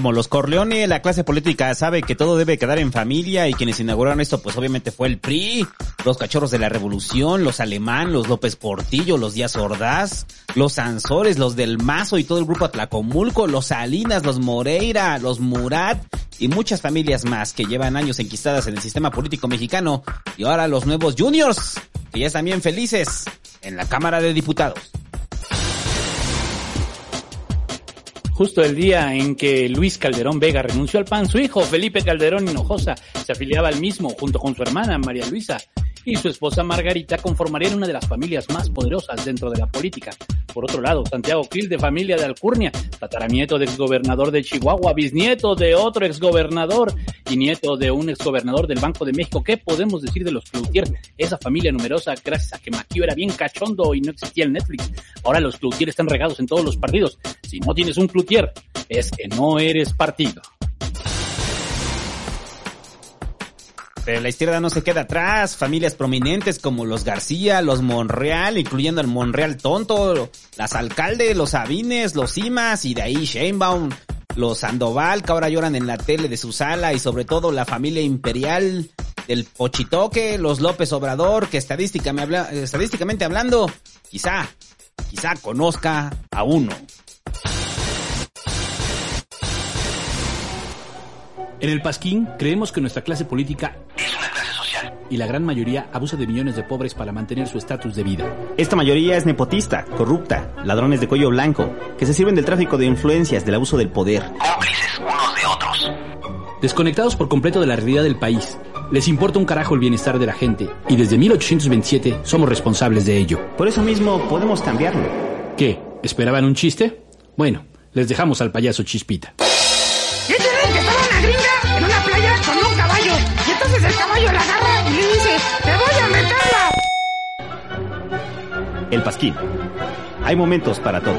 Como los Corleone, la clase política sabe que todo debe quedar en familia y quienes inauguraron esto pues obviamente fue el PRI, los cachorros de la revolución, los alemán, los López Portillo, los Díaz Ordaz, los Sansores, los del Mazo y todo el grupo Atlacomulco, los Salinas, los Moreira, los Murat y muchas familias más que llevan años enquistadas en el sistema político mexicano y ahora los nuevos juniors que ya están bien felices en la Cámara de Diputados. Justo el día en que Luis Calderón Vega renunció al PAN, su hijo Felipe Calderón Hinojosa se afiliaba al mismo junto con su hermana María Luisa y su esposa Margarita conformarían una de las familias más poderosas dentro de la política. Por otro lado, Santiago Gil, de familia de Alcurnia, tataranieto de exgobernador de Chihuahua, bisnieto de otro exgobernador y nieto de un exgobernador del Banco de México. ¿Qué podemos decir de los Cloutier? Esa familia numerosa, gracias a que Maquio era bien cachondo y no existía el Netflix. Ahora los Cloutier están regados en todos los partidos. Si no tienes un Cloutier, es que no eres partido. Pero la izquierda no se queda atrás. Familias prominentes como los García, los Monreal, incluyendo el Monreal tonto, las Alcalde, los Sabines, los Simas y de ahí Sheinbaum, los Sandoval que ahora lloran en la tele de su sala y sobre todo la familia imperial del Pochitoque, los López Obrador, que estadísticamente hablando, quizá, quizá conozca a uno. En el Pasquín creemos que nuestra clase política es una clase social y la gran mayoría abusa de millones de pobres para mantener su estatus de vida. Esta mayoría es nepotista, corrupta, ladrones de cuello blanco, que se sirven del tráfico de influencias, del abuso del poder. Cómplices unos de otros. Desconectados por completo de la realidad del país, les importa un carajo el bienestar de la gente y desde 1827 somos responsables de ello. Por eso mismo podemos cambiarlo. ¿Qué? ¿Esperaban un chiste? Bueno, les dejamos al payaso Chispita. Caballo la agarra y le dice, ¡te voy a meterla! El Pasquín. Hay momentos para todo.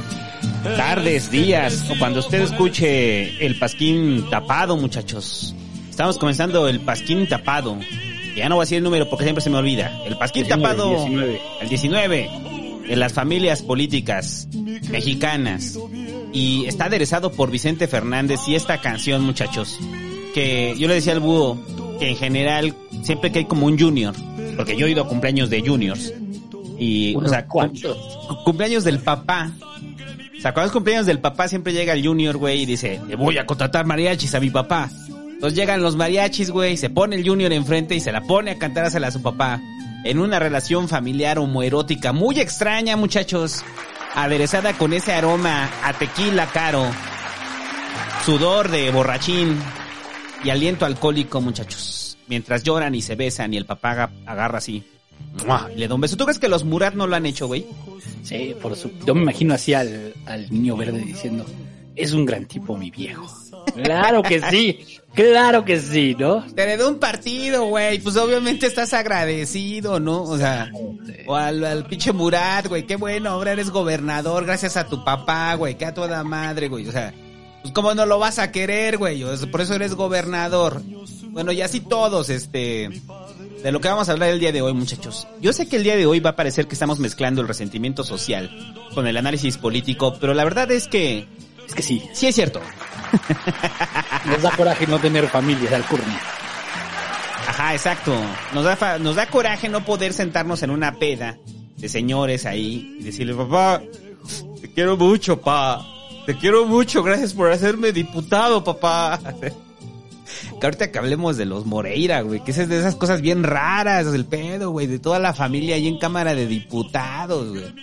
tardes, días, o cuando usted escuche el pasquín tapado, muchachos. Estamos comenzando el pasquín tapado. Ya no voy a decir el número porque siempre se me olvida. El pasquín 19, tapado. 19. El 19. De las familias políticas mexicanas. Y está aderezado por Vicente Fernández y esta canción, muchachos. Que yo le decía al búho que en general siempre que hay como un junior, porque yo he ido a cumpleaños de juniors, y, o sea, cum- cu- cumpleaños del papá. O sea, cuando es cumpleaños del papá, siempre llega el junior, güey, y dice, le voy a contratar mariachis a mi papá. Entonces llegan los mariachis, güey, se pone el junior enfrente y se la pone a cantársela a su papá. En una relación familiar homoerótica muy extraña, muchachos. Aderezada con ese aroma a tequila caro. Sudor de borrachín y aliento alcohólico, muchachos. Mientras lloran y se besan y el papá aga- agarra así. Y le da un beso. ¿Tú crees que los Murat no lo han hecho, güey? Sí, por su... Yo me imagino así al, al niño verde diciendo, es un gran tipo mi viejo. Claro que sí, claro que sí, ¿no? Te heredó un partido, güey. Pues obviamente estás agradecido, ¿no? O sea, o al, al pinche Murat, güey. Qué bueno, ahora eres gobernador gracias a tu papá, güey. Que a toda madre, güey. O sea, pues cómo no lo vas a querer, güey. Por eso eres gobernador. Bueno, y así todos, este... De lo que vamos a hablar el día de hoy, muchachos. Yo sé que el día de hoy va a parecer que estamos mezclando el resentimiento social con el análisis político, pero la verdad es que... Es que sí. Sí es cierto. Nos da coraje no tener familia de alcurnia. Ajá, exacto. Nos da, fa- nos da coraje no poder sentarnos en una peda de señores ahí y decirle, papá, te quiero mucho, pa. Te quiero mucho, gracias por hacerme diputado, papá. Que ahorita que hablemos de los Moreira, güey, que es de esas cosas bien raras, el pedo, güey, de toda la familia ahí en Cámara de Diputados, güey.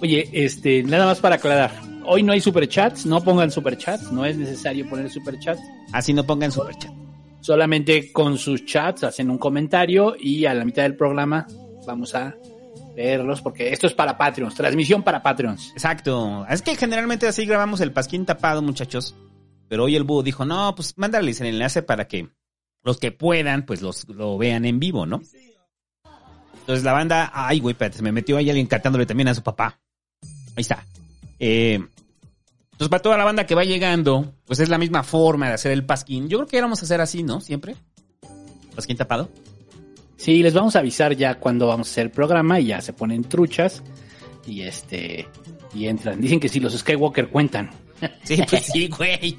Oye, este, nada más para aclarar. Hoy no hay superchats, no pongan superchats, no es necesario poner superchats. Así no pongan superchat. Solamente con sus chats hacen un comentario y a la mitad del programa vamos a leerlos porque esto es para Patreons, transmisión para Patreons. Exacto. Es que generalmente así grabamos el pasquín tapado, muchachos. Pero hoy el búho dijo, no, pues mándales el enlace para que los que puedan, pues los, lo vean en vivo, ¿no? Entonces la banda, ay, güey, espérate, se me metió ahí alguien cantándole también a su papá. Ahí está. Eh, entonces para toda la banda que va llegando, pues es la misma forma de hacer el pasquín. Yo creo que íbamos a hacer así, ¿no? Siempre. Pasquín tapado. Sí, les vamos a avisar ya cuando vamos a hacer el programa y ya se ponen truchas y este y entran. Dicen que si los Skywalker cuentan. Sí, pues sí, güey.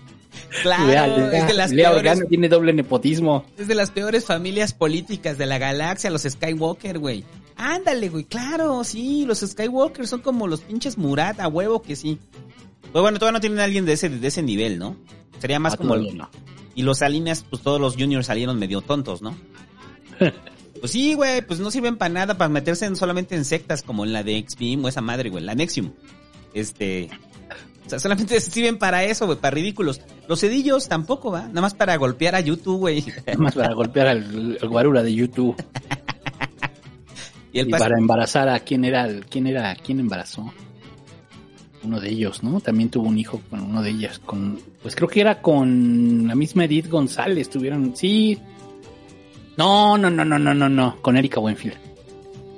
Claro, Lea, Lea- es de las Lea peores tiene doble nepotismo. Es de las peores familias políticas de la galaxia, los Skywalker, güey. Ándale, güey, claro, sí, los Skywalker son como los pinches Murat, a huevo que sí. Pues bueno, todavía no tienen a alguien de ese, de ese nivel, ¿no? Sería más Ah, como... todavía no. Y los Salinas, pues todos los juniors salieron medio tontos, ¿no? pues sí, güey, pues no sirven para nada, para meterse en- solamente en sectas como en la de X-Beam o esa madre, güey, la Nexium. Este... O sea, solamente sirven para eso, güey, para ridículos. Los cedillos tampoco, ¿va? Nada más para golpear a YouTube, güey. Nada más para golpear al, al guarura de YouTube. Y el y para embarazar a quién era, el- quién era, quién embarazó. Uno de ellos, ¿no? También tuvo un hijo con uno de ellas, con, pues creo que era con la misma Edith González, tuvieron, sí. No, no, no, no, no, no, no, con Erika Buenfield.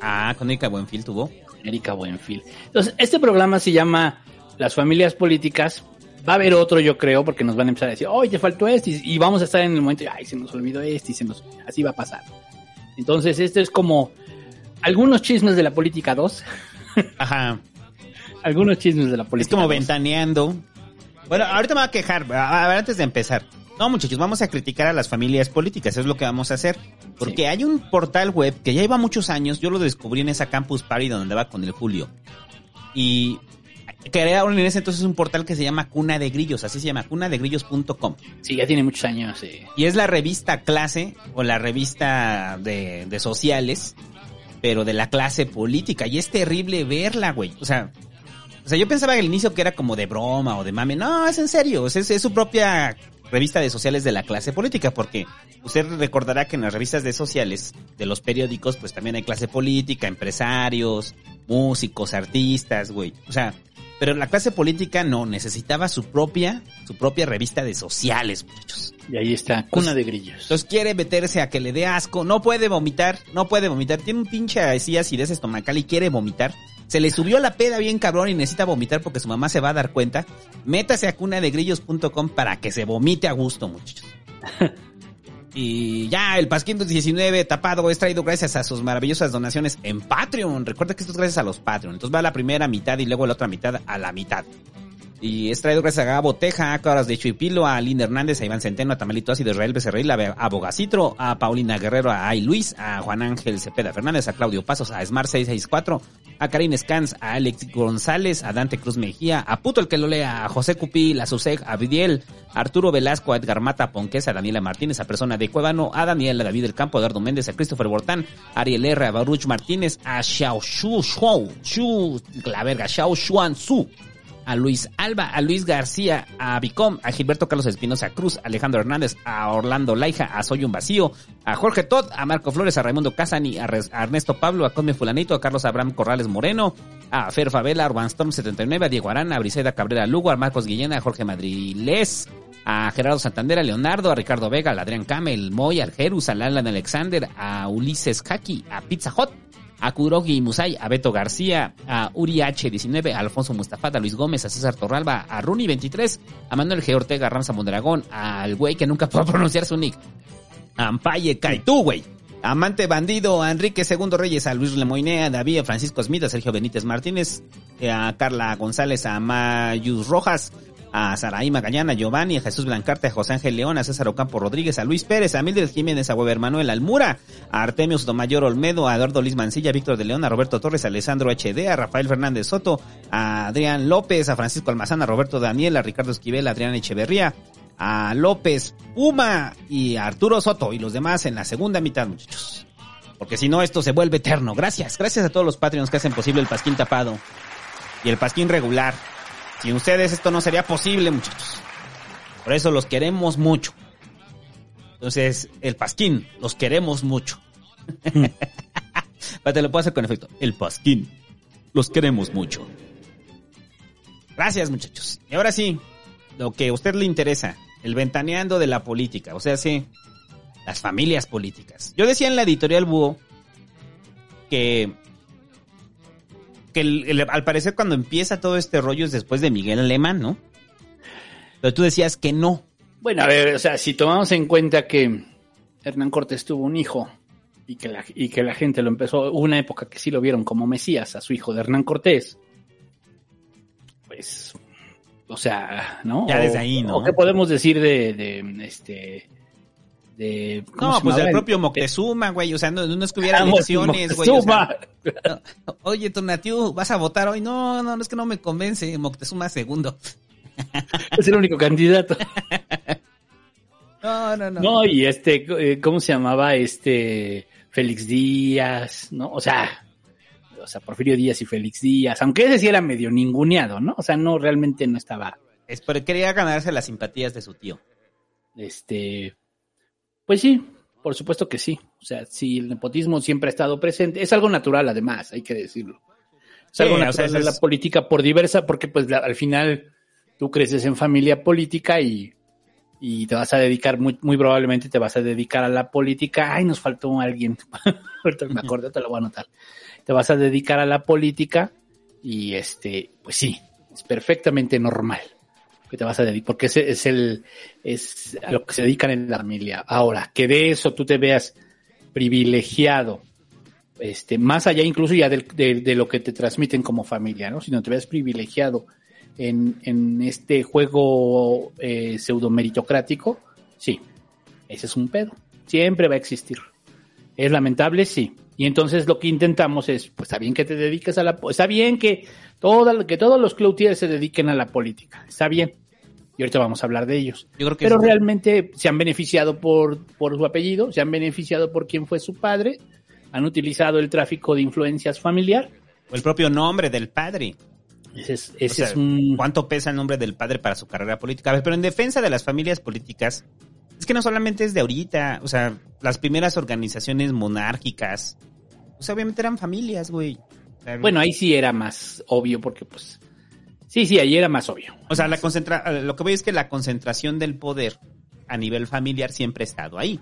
Ah, con Erika Buenfil tuvo. Erika Buenfield. Entonces, este programa se llama Las familias políticas. Va a haber otro, yo creo, porque nos van a empezar a decir, oye, te faltó este, y y vamos a estar en el momento, de, ay, se nos olvidó este, y se nos, así va a pasar. Entonces, esto es como algunos chismes de la política 2. Ajá. algunos chismes de la Es política. como 2. ventaneando. Bueno, ahorita me voy a quejar. A a ver, antes de empezar. No, muchachos, vamos a criticar a las familias políticas. Es lo que vamos a hacer. Porque hay un portal web que ya lleva muchos años. Yo lo descubrí en esa campus party donde andaba con el Julio. Y crearon en ese entonces un portal que se llama Cuna de Grillos. Así se llama, cunadegrillos.com. Sí, ya tiene muchos años. sí. Y es la revista clase o la revista de, de sociales, pero de la clase política. Y es terrible verla, güey. O sea, o sea, yo pensaba al inicio que era como de broma o de mame. No, es en serio. Es, es su propia revista de sociales de la clase política, porque usted recordará que en las revistas de sociales de los periódicos, pues también hay clase política, empresarios, músicos, artistas, güey. O sea, pero la clase política no, necesitaba su propia, su propia revista de sociales, muchachos. Y ahí está, cuna de grillos. Entonces quiere meterse a que le dé asco, no puede vomitar, no puede vomitar, tiene un pinche así acidez estomacal y quiere vomitar. Se le subió la peda bien cabrón y necesita vomitar porque su mamá se va a dar cuenta. Métase a cunadegrillos.com para que se vomite a gusto, muchachos. Y ya, el Pasquín 19 tapado es traído gracias a sus maravillosas donaciones en Patreon. Recuerda que esto es gracias a los Patreon. Entonces va la primera mitad y luego la otra mitad a la mitad. Y es traído gracias a Gabo Teja, a Caras de Chuipilo, a Linda Hernández, a Iván Centeno, a Tamalito Ácido, a Israel Becerril, a Bogacitro, a Paulina Guerrero, a Ay Luis, a Juan Ángel Cepeda Fernández, a Claudio Pasos, a Smart 664, a Karine Scans, a Alex González, a Dante Cruz Mejía, a Puto el que lo lea, a José Cupí, a Suseg, a Vidiel, a Arturo Velasco, a Edgar Mata Ponquesa, a Daniela Martínez, a Persona de Cuevano, a Daniela David del Campo, a Eduardo Méndez, a Christopher Bortán, a Ariel R, a Baruch Martínez, a Xiao Shu Shu, la verga, Xiao Xuan Su, a Luis Alba, a Luis García, a Vicom, a Gilberto Carlos Espinosa Cruz, a Alejandro Hernández, a Orlando Laija, a Soy un Vacío, a Jorge Todd, a Marco Flores, a Raimundo Casani, a, a Ernesto Pablo, a Cosme Fulanito, a Carlos Abraham Corrales Moreno, a Fer Favela, a Urban Storm 79, a Diego Arana, a Briseida Cabrera Lugo, a Marcos Guillena, a Jorge Madriles, a Gerardo Santander, a Leonardo, a Ricardo Vega, al Adrián Camel, Moy, al Jerus, al Alan Alexander, a Ulises Kaki, a Pizza Hot, a Kurogi Musay, a Beto García, a Uri H19, a Alfonso Mustafa, a Luis Gómez, a César Torralba, a Runi 23, a Manuel G. Ortega, a Ramsa Mondragón, al güey que nunca puedo pronunciar su nick, a Ampaye Caitú, güey. Amante Bandido, a Enrique Segundo Reyes, a Luis Lemoine, a David, a Francisco Smith, a Sergio Benítez Martínez, eh, a Carla González, a Mayus Rojas, a Saraí Magallana, a Giovanni, a Jesús Blancarte, a José Ángel León, a César Ocampo Rodríguez, a Luis Pérez, a Mildred Jiménez, a Weber Manuel Almura, a Artemio Sotomayor Olmedo, a Eduardo Liz Mancilla, a Víctor de León, a Roberto Torres, a Alessandro HD, a Rafael Fernández Soto, a Adrián López, a Francisco Almazán, a Roberto Daniel, a Ricardo Esquivel, a Adrián Echeverría, a López Puma y a Arturo Soto y los demás en la segunda mitad, muchachos. Porque si no, esto se vuelve eterno. Gracias, gracias a todos los Patreons que hacen posible el Pasquín tapado y el Pasquín regular. Sin ustedes esto no sería posible, muchachos. Por eso los queremos mucho. Entonces, el Pasquín, los queremos mucho. Pero te lo puedo hacer con efecto. El Pasquín, los queremos mucho. Gracias, muchachos. Y ahora sí, lo que a usted le interesa, el ventaneando de la política, o sea, sí, las familias políticas. Yo decía en la editorial Búho que, que el- el- al parecer cuando empieza todo este rollo es después de Miguel Alemán, ¿no? Pero tú decías que no. Bueno, a ver, o sea, si tomamos en cuenta que Hernán Cortés tuvo un hijo y que la, y que la gente lo empezó, hubo una época que sí lo vieron como Mesías a su hijo de Hernán Cortés, pues, o sea, ¿no? Ya desde ahí, ¿no? ¿O qué podemos decir de, de este, de... ¿cómo No, pues del propio Moctezuma, güey. O sea, no, no es que hubiera Ah, elecciones, güey. o sea, no, Oye, Tonatiu, ¿vas a votar hoy? No, no, no es que no me convence. Moctezuma segundo. Es el único candidato. No, no, no. No, y este, eh, ¿cómo se llamaba? Este, Félix Díaz, ¿no? O sea, o sea, Porfirio Díaz y Félix Díaz, aunque ese sí era medio ninguneado, ¿no? O sea, no, realmente no estaba, Es porque quería ganarse las simpatías de su tío. este, pues sí, por supuesto que sí. O sea, sí, el nepotismo siempre ha estado presente. Es algo natural, además, hay que decirlo. Es Sí, algo o sea, natural de la es- política por diversa, porque pues la- al final tú creces en familia política y, y te vas a dedicar, muy, muy probablemente te vas a dedicar a la política. Ay, nos faltó alguien. Ahorita me acuerdo, te lo voy a anotar. Te vas a dedicar a la política y este, pues sí, es perfectamente normal que te vas a dedicar, porque ese es el, es a lo que se dedican en la familia. Ahora, que de eso tú te veas privilegiado, este, más allá incluso ya de, de lo que te transmiten como familia, ¿no? Sino te veas privilegiado en, en este juego eh, pseudo meritocrático, sí, ese es un pedo. Siempre va a existir. Es lamentable, sí. Y entonces lo que intentamos es, pues está bien que te dediques a la, está bien que que todos los cloutiers se dediquen a la política, está bien. Y ahorita vamos a hablar de ellos. Yo creo que Pero realmente se han beneficiado por, por su apellido, se han beneficiado por quién fue su padre, han utilizado el tráfico de influencias familiar. O el propio nombre del padre. Ese es, O ese sea, es un... ¿Cuánto pesa el nombre del padre para su carrera política? A ver, pero en defensa de las familias políticas, es que no solamente es de ahorita, o sea, las primeras organizaciones monárquicas, o sea, obviamente eran familias, güey. Bueno, ahí sí era más obvio porque pues... Sí, sí, ahí era más obvio. O sea, la concentra lo que voy es que la concentración del poder a nivel familiar siempre ha estado ahí.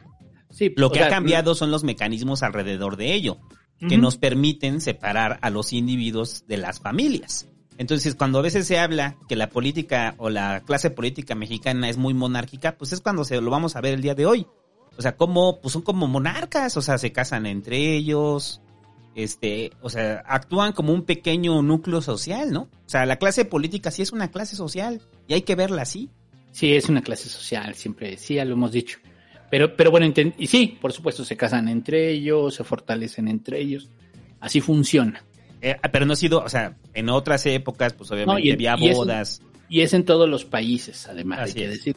Sí, Lo que sea, ha cambiado son los mecanismos alrededor de ello, que nos permiten separar a los individuos de las familias. Entonces, cuando a veces se habla que la política o la clase política mexicana es muy monárquica, pues es cuando se lo vamos a ver el día de hoy. O sea, como, pues son como monarcas, o sea, se casan entre ellos, este, o sea, actúan como un pequeño núcleo social, ¿no? O sea, la clase política sí es una clase social y hay que verla así. Sí, es una clase social, siempre, sí, ya lo hemos dicho. Pero, pero bueno, y sí, por supuesto, se casan entre ellos, se fortalecen entre ellos. Así funciona. Eh, pero no ha sido, o sea, en otras épocas, pues obviamente No, y- había y es- bodas. Y es en todos los países, además, Así hay que decir.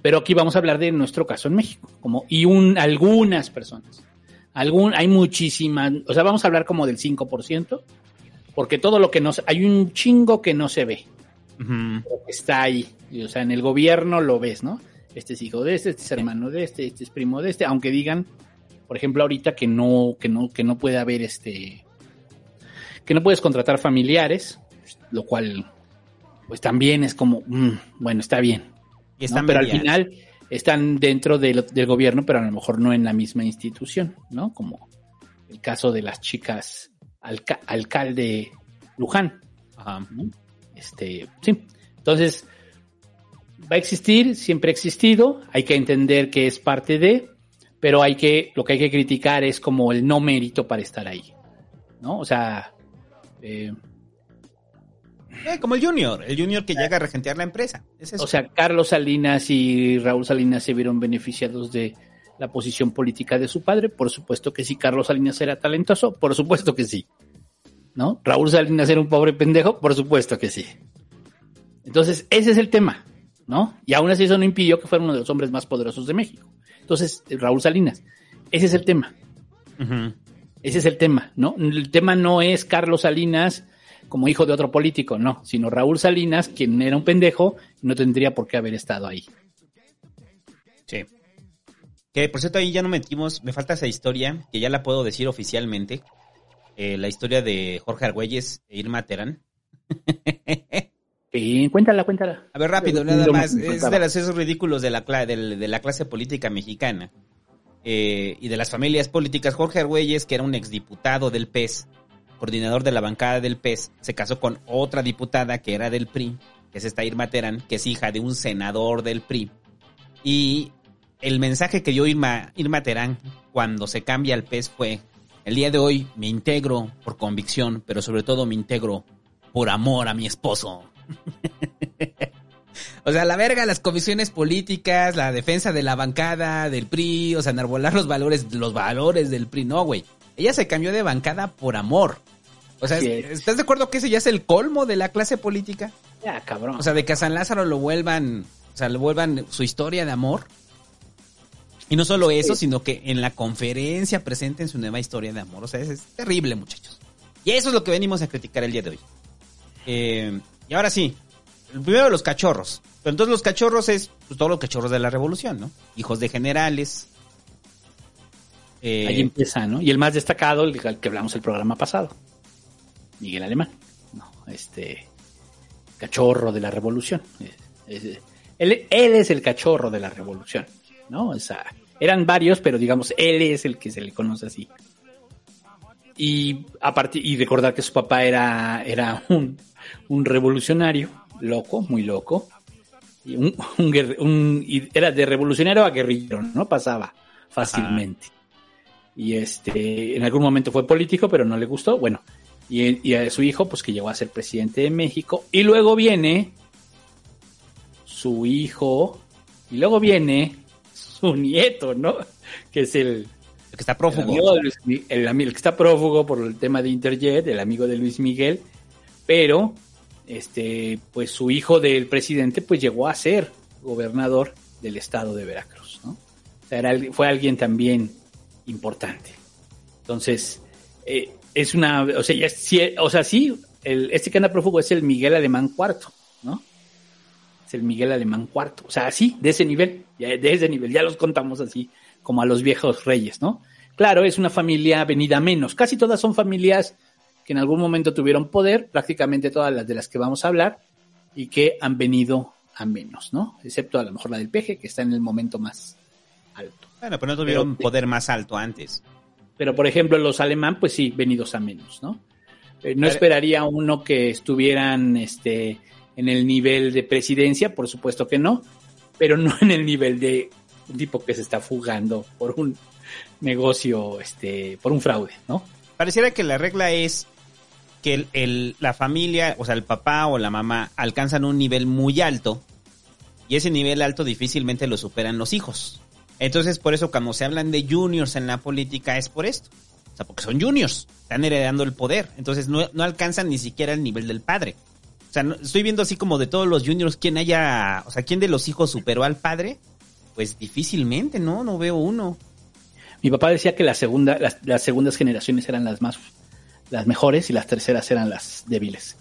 Pero aquí vamos a hablar de nuestro caso en México, como y un algunas personas. Algún hay muchísimas, o sea, vamos a hablar como del 5%, porque todo lo que nos hay un chingo que no se ve, está ahí. Y, o sea, en el gobierno lo ves, ¿no? Este es hijo de este, este es hermano de este, este es primo de este, aunque digan, por ejemplo, ahorita que no que no que no puede haber este que no puedes contratar familiares, lo cual pues también es como, mm, bueno, está bien. Y están ¿no? Pero al final están dentro del, del gobierno, pero a lo mejor no en la misma institución, ¿no? Como el caso de las chicas alca- alcalde Luján. Ajá. ¿no? Este, sí. Entonces, va a existir, siempre ha existido, hay que entender que es parte de, pero hay que, lo que hay que criticar es como el no mérito para estar ahí, ¿no? O sea, eh, Eh, como el Junior, el Junior que llega a regentear la empresa. Es eso. O sea, Carlos Salinas y Raúl Salinas se vieron beneficiados de la posición política de su padre. Por supuesto que sí, Carlos Salinas era talentoso. Por supuesto que sí. ¿No? Raúl Salinas era un pobre pendejo. Por supuesto que sí. Entonces, ese es el tema. ¿No? Y aún así eso no impidió que fuera uno de los hombres más poderosos de México. Entonces, Raúl Salinas. Ese es el tema. Ujú. Ese es el tema, ¿no? El tema no es Carlos Salinas como hijo de otro político, no, sino Raúl Salinas, quien era un pendejo, no tendría por qué haber estado ahí. Sí. Que por cierto ahí ya no metimos, me falta esa historia, que ya la puedo decir oficialmente. Eh, la historia de Jorge Argüelles e Irma Terán. Sí, cuéntala, cuéntala. A ver, rápido, nada más. Es de los esos ridículos la, de la clase política mexicana eh, y de las familias políticas. Jorge Argüelles, que era un exdiputado del PES, coordinador de la bancada del PES, se casó con otra diputada que era del PRI, que es esta Irma Terán, que es hija de un senador del PRI. Y el mensaje que dio Irma, Terán cuando se cambia al PES fue, el día de hoy me integro por convicción, pero sobre todo me integro por amor a mi esposo. O sea, la verga, las comisiones políticas, la defensa de la bancada del PRI, o sea, enarbolar los valores, los valores del PRI, no, güey. Ella se cambió de bancada por amor. O sea. ¿estás de acuerdo que ese ya es el colmo de la clase política? Ya, cabrón. O sea, de que a San Lázaro lo vuelvan, o sea, lo vuelvan su historia de amor. Y no solo eso, sino que en la conferencia presenten su nueva historia de amor. O sea, es, es terrible, muchachos. Y eso es lo que venimos a criticar el día de hoy. Eh, y ahora sí, el primero de los cachorros. Pero entonces los cachorros es pues, todos los cachorros de la revolución, ¿no? Hijos de generales. Eh, Ahí empieza, ¿no? Y el más destacado, el que hablamos el programa pasado, Miguel Alemán, ¿no? Este cachorro de la revolución. Él, él es el cachorro de la revolución, ¿no? O sea, eran varios, pero digamos, él es el que se le conoce así. Y, a y recordar que su papá era, era un, un revolucionario, loco, muy loco. Un, era de revolucionario a guerrillero, ¿no? Pasaba fácilmente. Y este, en algún momento fue político, pero no le gustó. Bueno, y, y a su hijo, pues que llegó a ser presidente de México. Y luego viene su hijo, y luego viene su nieto, ¿no? Que es el, el que está el prófugo. amigo de Luis Mi- el, ami- el que está prófugo por el tema de Interjet, el amigo de Luis Miguel, pero este, pues su hijo del presidente, pues llegó a ser gobernador del estado de Veracruz, ¿no? O sea, era fue alguien también importante. Entonces, eh, es una, o sea, ya o sea, sí, el, este que anda prófugo es el Miguel Alemán cuarto, ¿no? Es el Miguel Alemán cuarto, o sea, así, de ese nivel, ya de ese nivel, ya los contamos así, como a los viejos reyes, ¿no? Claro, es una familia venida menos, casi todas son familias que en algún momento tuvieron poder, prácticamente todas las de las que vamos a hablar, y que han venido a menos, ¿no? Excepto a lo mejor la del peje, que está en el momento más alto. Bueno, pero no tuvieron Pero- poder más alto antes. Pero, por ejemplo, los alemán, pues sí, venidos a menos, ¿no? Eh, no Pero- esperaría uno que estuvieran este, en el nivel de presidencia, por supuesto que no, pero no en el nivel de un tipo que se está fugando por un negocio, este, por un fraude, ¿no? Pareciera que la regla es que la familia, o sea, el papá o la mamá alcanzan un nivel muy alto y ese nivel alto difícilmente lo superan los hijos. Entonces, por eso cuando se hablan de juniors en la política es por esto. O sea, porque son juniors, están heredando el poder. Entonces, no, no alcanzan ni siquiera el nivel del padre. O sea, estoy viendo así como de todos los juniors, quién haya, o sea, quién de los hijos superó al padre. Pues difícilmente, ¿no? No veo uno. Mi papá decía que segunda, las segundas generaciones eran las más las mejores y las terceras eran las débiles.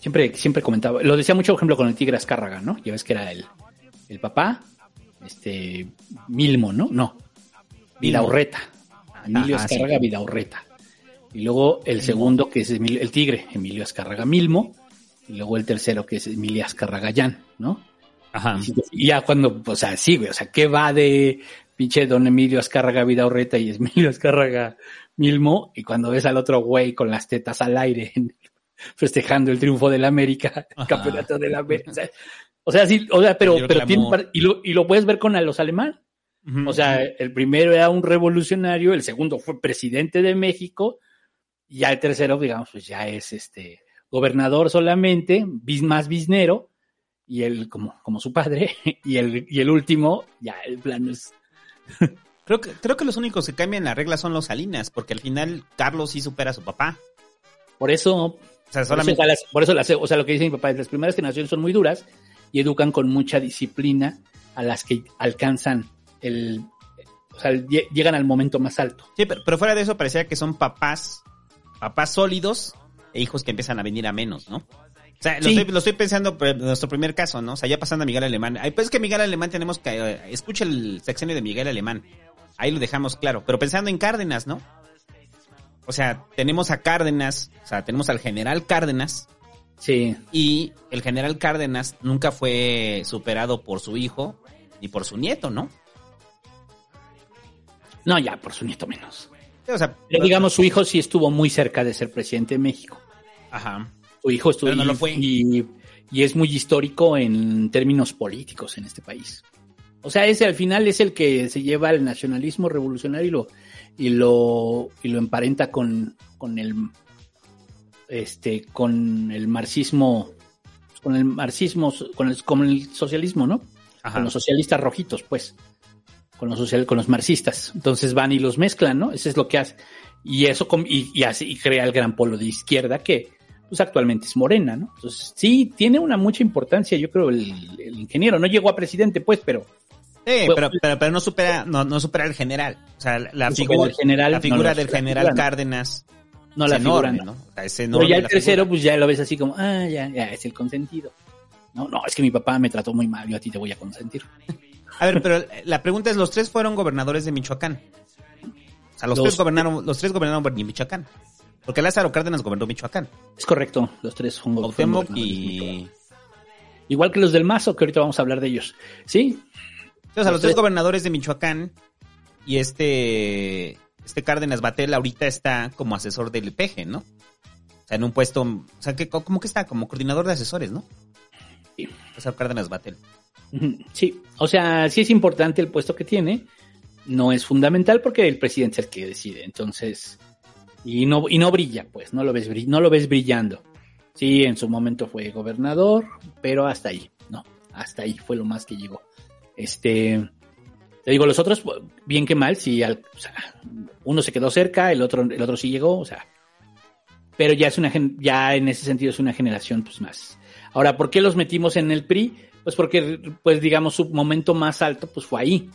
Siempre, siempre comentaba, lo decía mucho, por ejemplo, con el Tigre Azcárraga, ¿no? Ya ves que era el, el papá, este, Milmo, ¿no? No, Vidaurreta. Emilio Ajá, Azcárraga sí. Vidaurreta. Y luego el segundo, que es Emilio- el Tigre, Emilio Azcárraga Milmo. Y luego el tercero, que es Emilio Azcárraga Llán, ¿no? Ajá. Y ya cuando, o sea, sí, güey, o sea, ¿qué va de pinche don Emilio Azcárraga Vidaurreta y Emilio Azcárraga Milmo? Y cuando ves al otro güey con las tetas al aire festejando el triunfo del América, el campeonato del América. O sea, o sea, sí, o sea, pero, pero tiene, y lo, y lo puedes ver con a los alemanes. O sea, el primero era un revolucionario, el segundo fue presidente de México, y ya el tercero, digamos, pues ya es este gobernador solamente, bis- más bisnero, y él como, como su padre, y el, y el último, ya el plan es. Creo que, creo que los únicos que cambian la regla son los Salinas, porque al final Carlos sí supera a su papá. Por eso, O sea, por eso, solamente. por eso las- o sea, lo que dice mi papá es las primeras generaciones son muy duras y educan con mucha disciplina a las que alcanzan el, o sea, lle- llegan al momento más alto. Sí, pero, pero fuera de eso parecía que son papás, papás sólidos e hijos que empiezan a venir a menos, ¿no? O sea, lo, estoy, lo estoy pensando en nuestro primer caso, ¿no? O sea, ya pasando a Miguel Alemán. Ay, pues es que Miguel Alemán tenemos que... eh, escucha el sexenio de Miguel Alemán. Ahí lo dejamos claro. Pero pensando en Cárdenas, ¿no? O sea, tenemos a Cárdenas, o sea, tenemos al general Cárdenas. Sí. Y el general Cárdenas nunca fue superado por su hijo ni por su nieto, ¿no? No, ya, por su nieto menos. O sea, Pero digamos, su hijo sí estuvo muy cerca de ser presidente de México. Ajá. Su hijo estuvo Pero no lo fue. Y, y es muy histórico en términos políticos en este país. O sea, ese al final es el que se lleva el nacionalismo revolucionario y lo, y lo, y lo emparenta con, con el este, con el marxismo, con el marxismo, con el, con el socialismo, ¿no? Ajá. Con los socialistas rojitos, pues. Con los social, con los marxistas. Entonces van y los mezclan, ¿no? Eso es lo que hace. Y eso y, y así y crea el gran polo de izquierda que pues actualmente es Morena, ¿no? Entonces, sí, tiene una mucha importancia, yo creo, el, el ingeniero. No llegó a presidente, pues, pero Sí, pero, pero, pero no supera, no, no supera al general. O sea, la, No figura, al general, la figura del general. Cárdenas no es la enorme, figura, ¿no? O sea, es Pero enorme ya el tercero, figura. pues ya lo ves así como, ah, ya, ya, es el consentido. No, no, es que mi papá me trató muy mal, yo a ti te voy a consentir. A ver, pero la pregunta es, los tres fueron gobernadores de Michoacán. O sea, los, Los- tres gobernaron, los tres gobernaron en Michoacán. Porque Lázaro Cárdenas gobernó Michoacán. Es correcto, los tres fueron gobernadores y... Igual que los del Mazo, que ahorita vamos a hablar de ellos. Sí, O sea, los tres tres. gobernadores de Michoacán y este... Este Cárdenas Batel ahorita está como asesor del PG, ¿no? O sea, en un puesto... O sea, que, ¿cómo que está? Como coordinador de asesores, ¿no? Sí. Lázaro Cárdenas Batel. Sí, o sea, sí es importante el puesto que tiene. No es fundamental porque el presidente es el que decide. Entonces, y no, y no brilla, pues, no lo ves, no lo ves brillando. Sí, en su momento fue gobernador, pero hasta ahí, no, hasta ahí fue lo más que llegó. Este, te digo, los otros, bien que mal, si al- o sea, uno se quedó cerca, el otro, el otro sí llegó, o sea, pero ya es una, ya en ese sentido es una generación, pues, más. Ahora, ¿por qué los metimos en el PRI? Pues porque, pues digamos, su momento más alto, pues fue ahí,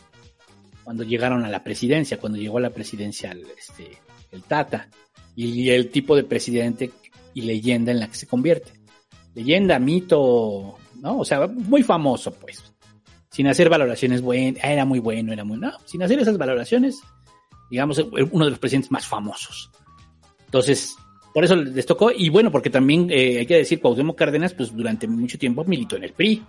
cuando llegaron a la presidencia, cuando llegó a la presidencia este, el Tata, y el tipo de presidente y leyenda en la que se convierte. Leyenda, mito, ¿no? O sea, muy famoso, pues. Sin hacer valoraciones buenas, era muy bueno, era muy... No, sin hacer esas valoraciones, digamos, uno de los presidentes más famosos. Entonces, por eso les tocó, y bueno, porque también eh, hay que decir, Cuauhtémoc Cárdenas, pues durante mucho tiempo militó en el PRI.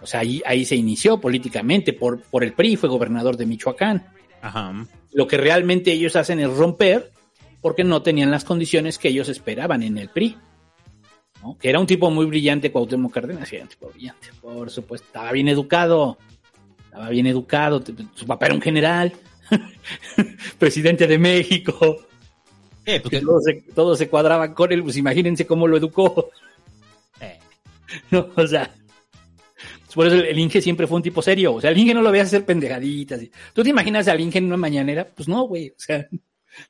O sea, ahí, ahí se inició políticamente por, por el PRI, fue gobernador de Michoacán. Ajá. Lo que realmente ellos hacen es romper porque no tenían las condiciones que ellos esperaban en el PRI. ¿No? Que era un tipo muy brillante, Cuauhtémoc Cárdenas, era un tipo brillante, por supuesto. Estaba bien educado, estaba bien educado, su papá era un general, presidente de México. Eh, pues todos, se, todos se cuadraban con él, pues imagínense cómo lo educó. eh, No, o sea, por eso el, el Inge siempre fue un tipo serio. O sea, el Inge no lo veas hacer pendejaditas. ¿Tú te imaginas al Inge en una mañanera? Pues no, güey. O sea,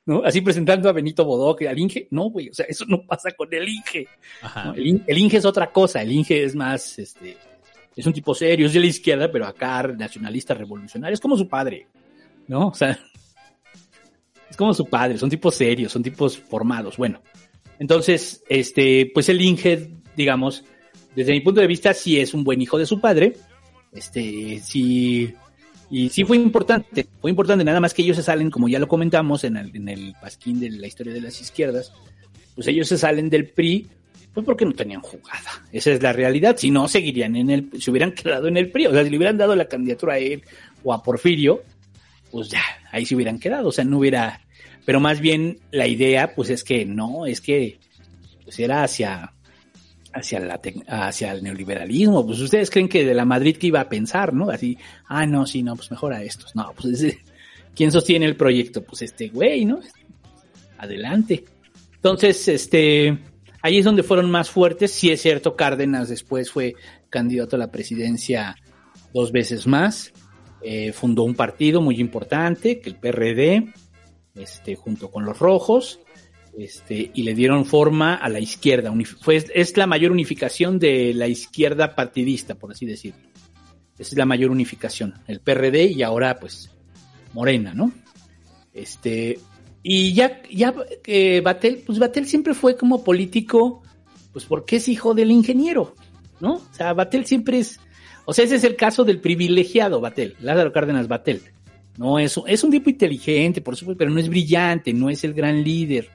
¿no? Así presentando a Benito Bodoque, al Inge. No, güey. O sea, eso no pasa con el Inge. ajá. ¿no? El, el Inge es otra cosa. El Inge es más, este, es un tipo serio, es de la izquierda, pero acá nacionalista revolucionario. Es como su padre, ¿no? O sea, es como su padre. Son tipos serios, son tipos formados. Bueno, entonces, este, pues el Inge, digamos, desde mi punto de vista, sí es un buen hijo de su padre. Este, sí, y sí fue importante, fue importante, nada más que ellos se salen, como ya lo comentamos en el, en el pasquín de la historia de las izquierdas, pues ellos se salen del PRI, pues porque no tenían jugada. Esa es la realidad. Si no, seguirían en el, se hubieran quedado en el PRI. O sea, si le hubieran dado la candidatura a él o a Porfirio, pues ya, ahí se hubieran quedado. O sea, no hubiera, pero más bien la idea, pues es que no, es que, pues era hacia, hacia la, hacia el neoliberalismo. Pues ustedes creen que de la Madrid que iba a pensar, ¿no? Así, ah, no, sí, no, pues mejor a estos. No, pues ¿quién sostiene el proyecto? Pues este güey, ¿no? Adelante. Entonces, este, ahí es donde fueron más fuertes. Sí es cierto, Cárdenas después fue candidato a la presidencia dos veces más. Eh, fundó un partido muy importante, que el PRD, este, junto con los rojos, este, y le dieron forma a la izquierda. Fue, es la mayor unificación de la izquierda partidista, por así decirlo. Esa es la mayor unificación. El PRD y ahora, pues, Morena, ¿no? Este, y ya, ya eh, Batel, pues Batel siempre fue como político, pues porque es hijo del ingeniero, ¿no? O sea, Batel siempre es, o sea, ese es el caso del privilegiado Batel, Lázaro Cárdenas Batel. No es, es un tipo inteligente, por supuesto, pero no es brillante, no es el gran líder,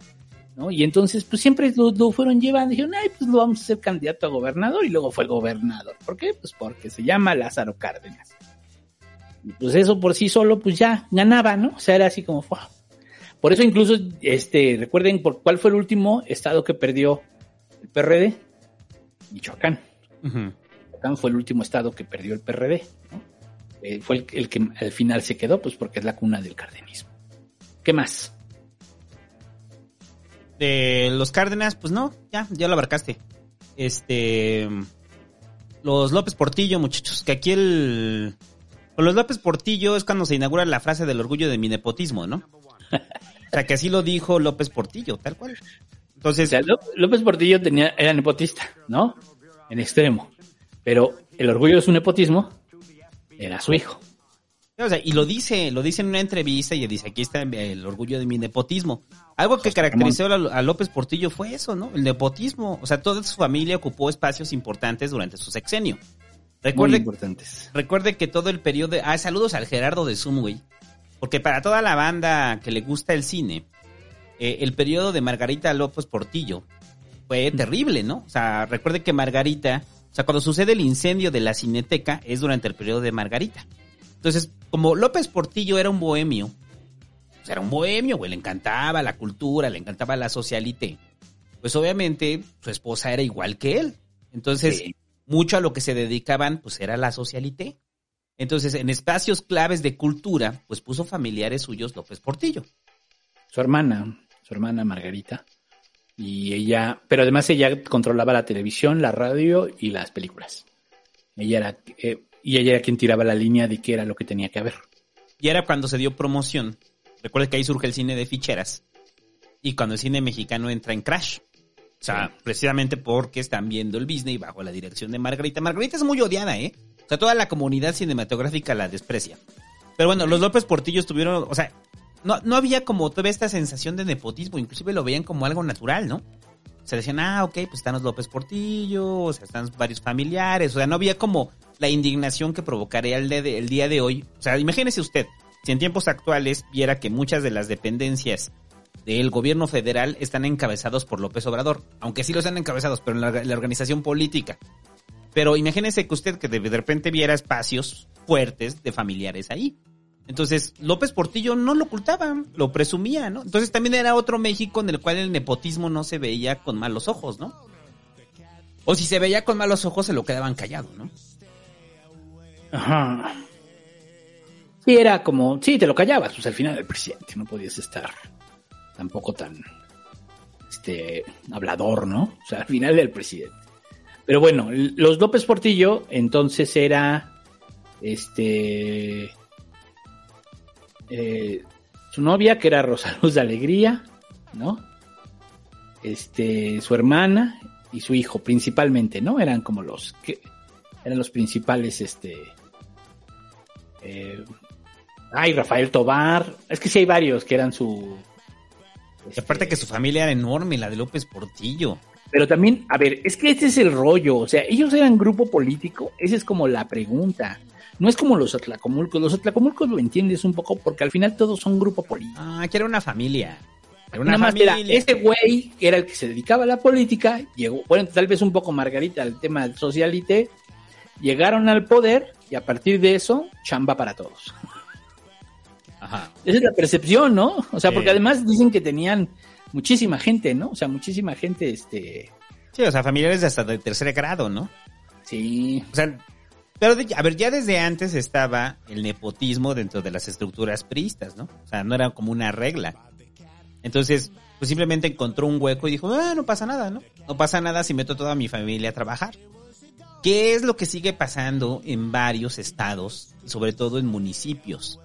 ¿no? Y entonces, pues siempre lo, lo fueron llevando, dijeron, ay, pues lo vamos a hacer candidato a gobernador, y luego fue gobernador. ¿Por qué? Pues porque se llama Lázaro Cárdenas. Y pues eso por sí solo, pues ya ganaba, ¿no? O sea, era así como, ¡fua! Por eso incluso, este, recuerden por cuál fue el último estado que perdió el PRD, Michoacán. Michoacán fue el último estado que perdió el PRD, ¿no? Eh, fue el, el que al final se quedó, pues porque es la cuna del cardenismo. ¿Qué más? De los Cárdenas, pues no, ya, ya lo abarcaste. Este. Los López Portillo, muchachos, que aquí el. Los López Portillo es cuando se inaugura la frase del orgullo de mi nepotismo, ¿no? O sea, que así lo dijo López Portillo, tal cual. Entonces, O sea, Ló- López Portillo tenía, era nepotista, ¿no? En extremo. Pero el orgullo de su nepotismo era su hijo. O sea, y lo dice, lo dice en una entrevista y dice, aquí está el orgullo de mi nepotismo. Algo que caracterizó a, López Portillo fue eso, ¿no? El nepotismo. O sea, toda su familia ocupó espacios importantes durante su sexenio. Muy Recuerde, importantes. recuerde que todo el periodo... Ah, saludos al Gerardo de Zoom, güey. Porque para toda la banda que le gusta el cine, eh, el periodo de Margarita López Portillo fue terrible, ¿no? O sea, recuerde que Margarita... O sea, cuando sucede el incendio de la Cineteca es durante el periodo de Margarita. Entonces, como López Portillo era un bohemio, pues era un bohemio, güey, le encantaba la cultura, le encantaba la socialité. Pues obviamente su esposa era igual que él. Entonces, Sí. mucho a lo que se dedicaban, pues era la socialité. Entonces, en espacios claves de cultura, pues puso familiares suyos López Portillo. Su hermana, su hermana Margarita. Y ella, pero además ella controlaba la televisión, la radio y las películas. Ella era, eh, y ella era quien tiraba la línea de qué era lo que tenía que haber. Y era cuando se dio promoción. Recuerda que ahí surge el cine de ficheras. Y cuando el cine mexicano entra en crash. O sea, precisamente porque están viendo el Disney bajo la dirección de Margarita. Margarita es muy odiada, ¿eh? O sea, toda la comunidad cinematográfica la desprecia. Pero bueno, los López Portillos tuvieron, o sea, no, no había como toda esta sensación de nepotismo, inclusive lo veían como algo natural, ¿no? O sea, decían, ah, ok, pues están los López Portillo, o sea, están varios familiares, o sea, no había como la indignación que provocaría el, el día de hoy. O sea, imagínese usted, si en tiempos actuales viera que muchas de las dependencias del gobierno federal están encabezados por López Obrador, aunque sí los han encabezados, pero en la, organización política. Pero imagínese que usted que de repente viera espacios fuertes de familiares ahí. Entonces, López Portillo no lo ocultaba, lo presumía, ¿no? Entonces también era otro México en el cual el nepotismo no se veía con malos ojos, ¿no? O si se veía con malos ojos, se lo quedaban callado, ¿no? Ajá. Sí, era como, sí, te lo callabas, pues al final el presidente, no podías estar tampoco tan, este, hablador, ¿no? O sea, al final era el presidente. Pero bueno, los López Portillo, entonces era, este, eh, su novia, que era Rosa Luz de Alegría, ¿no? Este, su hermana y su hijo, principalmente, ¿no? Eran como los que eran los principales, este. Eh, ay, Rafael Tobar. Es que sí hay varios que eran su. Aparte que su familia era enorme, la de López Portillo. Pero también, a ver, es que este es el rollo. O sea, ellos eran grupo político. Esa es como la pregunta. No es como los Atlacomulcos. Los Atlacomulcos lo entiendes un poco porque al final todos son grupo político. Ah, que era una familia. Era una Nada más era familia. ese güey que era el que se dedicaba a la política, llegó, bueno, tal vez un poco Margarita al tema del socialite, llegaron al poder y a partir de eso, chamba para todos. Ajá. Esa es la percepción, ¿no? O sea, porque además dicen que tenían muchísima gente, ¿no? O sea, muchísima gente, este... Sí, o sea, familiares de hasta de tercer grado, ¿no? Sí. O sea, pero de- a ver, ya desde antes estaba el nepotismo dentro de las estructuras priistas, ¿no? O sea, no era como una regla. Entonces, pues simplemente encontró un hueco y dijo, ah, no pasa nada, ¿no? No pasa nada si meto toda mi familia a trabajar. ¿Qué es lo que sigue pasando en varios estados, sobre todo en municipios?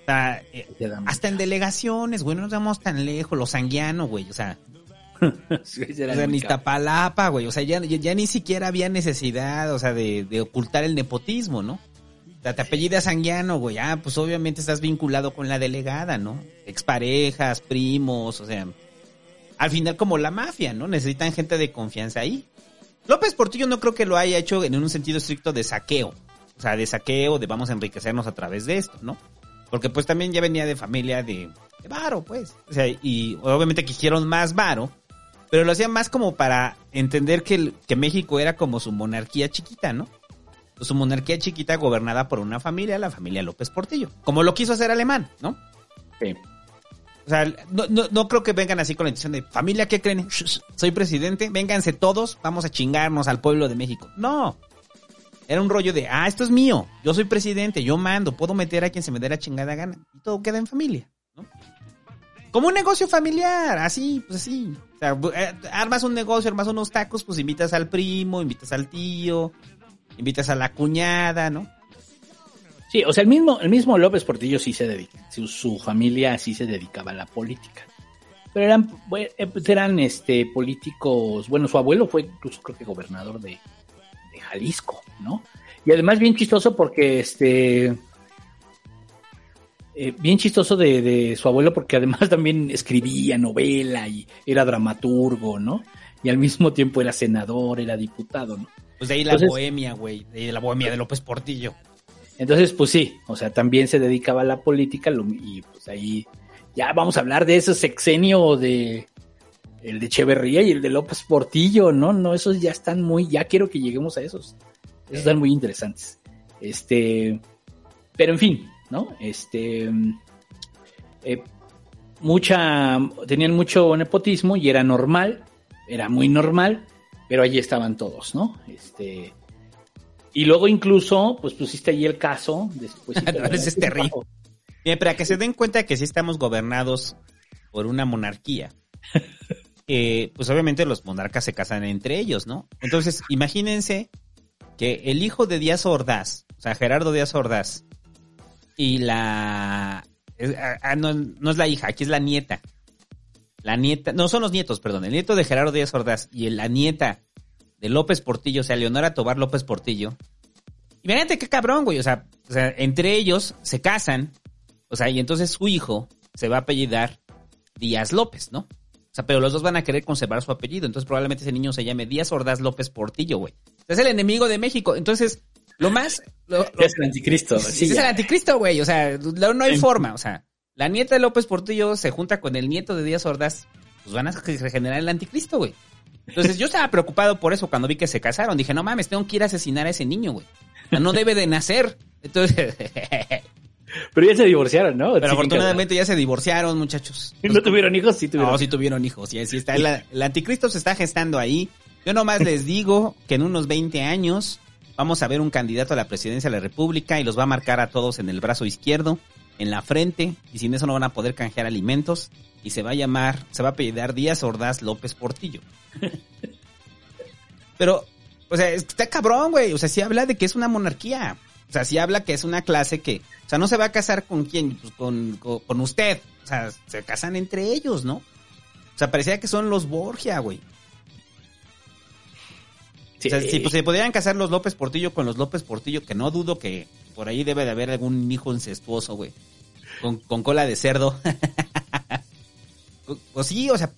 O sea, eh, hasta en delegaciones, güey, no nos vamos tan lejos, los sanguianos, güey, o sea, o sea, en Iztapalapa, güey. O sea, ya, ya, ya ni siquiera había necesidad, o sea, de, de ocultar el nepotismo, ¿no? O sea, te apellidas Sanguiano, güey. Ah, pues obviamente estás vinculado con la delegada, ¿no? Exparejas, primos, o sea. Al final como la mafia, ¿no? Necesitan gente de confianza ahí. López Portillo no creo que lo haya hecho en un sentido estricto de saqueo. O sea, de saqueo, de vamos a enriquecernos a través de esto, ¿no? Porque pues también ya venía de familia de, varo, pues. O sea, y obviamente quisieron más varo, pero lo hacían más como para entender que, que México era como su monarquía chiquita, ¿no? Pues su monarquía chiquita gobernada por una familia, la familia López Portillo. Como lo quiso hacer Alemán, ¿no? Sí. O sea, no, no, no creo que vengan así con la intención de, familia, ¿qué creen? Soy presidente, vénganse todos, vamos a chingarnos al pueblo de México. No. Era un rollo de, ah, esto es mío, yo soy presidente, yo mando, puedo meter a quien se me dé la chingada gana. Y todo queda en familia, ¿no? Como un negocio familiar, así, pues así. O sea, eh, armas un negocio, armas unos tacos, pues invitas al primo, invitas al tío, invitas a la cuñada, ¿no? Sí, o sea, el mismo, el mismo López Portillo sí se dedica, su, su familia sí se dedicaba a la política. Pero eran, eh, pues eran este políticos, bueno, su abuelo fue incluso creo que gobernador de, de Jalisco, ¿no? Y además bien chistoso porque este eh, bien chistoso de, de su abuelo porque además también escribía novela y era dramaturgo, ¿no? Y al mismo tiempo era senador, era diputado, ¿no? Pues de ahí la Entonces- bohemia, güey, de ahí la bohemia de López Portillo. Entonces, pues sí, o sea, también se dedicaba a la política lo- y pues ahí ya vamos a hablar de ese sexenio de el de Echeverría y el de López Portillo, ¿no? No, esos ya están muy, ya quiero que lleguemos a esos. Esos están muy interesantes. Este, pero en fin, ¿no? Este, eh, mucha, tenían mucho nepotismo y era normal, era muy normal, pero allí estaban todos, ¿no? Este, y luego incluso, pues pusiste ahí el caso. Después, No, ese es terrible. Bien, para que se den cuenta que sí estamos gobernados por una monarquía, eh, pues obviamente los monarcas se casan entre ellos, ¿no? Entonces, imagínense que el hijo de Díaz Ordaz, o sea, Gerardo Díaz Ordaz, y la... es- ah, ah, no, no es la hija, aquí es la nieta. La nieta, no son los nietos, perdón, el nieto de Gerardo Díaz Ordaz y la nieta de López Portillo, o sea, Leonora Tobar López Portillo. Imagínate qué cabrón, güey. O sea, o sea, entre ellos se casan. O sea, y entonces su hijo se va a apellidar Díaz López, ¿no? O sea, pero los dos van a querer conservar su apellido. Entonces probablemente ese niño se llame Díaz Ordaz López Portillo, güey. Es el enemigo de México. Entonces, lo más... Lo, lo- Es el anticristo. Sí, es el anticristo, güey. O sea, no, hay forma. O sea, la nieta de López Portillo se junta con el nieto de Díaz Ordaz. Pues van a regenerar el anticristo, güey. Entonces yo estaba preocupado por eso cuando vi que se casaron. Dije, no mames, tengo que ir a asesinar a ese niño, güey. No debe de nacer. Entonces, Pero ya se divorciaron, ¿no? pero Sí, afortunadamente ya se divorciaron, muchachos. ¿Y ¿No tuvieron hijos? Sí tuvieron. No, sí tuvieron hijos. Y así está. El, el anticristo se está gestando ahí. Yo nomás les digo que en unos 20 años vamos a ver un candidato a la presidencia de la República y los va a marcar a todos en el brazo izquierdo, en la frente, y sin eso no van a poder canjear alimentos, y se va a llamar, se va a apellidar Díaz Ordaz López Portillo. Pero, o sea, está cabrón, güey. O sea, sí habla de que es una monarquía. O sea, sí habla que es una clase que, o sea, no se va a casar con quién, pues con, con, con usted. O sea, se casan entre ellos, ¿no? O sea, parecía que son los Borgia, güey. O sea, si pues, se podrían casar los López Portillo con los López Portillo, que no dudo que por ahí debe de haber algún hijo incestuoso, güey. Con, con cola de cerdo. o sí, o sea,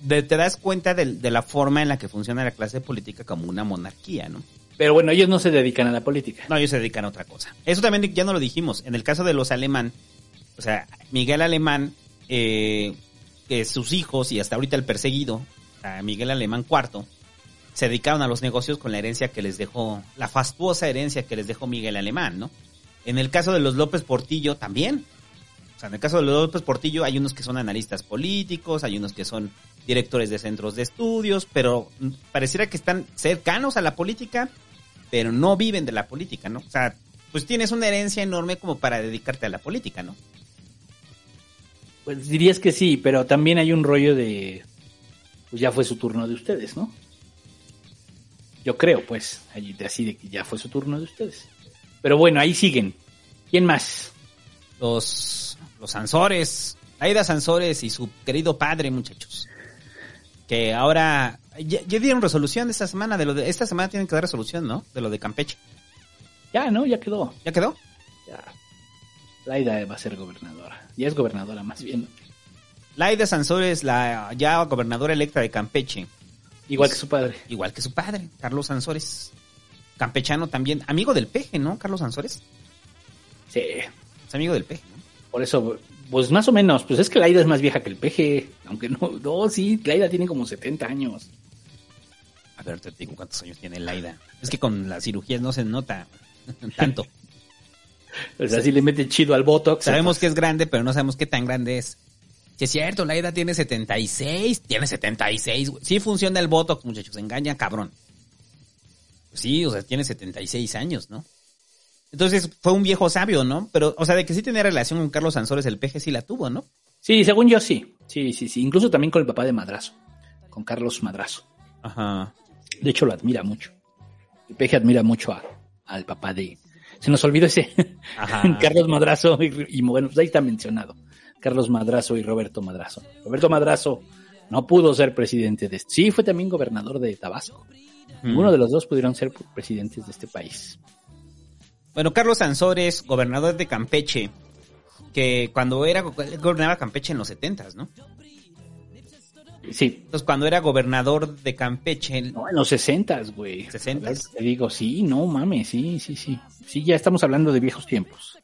de- te das cuenta de, de la forma en la que funciona la clase política como una monarquía, ¿no? Pero bueno, ellos no se dedican a la política. No, ellos se dedican a otra cosa. Eso también ya no lo dijimos. En el caso de los alemán, o sea, Miguel Alemán, eh, que sus hijos y hasta ahorita el perseguido, Miguel Alemán IV, se dedicaron a los negocios con la herencia que les dejó, la fastuosa herencia que les dejó Miguel Alemán, ¿no? En el caso de los López Portillo también. O sea, en el caso de los López Portillo hay unos que son analistas políticos, hay unos que son directores de centros de estudios, pero pareciera que están cercanos a la política, pero no viven de la política, ¿no? O sea, pues tienes una herencia enorme como para dedicarte a la política, ¿no? Pues dirías que sí, pero también hay un rollo de. Pues ya fue su turno de ustedes, ¿no? Yo creo, pues, allí así de que ya fue su turno de ustedes. Pero bueno, ahí siguen. ¿Quién más? Los, los Sansores, Aida Sansores y su querido padre, muchachos. Que ahora, ya, ya dieron resolución de esta semana, de lo de, esta semana tienen que dar resolución, ¿no? De lo de Campeche. Ya, ¿no? Ya quedó. ¿Ya quedó? Ya. Laida va a ser gobernadora. Ya es gobernadora, más bien. Laida Sansores, la ya gobernadora electa de Campeche. Igual que su padre. Igual que su padre, Carlos Sansores. Campechano también, amigo del peje, ¿no? Carlos Sansores. Sí. Es amigo del peje, ¿no? Por eso, pues más o menos. Pues es que Laida es más vieja que el peje. Aunque no, no, sí, Laida tiene como 70 años. A ver, te digo cuántos años tiene Laida. Es que con las cirugías no se nota tanto. O sea, si le mete chido al Botox. Sabemos que es grande, pero no sabemos qué tan grande es. Si es cierto, Laida tiene 76, tiene 76, güey. Sí funciona el Botox, muchachos, engaña cabrón. Pues sí, o sea, tiene 76 años, ¿no? Entonces fue un viejo sabio, ¿no? Pero, o sea, de que sí tenía relación con Carlos Sansores, el peje sí la tuvo, ¿no? Sí, según yo sí. Sí, sí, sí. Incluso también con el papá de Madrazo. Con Carlos Madrazo. Ajá. De hecho, lo admira mucho. El peje admira mucho a- al papá de... Se nos olvidó ese. Ajá. Carlos Madrazo y, y bueno, pues ahí está mencionado. Carlos Madrazo y Roberto Madrazo. Roberto Madrazo no pudo ser presidente de... Sí, fue también gobernador de Tabasco. Ninguno de los dos pudieron ser presidentes de este país. Bueno, Carlos Sansores, gobernador de Campeche, que cuando era, gobernaba Campeche en los 70, ¿no? Sí. Entonces, cuando era gobernador de Campeche, No, en los 60, güey. 60. Te digo, sí, no mames, sí, sí, sí. Sí, ya estamos hablando de viejos tiempos.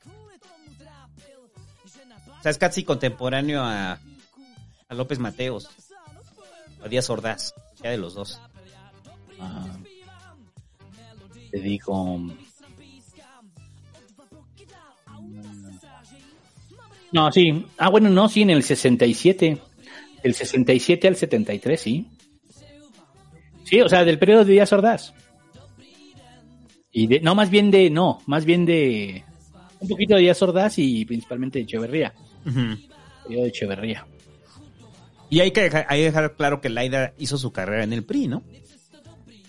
o sea, es casi contemporáneo a, a López Mateos, a Díaz Ordaz, ya de los dos. Ah, te digo. No, sí. Ah, bueno, no, sí, en el 67. Del 67 al 73, sí. Sí, o sea, del periodo de Díaz Ordaz. Y de, no, más bien de, no, más bien de un poquito de Díaz Ordaz y principalmente de Echeverría. Periodo de Echeverría. Y hay que, dejar, hay que dejar claro que Laida hizo su carrera en el PRI, ¿no?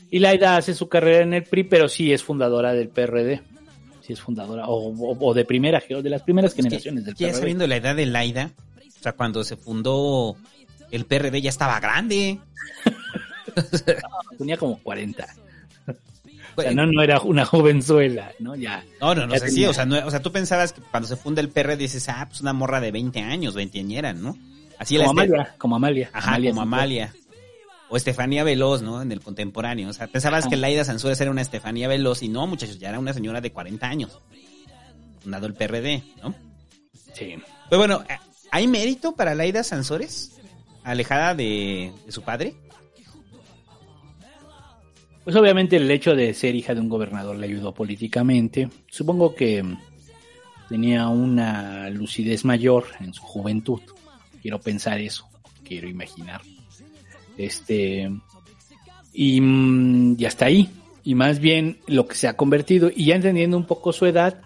Y Laida hace su carrera en el PRI, pero sí es fundadora del PRD. Sí es fundadora, o, o- o de primera, de las primeras generaciones del Ya PRD. sabiendo la edad de Laida, o sea, cuando se fundó el PRD ya estaba grande. Tenía como 40. O sea, no, no era una jovenzuela, ¿no? Ya. No, no, no, Ya sea, sí, o sea, no- o sea, tú pensabas que cuando se funda el PRD dices, ah, pues una morra de 20 años, veinteañera, ¿no? Así como Amalia, como Amalia. Ajá, Amalia como. Amalia. O Estefanía Veloz, ¿no? En el contemporáneo. O sea, pensabas Ajá. que Laida Sansores era una Estefanía Veloz y no, muchachos, ya era una señora de 40 años. Fundado el PRD, ¿no? Sí. Pero bueno, ¿hay mérito para Laida Sansores? Alejada de, de su padre. Pues obviamente el hecho de ser hija de un gobernador le ayudó políticamente. Supongo que mm, tenía una lucidez mayor en su juventud. Quiero pensar eso, quiero imaginar. Este y, mm, y hasta ahí. Y más bien lo que se ha convertido, y ya entendiendo un poco su edad,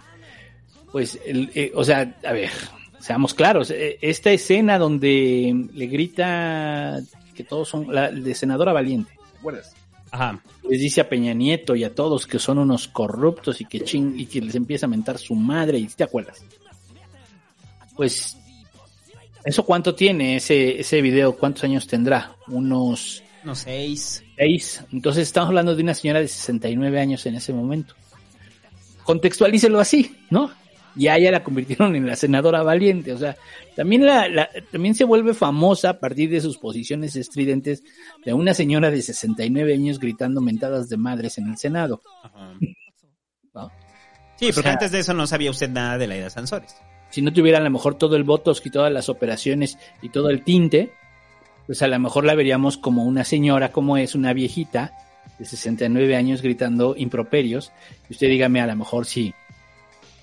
pues, el- eh, o sea, a ver, seamos claros, eh, esta escena donde le grita que todos son, la de senadora valiente, ¿te acuerdas? Ajá. Les dice a Peña Nieto y a todos que son unos corruptos y que ching, y que les empieza a mentar su madre, y ¿te acuerdas? Pues, ¿eso cuánto tiene ese, ese video? ¿Cuántos años tendrá? Unos Unos seis. seis. Entonces estamos hablando de una señora de 69 años en ese momento. Contextualícelo así, ¿no? Y a ella la convirtieron en la senadora valiente. O sea, también, la, la- también se vuelve famosa a partir de sus posiciones estridentes de una señora de 69 años gritando mentadas de madres en el Senado. ¿no? Sí, O porque sea, antes de eso no sabía usted nada de la Ida Sansores. Si no tuviera a lo mejor todo el votos y todas las operaciones y todo el tinte, pues a lo mejor la veríamos como una señora, como es una viejita de 69 años gritando improperios. Y usted dígame a lo mejor si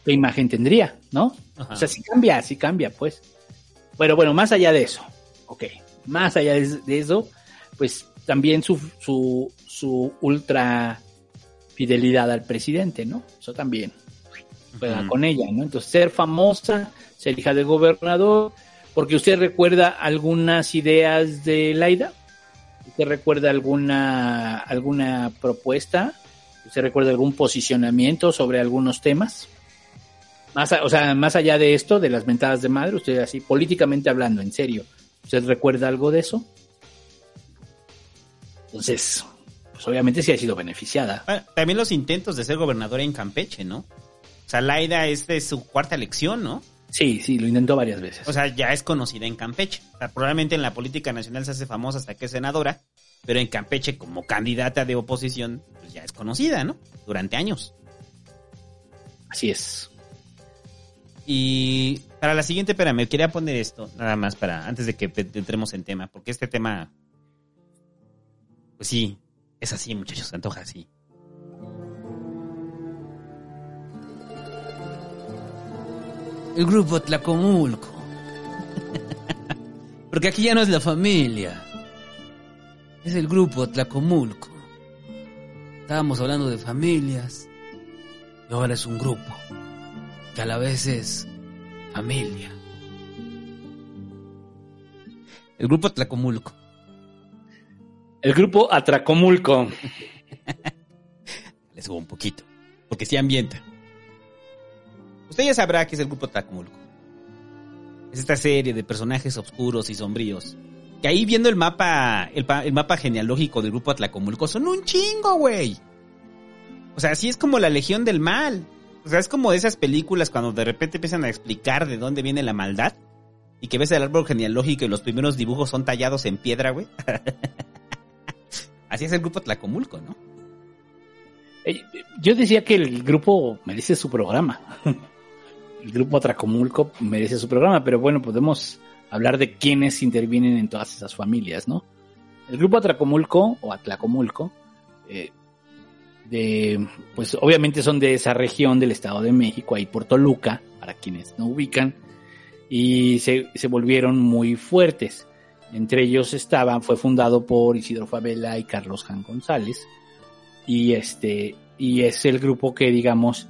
qué imagen tendría, ¿no? Ajá. O sea, si cambia, si cambia, pues. Bueno, bueno, más allá de eso, ok, más allá de, de eso, pues también su, su, su ultra fidelidad al presidente, ¿no? Eso también juega con ella, ¿no? Entonces, ser famosa, ser hija del gobernador, porque usted recuerda algunas ideas de Laida, usted recuerda alguna, alguna propuesta, usted recuerda algún posicionamiento sobre algunos temas. Más, a- o sea, más allá de esto, de las mentadas de madre, usted así, políticamente hablando, en serio, ¿usted recuerda algo de eso? Entonces, pues obviamente sí ha sido beneficiada. Bueno, también los intentos de ser gobernadora en Campeche, ¿no? O sea, Laida es de su cuarta elección, ¿no? Sí, sí, lo intentó varias veces. O sea, ya es conocida en Campeche. O sea, probablemente en la política nacional se hace famosa hasta que es senadora, pero en Campeche como candidata de oposición, pues ya es conocida, ¿no? Durante años. Así es. Y para la siguiente, espérame, quería poner esto, nada más para, antes de que entremos en tema, porque este tema, pues sí, es así, muchachos, se antoja así. El grupo Tlacomulco. Porque aquí ya no es la familia. Es el grupo Tlacomulco. Estábamos hablando de familias. Y ahora es un grupo. Que a la vez es familia. El grupo Tlacomulco. El grupo Atracomulco. Le subo un poquito. Porque sí ambienta. Usted ya sabrá que es el grupo Tlacomulco. Es esta serie de personajes oscuros y sombríos. Que ahí viendo el mapa, el, el mapa genealógico del grupo Tlacomulco, son un chingo, güey. O sea, sí es como la legión del mal. O sea, es como de esas películas cuando de repente empiezan a explicar de dónde viene la maldad. Y que ves el árbol genealógico y los primeros dibujos son tallados en piedra, güey. Así es el grupo Tlacomulco, ¿no? Eh, Yo decía que el grupo merece su programa. El grupo Atracomulco merece su programa, pero bueno, podemos hablar de quiénes intervienen en todas esas familias, ¿no? El grupo Atracomulco o Atlacomulco, eh, de, pues obviamente son de esa región del Estado de México, ahí por Toluca, para quienes no ubican, y se, se volvieron muy fuertes. Entre ellos estaban, fue fundado por Isidro Favela y Carlos Jan González, y este, y es el grupo que digamos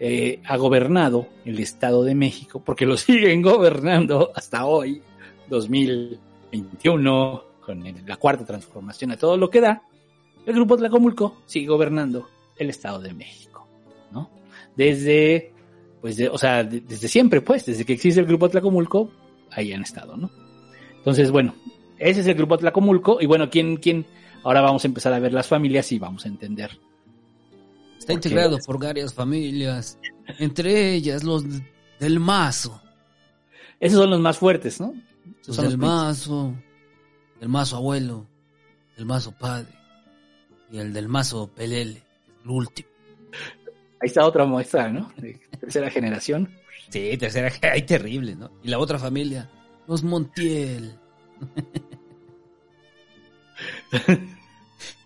eh, ha gobernado el Estado de México, porque lo siguen gobernando hasta hoy, 2021, con la cuarta transformación a todo lo que da, el grupo Tlacomulco sigue gobernando el Estado de México, ¿no? Desde, pues, de- o sea, de- desde siempre, pues, desde que existe el grupo Tlacomulco, ahí han estado, ¿no? Entonces, bueno, ese es el grupo Tlacomulco, y bueno, ¿quién, quién? Ahora vamos a empezar a ver las familias y vamos a entender. Está integrado por varias familias, entre ellas los del mazo, Esos son los más fuertes, ¿no? Los son del mazo, el mazo abuelo, el mazo padre y el del mazo pelele, el último. Ahí está otra muestra, ¿no? De tercera generación. Sí, tercera, hay terrible, ¿no? Y la otra familia, los Montiel.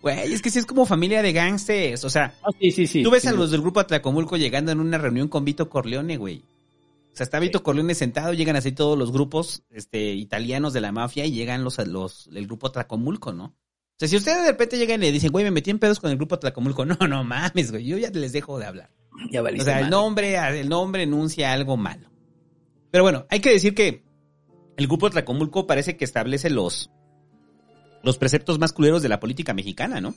Güey, es que sí es como familia de gangsters, o sea, Ah, sí, sí, sí. Tú ves a los del grupo Atlacomulco llegando en una reunión con Vito Corleone, güey. O sea, está Vito Corleone sentado, llegan así todos los grupos este, italianos de la mafia y llegan los, los el grupo Atlacomulco, ¿no? O sea, si ustedes de repente llegan y le dicen, güey, me metí en pedos con el grupo Tlacomulco, no, no mames, güey, yo ya les dejo de hablar. Ya O sea, el nombre, el nombre enuncia algo malo. Pero bueno, hay que decir que el grupo Tlacomulco parece que establece los, los preceptos más culeros de la política mexicana, ¿no?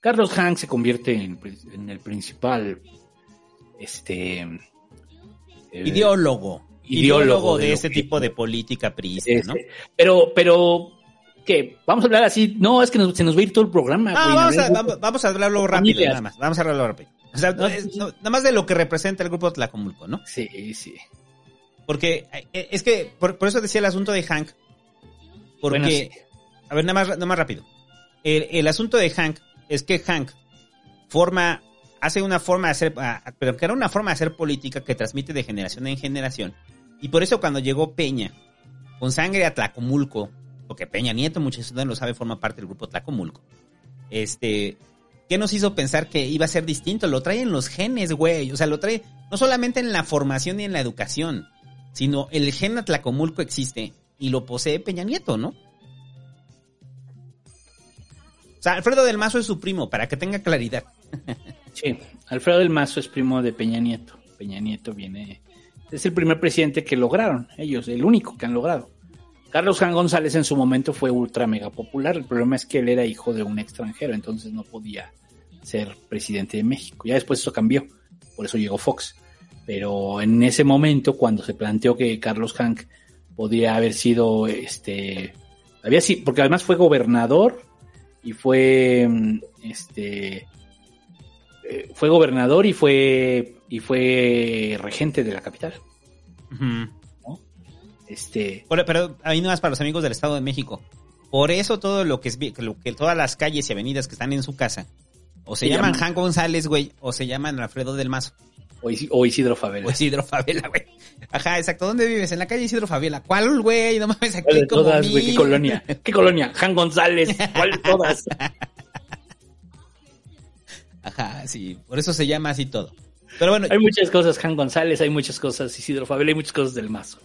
Carlos Hank se convierte en, en el principal este eh, Ideólogo. ideólogo Ideólogo de de este que- tipo de política priista, ¿no? este, pero pero ¿qué? Vamos a hablar así. No, es que nos- se nos va a ir todo el programa. No, güey. vamos, a, ver, vamos, vamos a hablarlo rápido, nada más. Vamos a hablarlo rápido. O sea, No, es- no, nada más de lo que representa el grupo Tlacomulco, ¿no? Sí, sí. Porque eh, es que, por, por eso decía el asunto de Hank. Porque, Bueno, sí. a ver, nada más, nada más rápido. El, el asunto de Hank es que Hank forma, hace una forma de hacer, pero que era una forma de hacer política que transmite de generación en generación. Y por eso cuando llegó Peña, con sangre a Tlacomulco, porque Peña Nieto, muchos no lo saben, forma parte del grupo Tlacomulco. Este, ¿qué nos hizo pensar que iba a ser distinto? Lo trae en los genes, güey. O sea, lo trae no solamente en la formación y en la educación, sino el gen Atlacomulco existe y lo posee Peña Nieto, ¿no? O sea, Alfredo del Mazo es su primo, para que tenga claridad. Sí, Alfredo del Mazo es primo de Peña Nieto. Peña Nieto viene, es el primer presidente que lograron, ellos, el único que han logrado. Carlos Juan González en su momento fue ultra mega popular. El problema es que él era hijo de un extranjero, entonces no podía ser presidente de México. Ya después eso cambió, por eso llegó Fox. Pero en ese momento, cuando se planteó que Carlos Hank podía haber sido, este, había sido, porque además fue gobernador y fue, mm, este, eh, fue gobernador y fue y fue regente de la capital. Este, Pero, pero ahí no más para los amigos del Estado de México. Por eso todo lo que es lo que todas las calles y avenidas que están en su casa o se, Se llaman llaman- Hank González, güey, o se llaman Alfredo del Mazo o, o Isidro Favela. o Isidro Favela, güey. Ajá, exacto. ¿Dónde vives? En la calle Isidro Favela. ¿Cuál, güey? No mames, aquí ¿Cuál como todas, güey? ¿Qué colonia? ¿Qué colonia? Jan González. ¿Cuál de todas? Ajá, sí. Por eso se llama así todo. Pero bueno, Hay muchas cosas Jan González, hay muchas cosas Isidro Favela, hay muchas cosas del Mazo.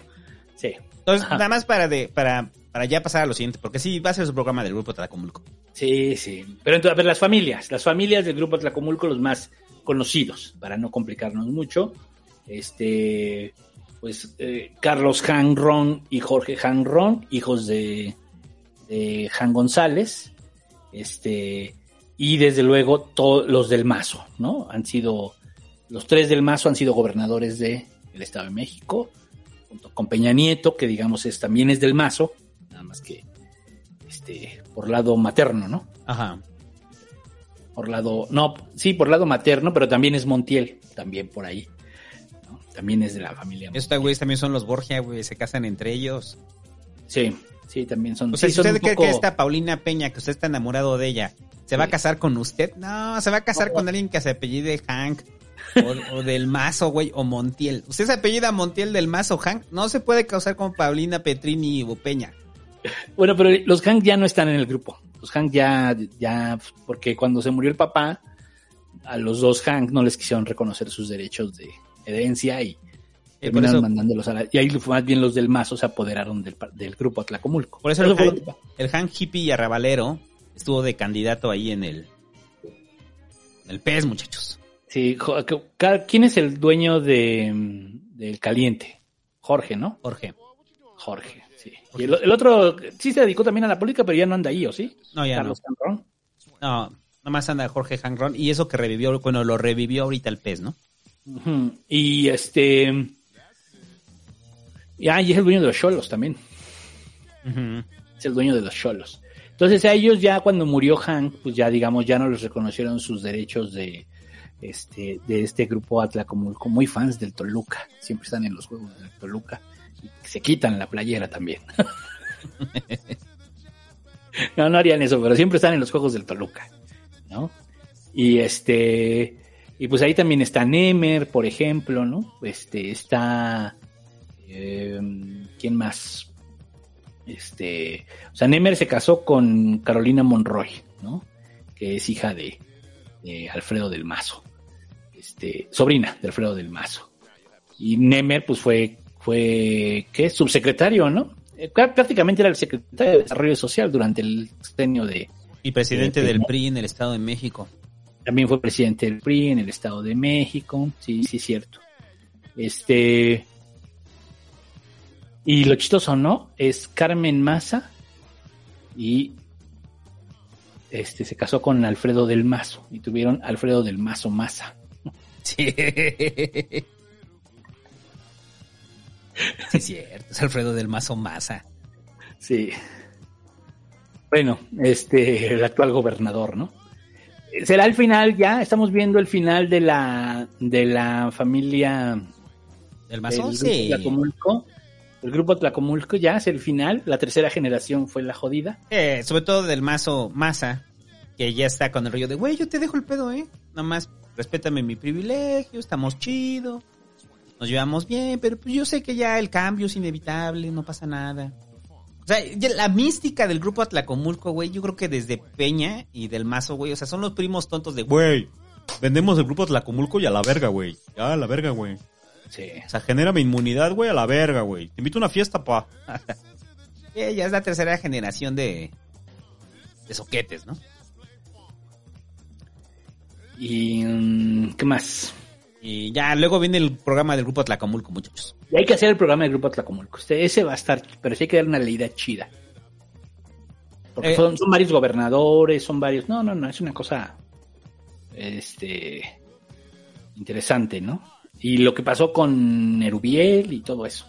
Sí. entonces, Ajá. nada más para, de, para, para ya pasar a lo siguiente, porque sí, va a ser su programa del grupo Tlacomulco. Sí, sí. Pero entonces, a ver, las familias, las familias del grupo Tlacomulco, los más conocidos, para no complicarnos mucho. Este, pues, eh, Carlos Han Ron y Jorge Han Ron, hijos de, de González. Este, y desde luego todos los del Mazo, ¿no? Han sido, los tres del Mazo han sido gobernadores de el Estado de México, junto con Peña Nieto, que digamos es, también es del Mazo, nada más que este, por lado materno, ¿no? Ajá. Por lado, no, sí, por lado materno, pero también es Montiel, también por ahí. ¿no? También es de la familia. Estos güeyes también son los Borgia, güey, se casan entre ellos. Sí, sí, también son. O sea, sí, si usted cree poco- que esta Paulina Peña, que usted está enamorado de ella, ¿se va a casar con usted? No, se va a casar con alguien que se apellide Hank. O, o del Mazo, güey, o Montiel. Usted se apellida Montiel del Mazo, Hank. No se puede casar con Paulina Petrini o Peña. Bueno, pero los Hank ya no están en el grupo. Los Hank ya, ya, porque cuando se murió el papá, a los dos Hank no les quisieron reconocer sus derechos de herencia y Eh, terminaron mandándolos a la... Y ahí más bien los del Mazo se apoderaron del, del grupo Atlacomulco. Por eso el Hank, que- el Hank hippie y arrabalero estuvo de candidato ahí en el, en el PES, muchachos. Sí, ¿quién es el dueño de, del caliente? Jorge, ¿no? Jorge. Jorge. Y el, el otro sí se dedicó también a la política, pero ya no anda ahí, ¿o sí? No, ya Carlos no. No, nomás anda Jorge Hank Ron. Y eso que revivió, bueno, lo revivió ahorita el PES, ¿no? Y este. Ya, y es el dueño de los cholos también. Es el dueño de los cholos. Entonces a ellos ya cuando murió Hank, pues ya digamos, ya no les reconocieron sus derechos de este, de este grupo Atlacomulco, muy fans del Toluca. Siempre están en los juegos del Toluca. Se quitan la playera también. no, no harían eso, pero siempre están en los juegos del Toluca. ¿No? Y este. Y pues ahí también está Nemer, por ejemplo, ¿no? Este, está. eh, ¿Quién más? Este. O sea, Nemer se casó con Carolina Monroy, ¿no? Que es hija de, de Alfredo del Mazo. Este, sobrina de Alfredo del Mazo. Y Nemer, pues fue, fue, ¿qué? Subsecretario, ¿no? eh, prácticamente era el secretario de Desarrollo Social durante el sexenio de... Y presidente de del Peña. PRI en el Estado de México. También fue presidente del PRI en el Estado de México. Sí, sí, cierto. Este. Y lo chistoso, ¿no? Es Carmen Maza y este se casó con Alfredo del Mazo y tuvieron Alfredo del Mazo Maza. Sí. Sí, es cierto. Es Alfredo del Mazo Maza. Sí. Bueno, este, el actual gobernador, ¿no? Será el final ya, estamos viendo el final de la de la familia ¿Del Mazo? Sí. Tlacomulco. El grupo Tlacomulco ya es el final, la tercera generación fue la jodida. Eh, sobre todo del Mazo Maza, que ya está con el rollo de, güey, yo te dejo el pedo, ¿eh? Nomás respétame mi privilegio, estamos chido, nos llevamos bien, pero pues yo sé que ya el cambio es inevitable, no pasa nada. O sea, ya la mística del grupo Atlacomulco, güey, yo creo que desde Peña y del Mazo, güey, o sea, son los primos tontos de, güey, vendemos el grupo Atlacomulco y a la verga, güey. Ya, a la verga, güey. Sí. O sea, genera mi inmunidad, güey, a la verga, güey. Te invito a una fiesta, pa. Eh, ya es la tercera generación de, de soquetes, ¿no? Y mm, ¿qué más? Y ya luego viene el programa del grupo Atlacomulco, muchachos. Y hay que hacer el programa del grupo Tlacomulco. Este, ese va a estar, pero sí hay que dar una leída chida. Porque Eh, son, son varios gobernadores, son varios. No, no, no, es una cosa este interesante, ¿no? Y lo que pasó con Nerubiel y todo eso.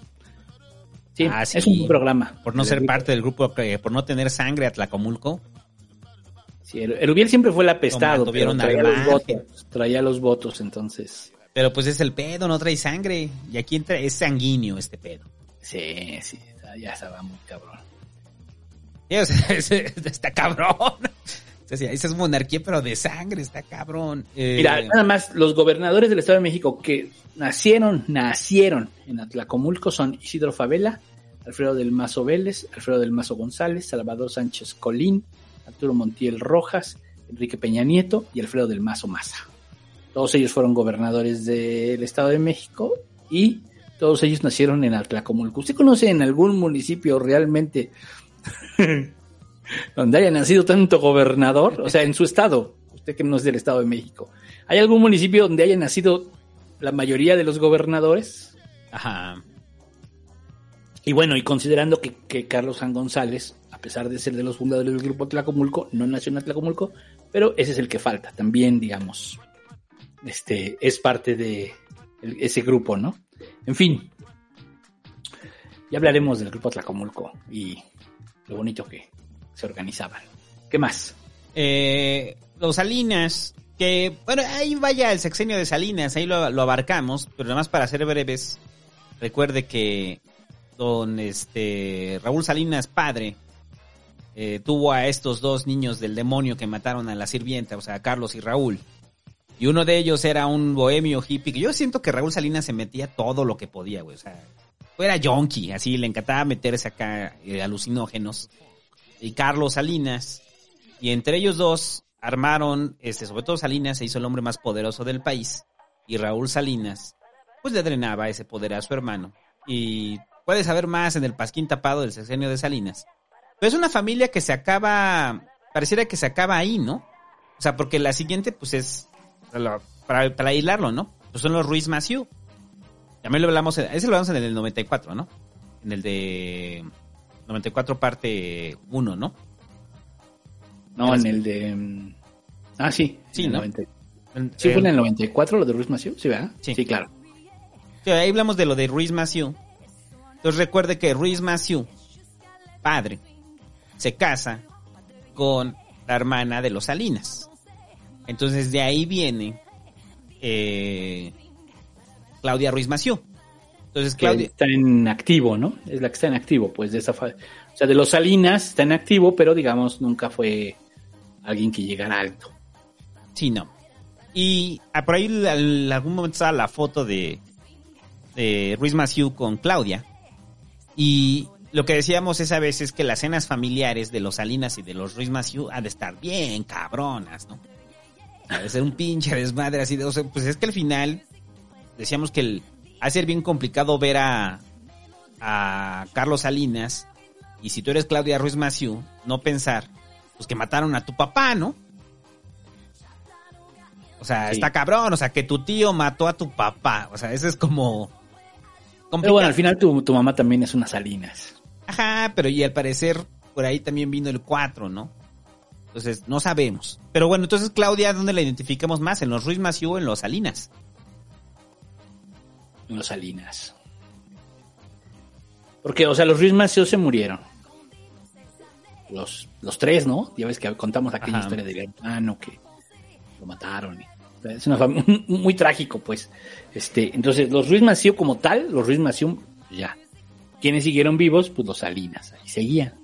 Sí, Ah, sí. es un buen programa. Por no ser grupo- parte del grupo, eh, por no tener sangre Atlacomulco. Sí, el- Erubiel siempre fue el apestado, pero traía los votos, traía los votos, entonces. Pero pues es el pedo, no trae sangre. Y aquí entra, es sanguíneo este pedo. Sí, sí, ya estaba muy cabrón. Sí, o sea, es- está cabrón. O sea, esa es monarquía, pero de sangre, está cabrón. Eh, Mira, nada más, los gobernadores del Estado de México que nacieron, nacieron en Atlacomulco son Isidro Favela, Alfredo del Mazo Vélez, Alfredo del Mazo González, Salvador Sánchez Colín, Arturo Montiel Rojas, Enrique Peña Nieto y Alfredo del Mazo Maza. Todos ellos fueron gobernadores del Estado de México y todos ellos nacieron en Atlacomulco. ¿Usted conoce en algún municipio realmente donde haya nacido tanto gobernador? O sea, en su estado, usted que no es del Estado de México. ¿Hay algún municipio donde haya nacido la mayoría de los gobernadores? Ajá. Y bueno, y considerando que, que Carlos San González, a pesar de ser de los fundadores del grupo Tlacomulco, no nació en Tlacomulco, pero ese es el que falta. También, digamos, este, es parte de ese grupo, ¿no? En fin, ya hablaremos del grupo Tlacomulco y lo bonito que se organizaban. ¿Qué más? Eh, los Salinas, que, bueno, ahí vaya el sexenio de Salinas, ahí lo, lo abarcamos, pero nada más para ser breves, recuerde que don este Raúl Salinas, padre, eh, tuvo a estos dos niños del demonio que mataron a la sirvienta, o sea, a Carlos y Raúl. Y uno de ellos era un bohemio hippie, que yo siento que Raúl Salinas se metía todo lo que podía, güey, o sea, era yonki, así, le encantaba meterse acá eh, alucinógenos. Y Carlos Salinas, y entre ellos dos armaron, este, sobre todo Salinas se hizo el hombre más poderoso del país. Y Raúl Salinas, pues le drenaba ese poder a su hermano. Y puedes saber más en el pasquín tapado del sexenio de Salinas. Pero es una familia que se acaba, pareciera que se acaba ahí, ¿no? O sea, porque la siguiente, pues es, para, para, ¿no? Pues son los Ruiz Massieu. También lo hablamos, ese lo hablamos en el 94, ¿no? En el de 94 parte 1, ¿no? No, en el de... mm, Ah, sí. Sí, en el ¿no? 90. En- ¿Sí fue en el- el 94 lo de Ruiz Massieu? Sí, ¿verdad? Sí. sí claro. Sí, ahí hablamos de lo de Ruiz Massieu. Entonces recuerde que Ruiz Massieu, padre, se casa con la hermana de los Salinas. Entonces de ahí viene eh, Claudia Ruiz Massieu. Entonces Claudia... está en activo, ¿no? Es la que está en activo, pues de esa fa- O sea, de los Salinas está en activo, pero digamos nunca fue alguien que llegara alto. Sí, no. Y ah, por ahí en algún momento estaba la foto de, de Ruiz Massieu con Claudia. Y lo que decíamos esa vez es que las cenas familiares de los Salinas y de los Ruiz Massieu ha de estar bien cabronas, ¿no? De ser un pinche desmadre así de, o sea, pues es que al final decíamos que el, ha de ser bien complicado ver a, a Carlos Salinas Y si tú eres Claudia Ruiz Massieu, no pensar, pues que mataron a tu papá, ¿no? O sea, Sí. está cabrón, o sea, que tu tío mató a tu papá. O sea, eso es como... Pero bueno, al final tu, tu mamá también es una Salinas. Ajá, pero y al parecer por ahí también vino el 4, ¿no? Entonces, no sabemos. Pero bueno, entonces Claudia, ¿dónde la identificamos más? ¿En los Ruiz Massieu o en los Salinas? en los Salinas. Porque, o sea, los Ruiz Massieu se murieron. Los, los tres, ¿no? Ya ves que contamos aquella Ajá. historia del hermano que lo mataron. Es una muy trágico, pues. Este, entonces, los Ruiz Massieu como tal, los Ruiz Massieu, ya. Quienes siguieron vivos? Pues los Salinas, ahí seguían,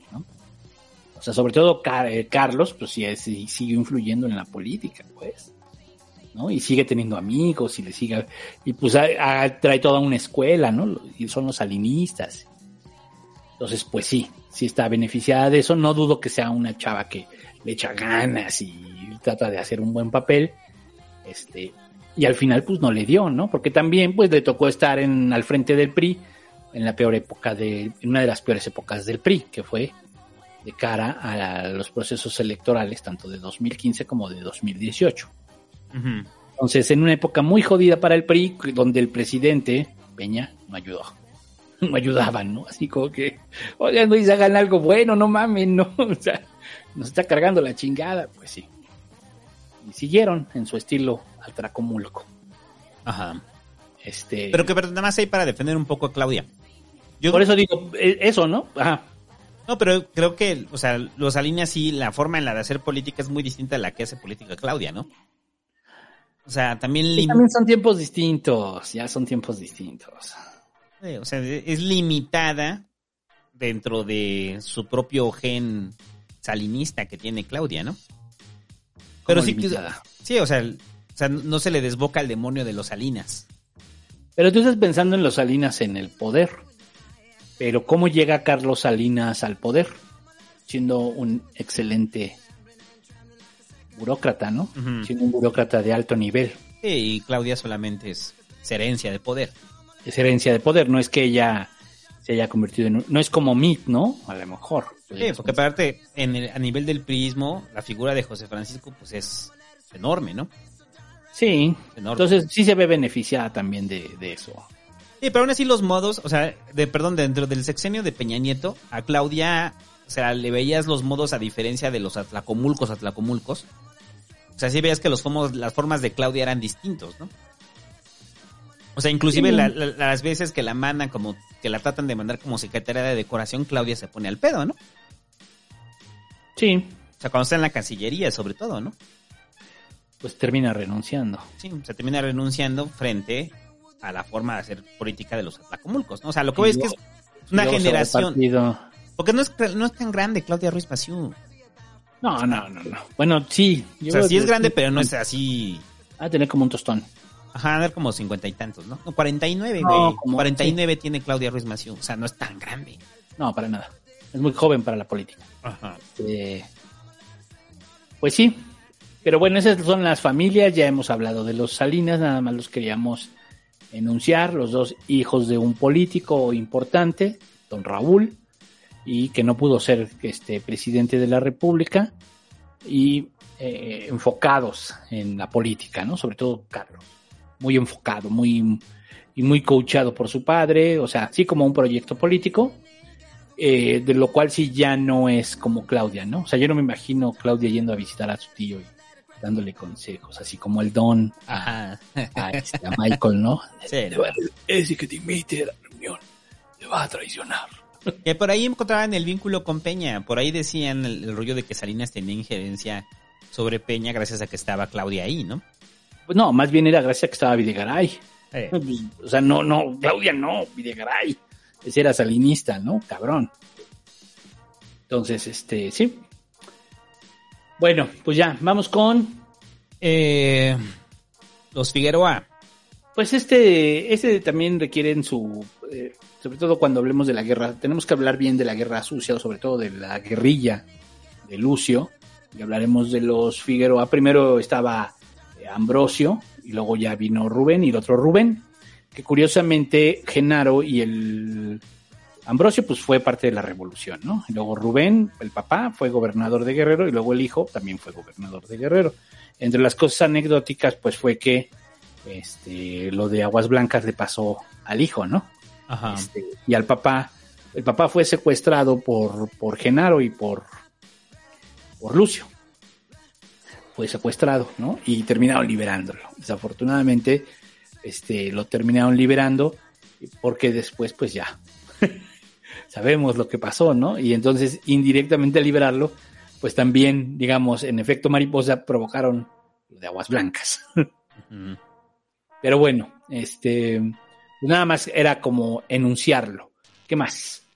sea, sobre todo eh, Carlos, pues sí, sí, siguió influyendo en la política, pues. ¿no? Y sigue teniendo amigos y le sigue, y pues a- trae toda una escuela, ¿no? Y son los salinistas. Entonces, pues sí, sí está beneficiada de eso. No dudo que sea una chava que le echa ganas y trata de hacer un buen papel. Este, y al final, pues no le dio, ¿no? Porque también, pues le tocó estar en, al frente del PRI en la peor época de, en una de las peores épocas del PRI, que fue de cara a los procesos electorales, tanto de 2015 como de 2018. Ujú. Entonces, en una época muy jodida para el PRI, donde el presidente Peña no ayudó. No ayudaban, ¿no? Así como que, oigan, Luis, hagan algo bueno, no mamen, ¿no? O sea, nos está cargando la chingada, pues sí. Y siguieron en su estilo altracomulco. Ajá. Este, Pero que nada más hay para defender un poco a Claudia. Yo por eso digo, eh, eso, ¿no? Ajá. No, pero creo que, o sea, los Salinas sí, la forma en la de hacer política es muy distinta a la que hace política Claudia, ¿no? O sea, también, Sí, también son tiempos distintos, ya son tiempos distintos. o sea, es limitada dentro de su propio gen salinista que tiene Claudia, ¿no? Pero ¿Cómo sí, que- limitada? sí, o sea, o sea, no se le desboca el demonio de los Salinas. Pero tú estás pensando en los Salinas en el poder. Pero ¿cómo llega Carlos Salinas al poder? Siendo un excelente burócrata, ¿no? Siendo un burócrata de alto nivel. Sí, y Claudia solamente es herencia de poder. Es herencia de poder, no es que ella se haya convertido en... un- No es como Mitt, ¿no? A lo mejor. Sí, porque aparte, en el- a nivel del prismo, la figura de José Francisco, pues es enorme, ¿no? Sí, Enorme. entonces sí se ve beneficiada también de, de eso. Sí, pero aún así los modos, o sea, de, perdón, dentro del sexenio de Peña Nieto, a Claudia, o sea, le veías los modos a diferencia de los atlacomulcos, atlacomulcos. O sea, sí veías que los fomos, las formas de Claudia eran distintos, ¿no? O sea, inclusive Sí. la- la- las veces que la mandan como, que la tratan de mandar como secretaria de decoración, Claudia se pone al pedo, ¿no? Sí, O sea, cuando está en la Cancillería, sobre todo, ¿no? pues termina renunciando. Sí, se termina renunciando frente a la forma de hacer política de los atlacomulcos, ¿no? O sea, lo que voy es que es una generación. Porque no es, no es tan grande Claudia Ruiz Massieu. No, no, no, no. Bueno, sí. O sea, sí es grande, pero no es así. Va a tener como un tostón. Ajá, a ver como cincuenta y tantos, ¿no? No, 49, No, güey. como- 49 tiene Claudia Ruiz Massieu. O sea, no es tan grande. No, para nada. Es muy joven para la política. Ajá. Eh, pues sí. Pero bueno, esas son las familias. Ya hemos hablado de los Salinas, nada más los queríamos enunciar. Los dos hijos de un político importante, don Raúl, y que no pudo ser este presidente de la República, y eh, enfocados en la política, ¿no? Sobre todo Carlos. Muy enfocado, muy y muy coachado por su padre, o sea, sí como un proyecto político, eh, de lo cual sí ya no es como Claudia, ¿no? O sea, yo no me imagino Claudia yendo a visitar a su tío y dándole consejos, así como el don a, este, a Michael, ¿no? Sí, va decir, Ese que te invite a la reunión te va a traicionar. Que por ahí encontraban el vínculo con Peña. Por ahí decían el, el rollo de que Salinas tenía injerencia sobre Peña gracias a que estaba Claudia ahí, ¿no? Pues no, más bien era gracias a que estaba Videgaray. Eh. O sea, no, no, Claudia no, Videgaray. Ese era salinista, ¿no? Cabrón. Entonces, este, sí. Bueno, pues ya, vamos con. Eh, los Figueroa. Pues este, este también requieren su, eh, sobre todo cuando hablemos de la guerra, tenemos que hablar bien de la guerra sucia, sobre todo de la guerrilla de Lucio, y hablaremos de los Figueroa. Primero estaba eh, Ambrosio, y luego ya vino Rubén, y el otro Rubén, que curiosamente Genaro y el, Ambrosio pues fue parte de la revolución, ¿no? Y luego Rubén, el papá, fue gobernador de Guerrero y luego el hijo también fue gobernador de Guerrero. Entre las cosas anecdóticas pues fue que este, lo de Aguas Blancas le pasó al hijo, ¿no? Ajá. Este, y al papá, el papá fue secuestrado por, por Genaro y por, por Lucio. Fue secuestrado, ¿no? Y terminaron liberándolo. Desafortunadamente, este, lo terminaron liberando porque después, pues ya, sabemos lo que pasó, ¿no? Y entonces, indirectamente al liberarlo, pues también, digamos, en efecto mariposa, provocaron lo de aguas blancas. Pero bueno, este, nada más era como enunciarlo. ¿Qué más?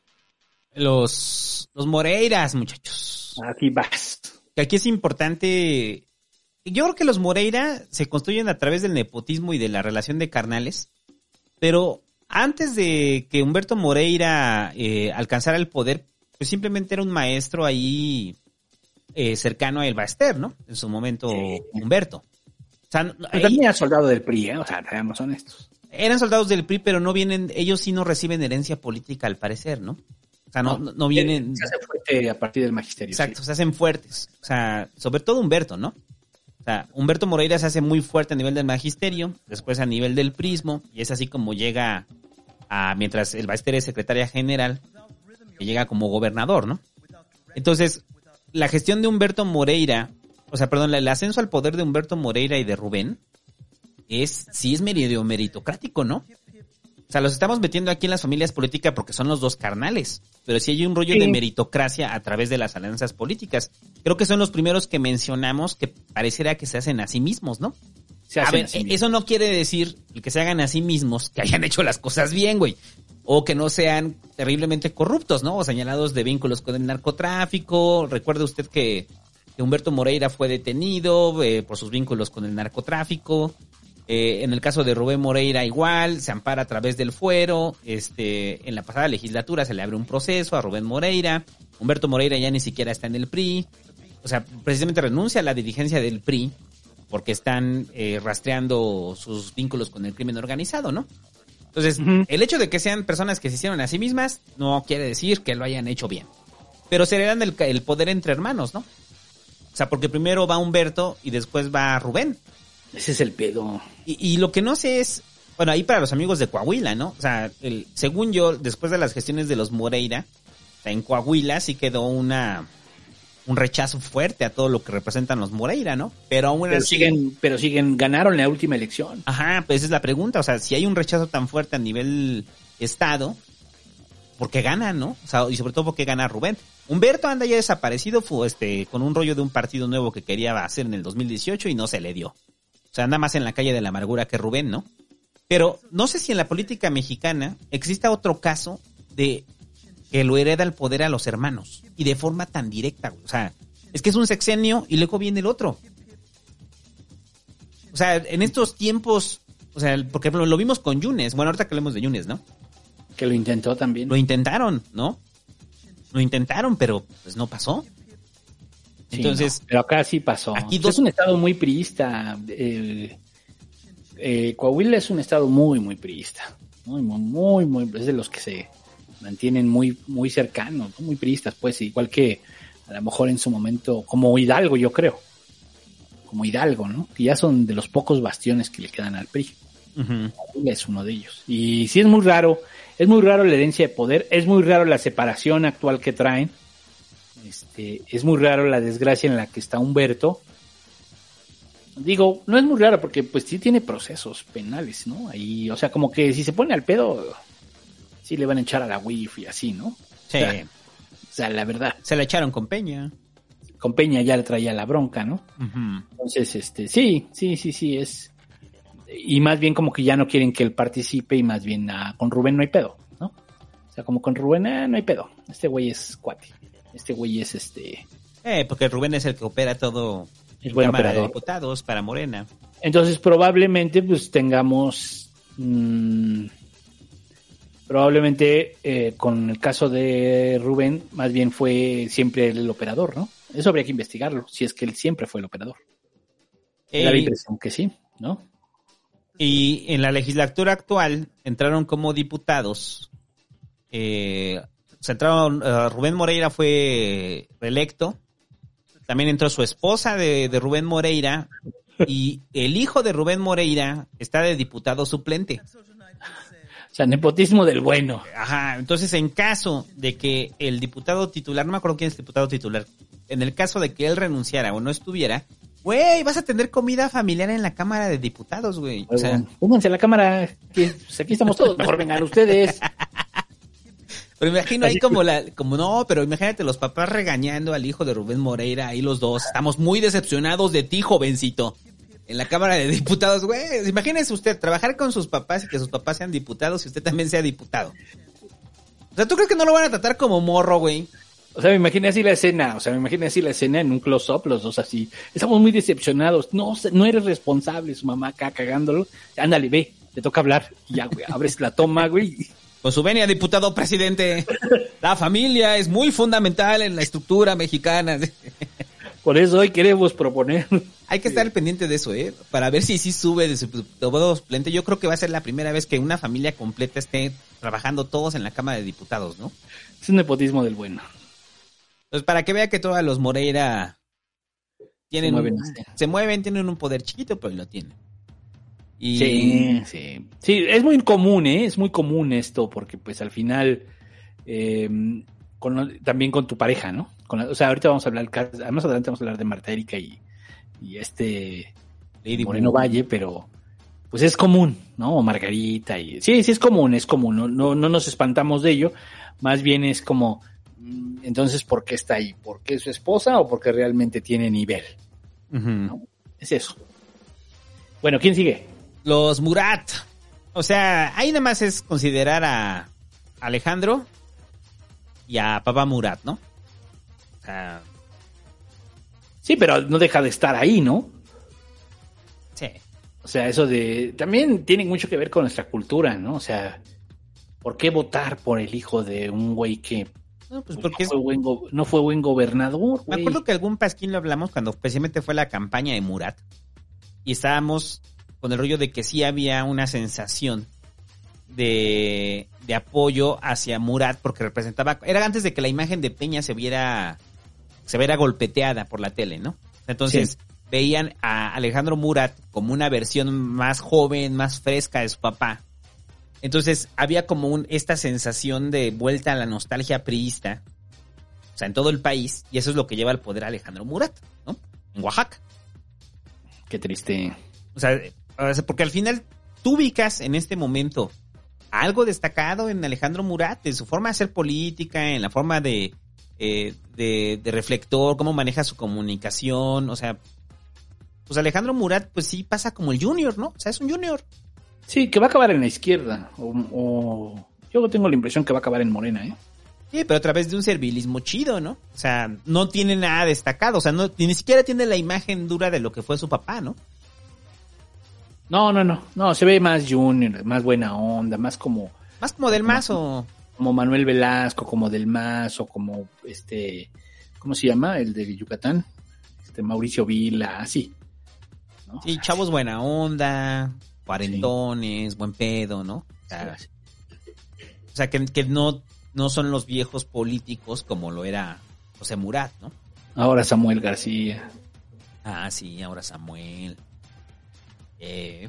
Los, los Moreiras, muchachos. Aquí vas. Que aquí es importante. Yo creo que los Moreira se construyen a través del nepotismo y de la relación de carnales. Pero antes de que Humberto Moreira eh, alcanzara el poder, pues simplemente era un maestro ahí eh, cercano a El Baester, ¿no? En su momento, Humberto. O sea, Pero ahí- también era soldado del PRI, ¿eh? O sea, seamos honestos. eran soldados del PRI, pero no vienen, ellos sí no reciben herencia política al parecer, ¿no? O sea, no, no, no vienen. Se hace fuerte a partir del magisterio. Exacto, se hacen fuertes. O sea, sobre todo Humberto, ¿no? Sea, Humberto Moreira se hace muy fuerte a nivel del magisterio, después a nivel del prismo, y es así como llega a, mientras el Baester es secretaria general, que llega como gobernador, ¿no? Entonces, la gestión de Humberto Moreira, o sea, perdón, el ascenso al poder de Humberto Moreira y de Rubén, es, sí es medio meritocrático, ¿no? O sea, los estamos metiendo aquí en las familias políticas porque son los dos carnales. Pero sí hay un rollo Sí. de meritocracia a través de las alianzas políticas. Creo que son los primeros que mencionamos que pareciera que se hacen a sí mismos, ¿no? Se a ver, a sí mismos. eso no quiere decir el que se hagan a sí mismos que hayan hecho las cosas bien, güey. O que no sean terriblemente corruptos, ¿no? O señalados de vínculos con el narcotráfico. Recuerde usted que, que Humberto Moreira fue detenido eh, por sus vínculos con el narcotráfico. Eh, en el caso de Rubén Moreira igual, se ampara a través del fuero. Este, en la pasada legislatura se le abre un proceso a Rubén Moreira. Humberto Moreira ya ni siquiera está en el PRI. O sea, precisamente renuncia a la dirigencia del PRI porque están eh, rastreando sus vínculos con el crimen organizado, ¿no? Entonces, el hecho de que sean personas que se hicieron a sí mismas no quiere decir que lo hayan hecho bien. Pero se heredan el, el poder entre hermanos, ¿no? O sea, porque primero va Humberto y después va Rubén. Ese es el pedo. Y, y lo que no sé es, bueno, ahí para los amigos de Coahuila, ¿no? O sea, el, según yo, después de las gestiones de los Moreira, en Coahuila sí quedó una un rechazo fuerte a todo lo que representan los Moreira, ¿no? Pero aún Pero así... siguen, pero siguen, ganaron la última elección. Ajá, pues esa es la pregunta. O sea, si hay un rechazo tan fuerte a nivel Estado, ¿por qué gana, no? O sea, y sobre todo, ¿por qué gana Rubén? Humberto anda ya desaparecido, fue este, con un rollo de un partido nuevo que quería hacer en el 2018 y no se le dio. Sea, anda más en la calle de la amargura que Rubén, ¿no? Pero no sé si en la política mexicana exista otro caso de que lo hereda el poder a los hermanos y de forma tan directa. güey. O sea, es que es un sexenio y luego viene el otro. O sea, en estos tiempos, o sea, porque lo vimos con Yunes. Bueno, ahorita que hablemos de Yunes, ¿no? Que lo intentó también. Lo intentaron, ¿no? Lo intentaron, pero pues no pasó. Entonces, no, pero acá sí pasó. Aquí Aquí dos- Es un estado muy priista. eh, eh, Coahuila es un estado muy, muy priista. Muy, muy, muy, muy- es de los que se mantienen muy, muy cercanos, ¿no? muy priistas, pues, igual que a lo mejor en su momento, como Hidalgo, yo creo. Como Hidalgo, ¿no? Que ya son de los pocos bastiones que le quedan al PRI. Coahuila es uno de ellos. Y sí es muy raro, es muy raro la herencia de poder, es muy raro la separación actual que traen. Este, es muy raro la desgracia en la que está Humberto. Digo, no es muy raro porque pues sí tiene procesos penales, ¿no? Ahí, o sea, como que si se pone al pedo, sí le van a echar a la wifi así, ¿no? Sí. O sea, o sea, la verdad, Se la echaron con Peña. con Peña ya le traía la bronca, ¿no? Entonces, este, sí, sí, sí, sí, es. Y más bien como que ya no quieren que él participe y más bien ah, con Rubén no hay pedo, ¿no? O sea, como con Rubén ah, no hay pedo. Este güey es cuate. Este güey es este. Eh, porque Rubén es el que opera todo en buen Cámara de. Diputados para Morena. Entonces probablemente pues tengamos. mm, probablemente eh, con el caso de Rubén, más bien fue siempre el operador, ¿no? Eso habría que investigarlo, si es que él siempre fue el operador. Da la impresión que sí, ¿no? Y en la legislatura actual entraron como diputados Eh, se entraron, eh, Rubén Moreira fue reelecto. También entró su esposa de, de Rubén Moreira. Y el hijo de Rubén Moreira está de diputado suplente. O sea, nepotismo del bueno. Ajá, entonces en caso de que el diputado titular, no me acuerdo quién es el diputado titular, en el caso de que él renunciara o no estuviera, güey, vas a tener comida familiar en la Cámara de Diputados, güey. O sea, Pónganse a la cámara, que pues, aquí estamos todos. Mejor vengan ustedes. pero me imagino ahí como la, como no, pero imagínate los papás regañando al hijo de Rubén Moreira, ahí los dos. Estamos muy decepcionados de ti, jovencito. En la Cámara de Diputados, güey. Imagínese usted trabajar con sus papás y que sus papás sean diputados y usted también sea diputado. O sea, ¿tú crees que no lo van a tratar como morro, güey? O sea, me imaginé así la escena, o sea, me imaginé así la escena en un close-up, los dos así. Estamos muy decepcionados. No, no eres responsable, su mamá acá cagándolo. Ándale, ve, te toca hablar. Y ya, güey, abres la toma, güey. Con su venia, diputado presidente. La familia es muy fundamental en la estructura mexicana. Por eso hoy queremos proponer. Hay que estar pendiente de eso, ¿eh? Para ver si sí sube de su diputado suplente. Yo creo que va a ser la primera vez que una familia completa esté trabajando todos en la Cámara de Diputados, ¿no? Es un nepotismo del bueno. Pues para que vea que todos los Moreira tienen Se mueven un- se mueven, tienen un poder chiquito, pero lo tienen. Y Sí, sí. Sí, es muy común, ¿eh? Es muy común esto, porque pues al final, eh, con- también con tu pareja, ¿no? Con la- o sea, ahorita vamos a hablar, más adelante vamos a hablar de Marta Erika y, y este Lady Moreno. Valle, pero pues es común, ¿no? O Margarita y sí, sí es común, es común, no, no, no nos espantamos de ello, más bien es como, mm, entonces, ¿por qué está ahí? ¿Por qué es su esposa o porque realmente tiene nivel? Es eso. Bueno, ¿quién sigue? Los Murat. O sea, ahí nada más es considerar a Alejandro y a Papá Murat, ¿no? O sea, Sí, pero no deja de estar ahí, ¿no? sí. O sea, eso de... También tiene mucho que ver con nuestra cultura, ¿no? O sea, ¿por qué votar por el hijo de un güey que No, pues porque fue buen go- no fue buen gobernador, Me acuerdo que algún pasquín lo hablamos cuando precisamente fue la campaña de Murat. Y estábamos con el rollo de que sí había una sensación de, de apoyo hacia Murat porque representaba... Era antes de que la imagen de Peña se viera, se viera golpeteada por la tele, ¿no? Entonces veían a Alejandro Murat como una versión más joven, más fresca de su papá. Entonces había como un, esta sensación de vuelta a la nostalgia priista o sea, en todo el país, y eso es lo que lleva al poder a Alejandro Murat, ¿no? En Oaxaca. Qué triste. O sea, o sea, porque al final tú ubicas en este momento algo destacado en Alejandro Murat, en su forma de hacer política, en la forma de, eh, de, de reflector, cómo maneja su comunicación, o sea, pues Alejandro Murat, pues sí pasa como el junior, ¿no? O sea, es un junior. Sí, que va a acabar en la izquierda. O, o- yo tengo la impresión que va a acabar en Morena, ¿eh? Sí, pero a través de un servilismo chido, ¿no? O sea, no tiene nada destacado, o sea, no, ni siquiera tiene la imagen dura de lo que fue su papá, ¿no? No, no, no. No, se ve más junior, más buena onda, más como, Más como del mazo. como Manuel Velasco, como Del Mazo, como este, ¿cómo se llama? El de Yucatán. Este Mauricio Vila, así. ¿no? Sí, chavos buena onda, cuarentones, buen pedo, ¿no? O sea, o sea, que, que no, no son los viejos políticos como lo era José Murat, ¿no? Ahora Samuel García. Ah, sí, ahora Samuel. Eh,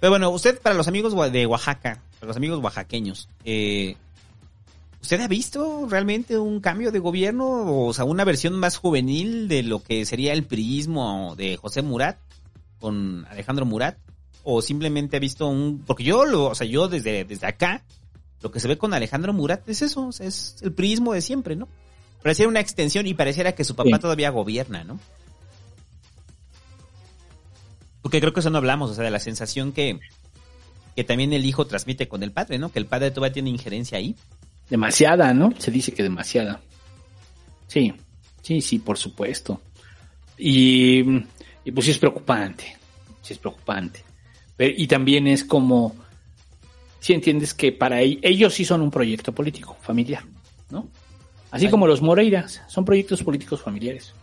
Pero bueno, usted, para los amigos de Oaxaca, para los amigos oaxaqueños, eh, ¿usted ha visto realmente un cambio de gobierno? O sea, una versión más juvenil de lo que sería el priismo de José Murat con Alejandro Murat? ¿O simplemente ha visto un...? Porque yo, lo, o sea, yo desde, desde acá, lo que se ve con Alejandro Murat es eso, o sea, es el priismo de siempre, ¿no? Pareciera una extensión y pareciera que su papá Sí. todavía gobierna, ¿no? Porque creo que eso no hablamos, o sea, de la sensación que, que también el hijo transmite con el padre, ¿no? Que el padre todavía tiene injerencia ahí. Demasiada, ¿no? Se dice que demasiada. Sí, sí, sí, por supuesto. Y, y pues sí es preocupante, sí es preocupante. Pero- y también es como, si entiendes que para e- ellos sí son un proyecto político, familiar, ¿no? Así Ay. como los Moreiras, son proyectos políticos familiares.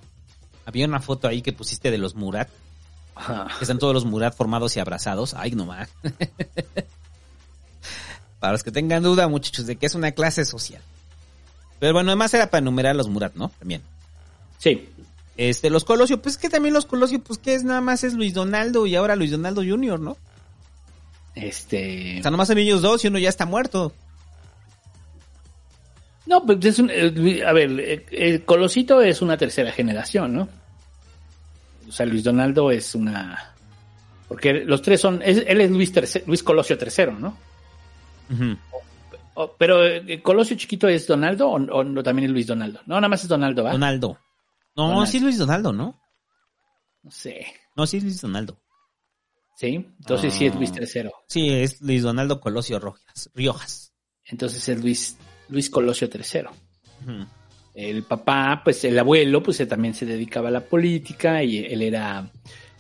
Había una foto ahí que pusiste de los Murat, Ajá. están todos los Murat formados y abrazados. Ay, no más. Para los que tengan duda, muchachos, de que es una clase social. Pero bueno, además era para enumerar los Murat, ¿no? También. Sí. Este, los Colosio, pues que también los Colosio, pues que es nada más es Luis Donaldo y ahora Luis Donaldo Jr., ¿no? Este. O sea, nomás son ellos dos y uno ya está muerto. No, pues es un. eh, A ver, eh, el Colosito es una tercera generación, ¿no? O sea, Luis Donaldo es una. Porque los tres son. es- él es Luis, terce- Luis Colosio III, ¿no? O- pero eh, Colosio chiquito es Donaldo o, o no, también es Luis Donaldo. No, nada más es Donaldo, ¿va? Donaldo. No, Donaldo. sí es Luis Donaldo, ¿no? No sé. No, sí es Luis Donaldo. Sí, entonces sí es Luis Ah. III. Sí, es Luis Donaldo Colosio Rojas, Riojas. Entonces es Luis, Luis Colosio III. Ujú. El papá, pues el abuelo, pues también se dedicaba a la política y él era,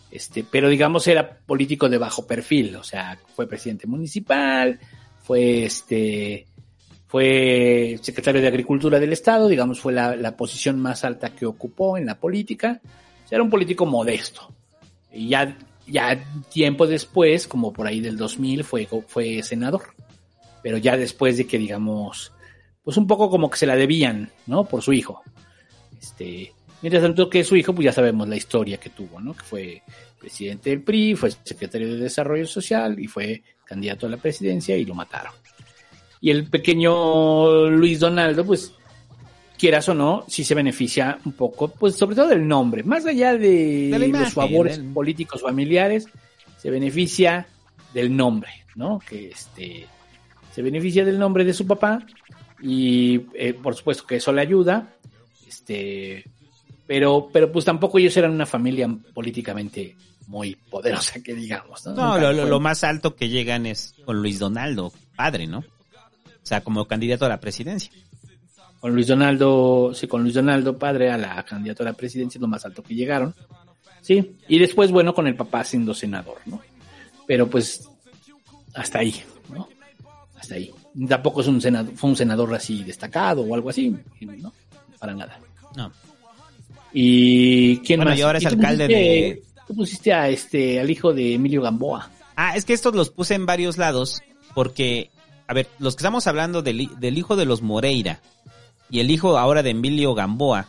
este, pero digamos era político de bajo perfil, o sea, fue presidente municipal, fue este, fue secretario de Agricultura del Estado, digamos, fue la, la posición más alta que ocupó en la política. O sea, era un político modesto. Y ya, ya tiempo después, como por ahí del 2000, fue, fue senador. Pero ya después de que, digamos, pues un poco como que se la debían, ¿no? Por su hijo. Este, mientras tanto que su hijo, pues ya sabemos la historia que tuvo, ¿no? Que fue presidente del PRI, fue secretario de Desarrollo Social y fue candidato a la presidencia y lo mataron. Y el pequeño Luis Donaldo, pues, quieras o no, sí se beneficia un poco, pues sobre todo del nombre, más allá de, De la imagen, los favores del- políticos familiares, se beneficia del nombre, ¿no? Que este se beneficia del nombre de su papá y eh, por supuesto que eso le ayuda, este, pero, pero pues tampoco ellos eran una familia políticamente muy poderosa, que digamos, ¿no? No, lo, más alto que llegan es con Luis Donaldo, padre, ¿no? O sea, como candidato a la presidencia. con Luis Donaldo, sí, con Luis Donaldo, padre a la candidata a la presidencia, es lo más alto que llegaron. Sí, y después, bueno, con el papá siendo senador, ¿no? Pero pues, hasta ahí, ¿no? Hasta ahí. Tampoco es un senador, fue un senador así destacado o algo así, ¿no? Para nada. No. Y quién Bueno, más? y ahora es alcalde pusiste- de- Tú pusiste a este, al hijo de Emilio Gamboa. Ah, es que estos los puse en varios lados porque, a ver, los que estamos hablando del, del hijo de los Moreira y el hijo ahora de Emilio Gamboa,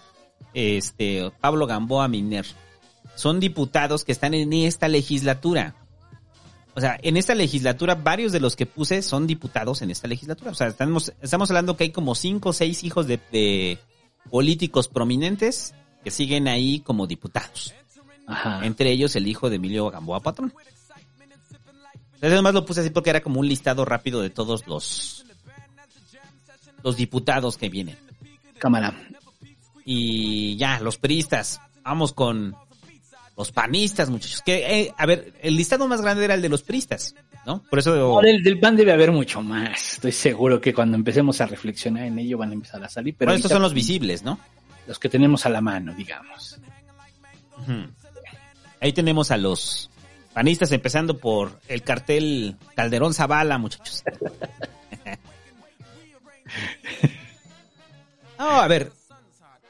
este, Pablo Gamboa Miner, son diputados que están en esta legislatura. O sea, en esta legislatura, varios de los que puse son diputados en esta legislatura. O sea, estamos, estamos hablando que hay como cinco o seis hijos de, de políticos prominentes que siguen ahí como diputados. Ajá. Entre ellos el hijo de Emilio Gamboa Patrón. Además lo puse así porque era como un listado rápido de todos los los diputados que vienen. Cámara. Y ya, los peristas. Vamos con los panistas, muchachos. Que, eh, a ver, el listado más grande era el de los peristas, ¿no? Por eso... No, del, del PAN debe haber mucho más. Estoy seguro que cuando empecemos a reflexionar en ello van a empezar a salir. Pero bueno, estos son los visibles, ¿no? los que tenemos a la mano, digamos. Ahí tenemos a los panistas empezando por el cartel Calderón Zavala, muchachos. No, a ver.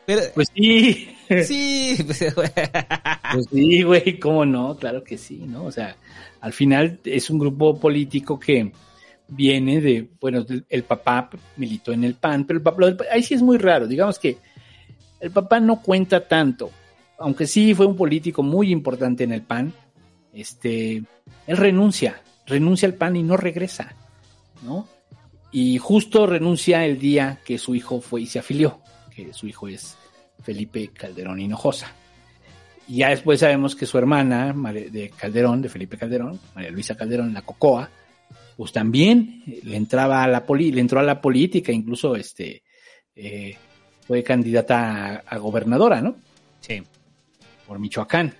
Pero, Pues sí. Sí, pues, Pues sí, güey, cómo no, claro que sí, ¿no? O sea, al final es un grupo político que viene de, bueno, el papá militó en el PAN, pero el papá, ahí sí es muy raro, digamos que el papá no cuenta tanto, aunque sí fue un político muy importante en el PAN, este, él renuncia, renuncia al PAN y no regresa, ¿no? Y justo renuncia el día que su hijo fue y se afilió, que su hijo es Felipe Calderón Hinojosa. Y ya después sabemos que su hermana de Calderón, de Felipe Calderón, María Luisa Calderón, la Cocoa, pues también le entraba a la poli, le entró a la política, incluso este eh, fue candidata a, a gobernadora, ¿no? Sí. Por Michoacán.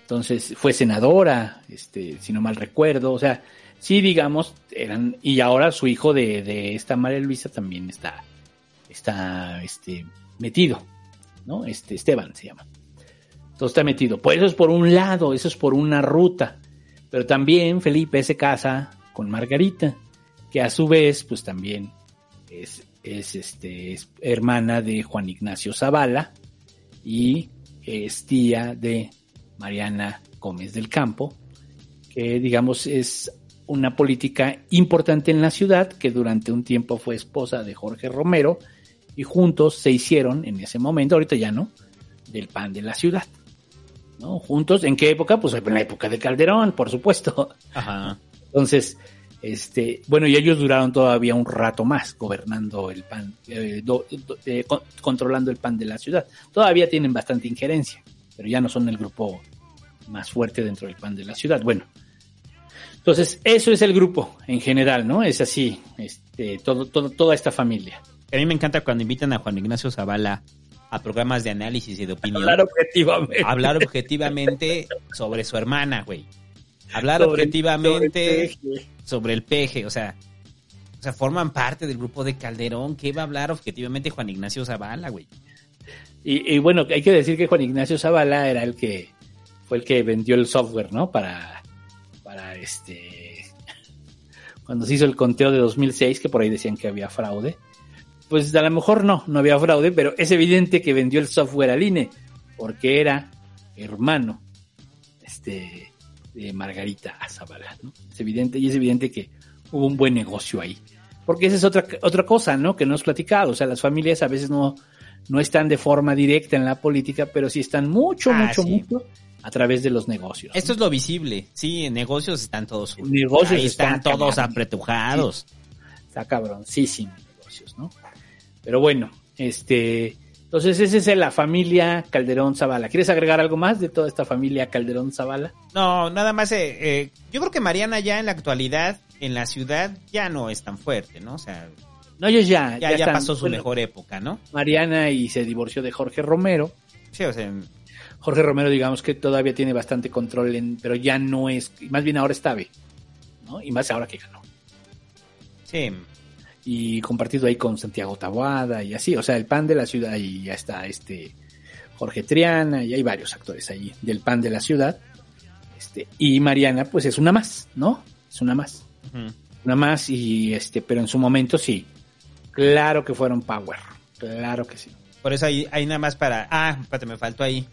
Entonces fue senadora, este, si no mal recuerdo, o sea, sí, digamos, eran, y ahora su hijo de, de esta María Luisa también está, está, este, metido, ¿no? Este, Esteban se llama. Entonces está metido. Pues eso es por un lado, eso es por una ruta. Pero también Felipe se casa con Margarita, que a su vez, pues también es, es, este, es hermana de Juan Ignacio Zavala y es tía de Mariana Gómez del Campo, que digamos es una política importante en la ciudad que durante un tiempo fue esposa de Jorge Romero y juntos se hicieron en ese momento, ahorita ya no, del pan de la ciudad. ¿No? Juntos, ¿en qué época? Pues en la época de Calderón, por supuesto. Ajá. Entonces, este, bueno, y ellos duraron todavía un rato más gobernando el pan, eh, do- do- eh, con- controlando el pan de la ciudad. Todavía tienen bastante injerencia, pero ya no son el grupo más fuerte dentro del pan de la ciudad. Bueno, entonces eso es el grupo en general, ¿no? Es así, este, todo, todo, toda esta familia. A mí me encanta cuando invitan a Juan Ignacio Zavala a programas de análisis y de opinión. Hablar objetivamente. Hablar objetivamente sobre su hermana, güey. Hablar Sobre- objetivamente sobre el peje. sobre el peje, o sea, o sea, forman parte del grupo de Calderón. ¿Qué va a hablar objetivamente Juan Ignacio Zavala, güey? Y, y bueno, hay que decir que Juan Ignacio Zavala era el que fue el que vendió el software, ¿no? Para, para este, cuando se hizo el conteo de 2006, que por ahí decían que había fraude. Pues a lo mejor no, no había fraude, pero es evidente que vendió el software al INE, porque era hermano, este, de Margarita Zavala, ¿no? Es evidente, y es evidente que hubo un buen negocio ahí. Porque esa es otra, otra cosa, ¿no? Que no has platicado. O sea, las familias a veces no, no están de forma directa en la política, pero sí están mucho, Ah, mucho, sí. mucho a través de los negocios. Esto es lo visible. Sí, en negocios están todos. En negocios ahí están, están todos apretujados. Está cabroncísimo. Pero bueno, este, entonces esa es la familia Calderón Zavala. ¿Quieres agregar algo más de toda esta familia Calderón Zavala? No, nada más. eh, eh, yo creo que Mariana ya en la actualidad, en la ciudad, ya no es tan fuerte, ¿no? O sea, No, ellos ya, ya, ya están- pasó su bueno, mejor época, ¿no? Mariana y se divorció de Jorge Romero. Sí, o sea, Jorge Romero, digamos que todavía tiene bastante control, en, pero ya no es, más bien ahora está B, ¿no? Y más ahora que ganó. sí. Y compartido ahí con Santiago Taboada y así, o sea, el pan de la ciudad y ya está este Jorge Triana y hay varios actores ahí del pan de la ciudad. Este, y Mariana, pues es una más, ¿no? Es una más. Una más y este, pero en su momento sí. Claro que fueron power. Claro que sí. Por eso hay, hay nada más para. Ah, espérate, me faltó ahí.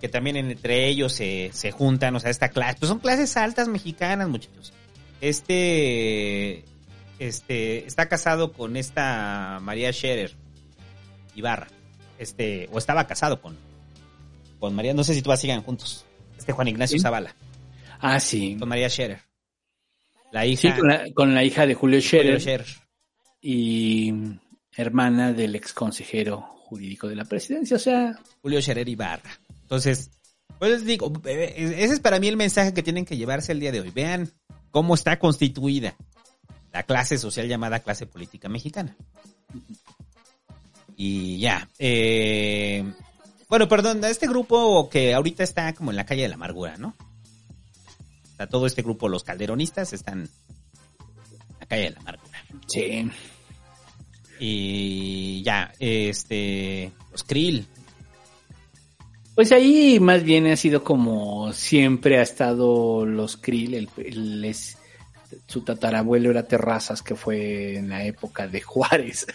Que también entre ellos se, se juntan, o sea, esta clase. Pues son clases altas mexicanas, muchachos. Este. Este. Está casado con esta María Scherer Ibarra. Este. O estaba casado con. Con María. No sé si todavía sigan juntos. Este Juan Ignacio ¿Sí? Zavala. Ah, sí. Con María Scherer. La Sí, hija. con la, con la hija de Julio Julio Scherer Scherer. y hermana del ex consejero jurídico de la presidencia. O sea, Julio Scherer Ibarra. Entonces, pues digo, eh, ese es para mí el mensaje que tienen que llevarse el día de hoy. Vean cómo está constituida la clase social llamada clase política mexicana. Y ya. eh, bueno, perdón, este grupo que ahorita está como en la calle de la amargura, ¿no? O sea, todo este grupo, los calderonistas, están en la calle de la amargura. sí. Y ya, este, los Krill, Pues ahí más bien ha sido como siempre ha estado los Krill, el, el- es- su tatarabuelo era Terrazas, que fue en la época de Juárez.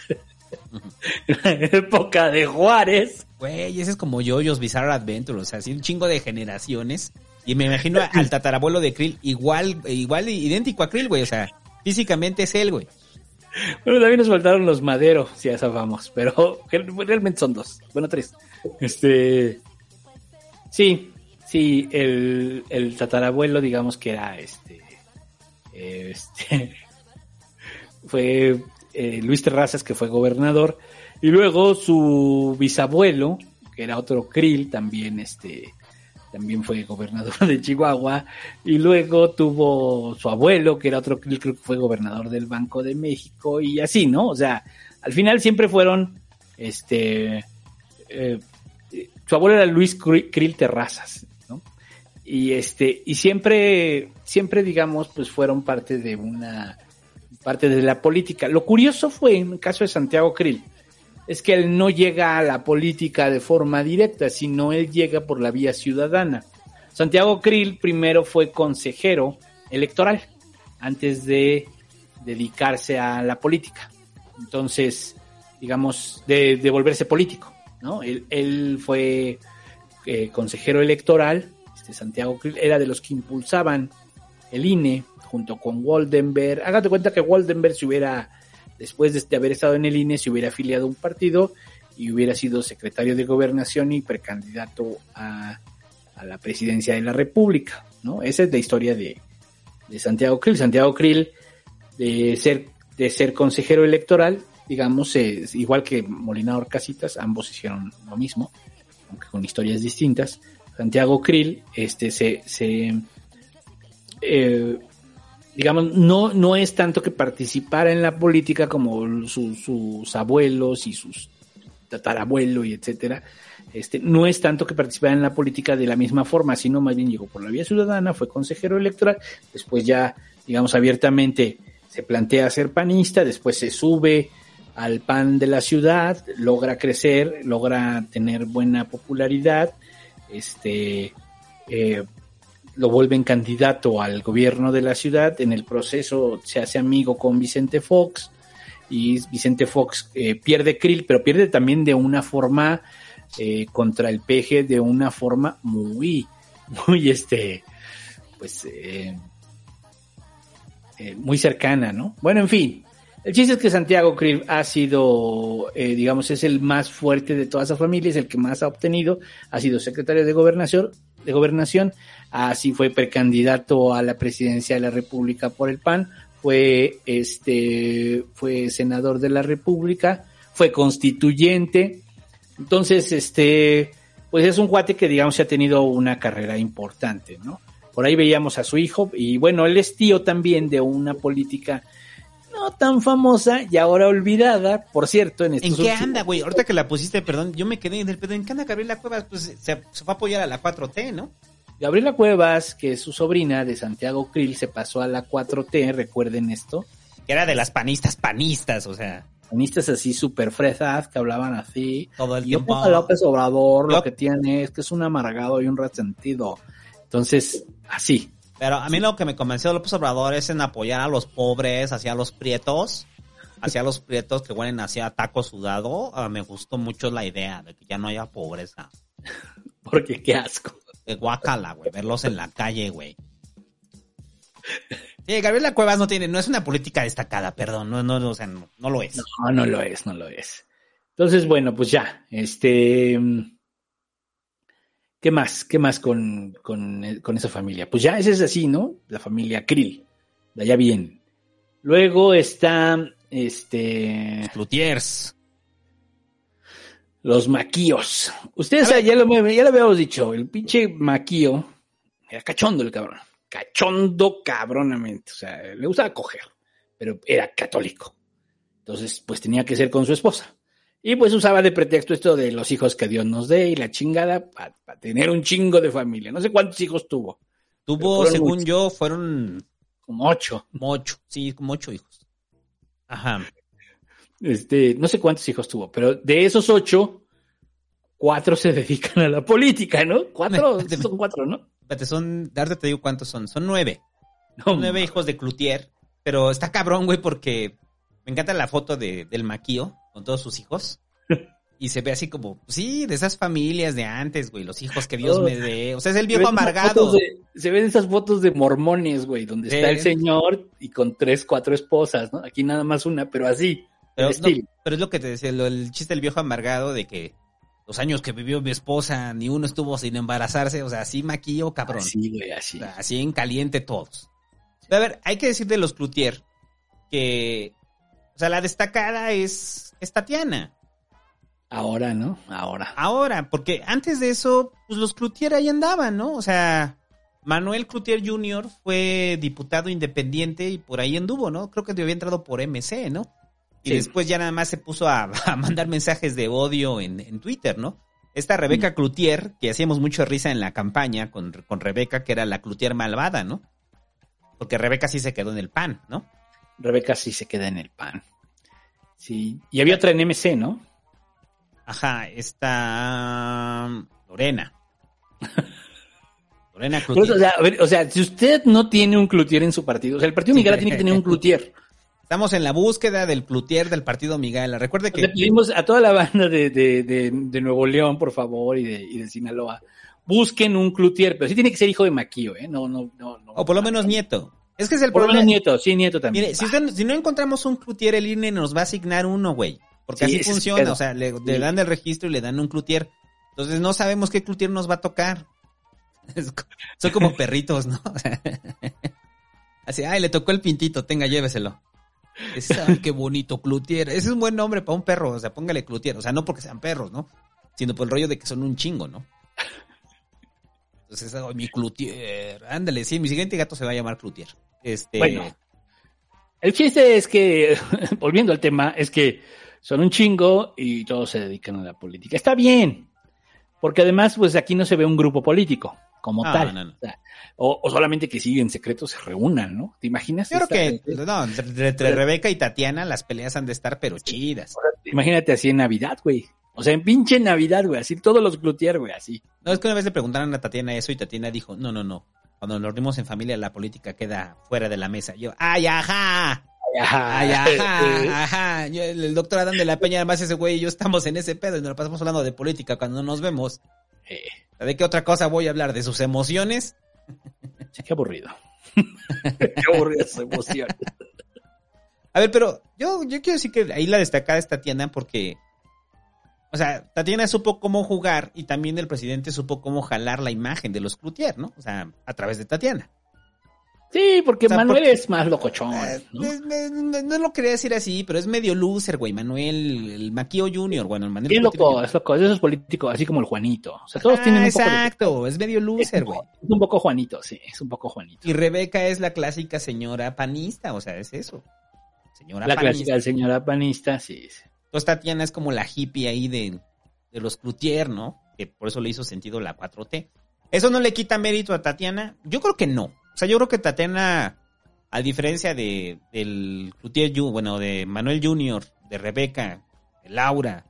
en la época de Juárez. Güey, ese es como Yoyos Bizarre Adventure, o sea, así un chingo de generaciones. Y me imagino al tatarabuelo de Krill igual, igual idéntico a Krill, güey, o sea, físicamente es él, güey. Bueno, también nos faltaron los maderos, si ya sabemos, pero realmente son dos, bueno, tres. Este, sí, sí, el, el tatarabuelo, digamos que era este, este, fue eh, Luis Terrazas, que fue gobernador, y luego su bisabuelo, que era otro Krill, también este, también fue gobernador de Chihuahua, y luego tuvo su abuelo, que era otro Krill, creo que fue gobernador del Banco de México, y así, ¿no? O sea, al final siempre fueron, este, eh, su abuelo era Luis Krill Terrazas. Y este, y siempre, siempre, digamos, pues fueron parte de una, parte de la política. Lo curioso fue, en el caso de Santiago Krill, es que él no llega a la política de forma directa, sino él llega por la vía ciudadana. Santiago Krill primero fue consejero electoral antes de dedicarse a la política. Entonces, digamos, de, volverse político, ¿no? Él, él fue eh, consejero electoral, este Santiago Krill era de los que impulsaban el INE junto con Waldenberg. Hágate cuenta que Waldenberg se hubiera, después de haber estado en el INE, se hubiera afiliado a un partido y hubiera sido secretario de gobernación y precandidato a, la presidencia de la República, ¿no? Esa es la historia de, de Santiago Krill. Santiago Krill, de ser, de ser consejero electoral, digamos, eh, igual que Molina Orcasitas, ambos hicieron lo mismo, aunque con historias distintas. Santiago Krill, este, se, se eh, digamos, no, no es tanto que participara en la política como su- sus abuelos y sus tatarabuelo y etcétera. Este, no es tanto que participara en la política de la misma forma, sino más bien llegó por la vía ciudadana, fue consejero electoral, después ya, digamos, abiertamente se plantea ser panista, después se sube al pan de la ciudad, logra crecer, logra tener buena popularidad, este, eh, lo vuelven candidato al gobierno de la ciudad, en el proceso se hace amigo con Vicente Fox y Vicente Fox eh, pierde Krill, pero pierde también de una forma eh, contra el peje, de una forma muy, muy este, pues, muy cercana, ¿no? Bueno, en fin, el chiste es que Santiago Krill ha sido, eh, digamos, es el más fuerte de todas las familias, el que más ha obtenido, ha sido secretario de gobernación, de gobernación, así fue precandidato a la presidencia de la República por el PAN, fue este, fue senador de la República, fue constituyente, entonces, este, pues es un cuate que digamos ha tenido una carrera importante, ¿no? Por ahí veíamos a su hijo y bueno, él es tío también de una política no tan famosa y ahora olvidada, por cierto, en estos ¿En qué últimos- anda, güey? Ahorita que la pusiste, perdón, yo me quedé en el pedo. ¿En qué anda Gabriela Cuevas? Pues se, se fue a apoyar a la 4T, ¿no? Gabriela Cuevas, que es su sobrina de Santiago Krill, se pasó a la 4T, recuerden esto. Que era de las panistas, panistas, o sea. Panistas así súper fresas, que hablaban así. Todo el Y tiempo. a López Obrador, lo que tiene es que es un amargado y un resentido. Entonces, así. Pero a mí lo que me convenció de López Obrador es en apoyar a los pobres, hacia los prietos, hacia los prietos que huelen hacia taco sudado. Ah, me gustó mucho la idea de que ya no haya pobreza. Porque qué asco. De guacala, güey, verlos en la calle, güey. Sí, Gabriela Cuevas no tiene, no es una política destacada, perdón, no, no, no, o sea, no, no lo es. No, no lo es, no lo es. Entonces, bueno, pues ya, este... ¿Qué más? ¿Qué más con, con, con esa familia? Pues ya, ese es así, ¿no? La familia Krill. De allá bien. Luego está, este... Lutiers. Los maquíos. Ustedes ya lo, ya lo habíamos dicho, el pinche maquío era cachondo el cabrón. Cachondo cabronamente. O sea, le gustaba coger, pero era católico. Entonces, pues tenía que ser con su esposa. Y pues usaba de pretexto esto de los hijos que Dios nos dé y la chingada para tener un chingo de familia. No sé cuántos hijos tuvo. Tuvo, según muchos. yo, fueron Como ocho. como ocho, sí, como ocho hijos. Ajá. Este, no sé cuántos hijos tuvo, pero de esos ocho, cuatro se dedican a la política, ¿no? Cuatro, son cuatro, ¿no? Espérate, son, darte te digo cuántos son, son nueve. Son nueve hijos de Cloutier, pero está cabrón, güey, porque me encanta la foto de, del maquío con todos sus hijos. Y se ve así como, sí, de esas familias de antes, güey, los hijos que Dios Oh. me dé. O sea, es el viejo amargado. de- se ven esas fotos de mormones, güey, donde está el señor y con tres, cuatro esposas, ¿no? Aquí nada más una, pero así. Pero, no, pero es lo que te decía, lo- el chiste del viejo amargado de que los años que vivió mi esposa, ni uno estuvo sin embarazarse, o sea, así maquillo, cabrón. Así, güey, así. O sea, así en caliente todos. Pero, a ver, hay que decir de los Cloutier que, o sea, la destacada es, es Tatiana. Ahora, ¿no? Ahora. Ahora, porque antes de eso, pues los Cloutier ahí andaban, ¿no? O sea, Manuel Cloutier Jr. fue diputado independiente y por ahí anduvo, ¿no? Creo que había entrado por MC, ¿no? Y Sí. después ya nada más se puso a, a mandar mensajes de odio en, en Twitter, ¿no? Esta Rebeca Mm. Cloutier, que hacíamos mucho risa en la campaña con, con Rebeca, que era la Cloutier malvada, ¿no? Porque Rebeca sí se quedó en el pan, ¿no? Rebeca sí se queda en el pan. Sí. Y había otra en MC, ¿no? Ajá, esta Lorena. Lorena Por eso, Cloutier. o, sea, ver, o sea, si usted no tiene un cloutier en su partido, o sea, el partido Sí. Miguel tiene que tener un cloutier. Estamos en la búsqueda del Cloutier del partido Miguel. Recuerde Le que pedimos a toda la banda de, de, de, de Nuevo León, por favor, y de, y de Sinaloa, busquen un cloutier, pero sí tiene que ser hijo de Maquillo, ¿eh? No, no, no, no. o por lo menos nieto. Es que es el Por problema. Nieto, sí, Nieto también. Mire, si, usted- si no encontramos un clutier, el INE nos va a asignar uno, güey. Porque Sí, así funciona. O sea, le, dan el registro y le dan un clutier. Entonces no sabemos qué clutier nos va a tocar. Son como perritos, ¿no? O sea, así, ay, le tocó el pintito, tenga, lléveselo. Es, ay, qué bonito clutier. Ese es un buen nombre para un perro. O sea, póngale clutier. O sea, no porque sean perros, ¿no? Sino por el rollo de que son un chingo, ¿no? Ay, mi clutier. Ándale, sí, mi siguiente gato se va a llamar clutier. Este. Bueno. El chiste es que, volviendo al tema, es que son un chingo y todos se dedican a la política. Está bien, porque además, pues aquí no se ve un grupo político como No, tal. no, no. O, solamente que sí en secreto se reúnan, ¿no? ¿Te imaginas? Yo creo que, no, entre, entre Rebeca y Tatiana las peleas han de estar pero chidas. Imagínate así en Navidad, güey. O sea, en pinche Navidad, güey. Así todos los glutier, güey, así. No, es que una vez le preguntaron a Tatiana eso y Tatiana dijo, no, no, no. Cuando nos reunimos en familia, la política queda fuera de la mesa. Yo, ay, ajá. Ay, ajá, ajá. Yo, el, doctor Adán de la Peña, además ese güey y yo estamos en ese pedo y nos la pasamos hablando de política cuando nos vemos. ¿De qué otra cosa voy a hablar? ¿De sus emociones? Sí, qué aburrido. qué aburrida su emoción. A ver, pero yo, yo quiero decir que ahí la destacada es Tatiana porque, o sea, Tatiana supo cómo jugar y también el presidente supo cómo jalar la imagen de los Cloutier, ¿no? O sea, a través de Tatiana. Sí, porque O sea, Manuel porque- es más locochón. ¿no? Es- me- no, no lo quería decir así, pero es medio loser, güey. Manuel, el Maquillo Junior, bueno, el Manuel. Sí, es loco, Junior. es loco. Eso es político, así como el Juanito. O sea, todos Ah, tienen un poco de- Exacto, es medio loser, güey. Es un poco Juanito, sí, es un poco Juanito. Y Rebeca es la clásica señora panista, o sea, es eso. Señora La panista. clásica señora panista, sí. sí. Entonces Tatiana es como la hippie ahí de, de los Cloutier, ¿no? Que por eso le hizo sentido la 4T. ¿Eso no le quita mérito a Tatiana? Yo creo que no. O sea, yo creo que Tatiana, a diferencia de, del Cloutier, bueno, de Manuel Junior, de Rebeca, de Laura,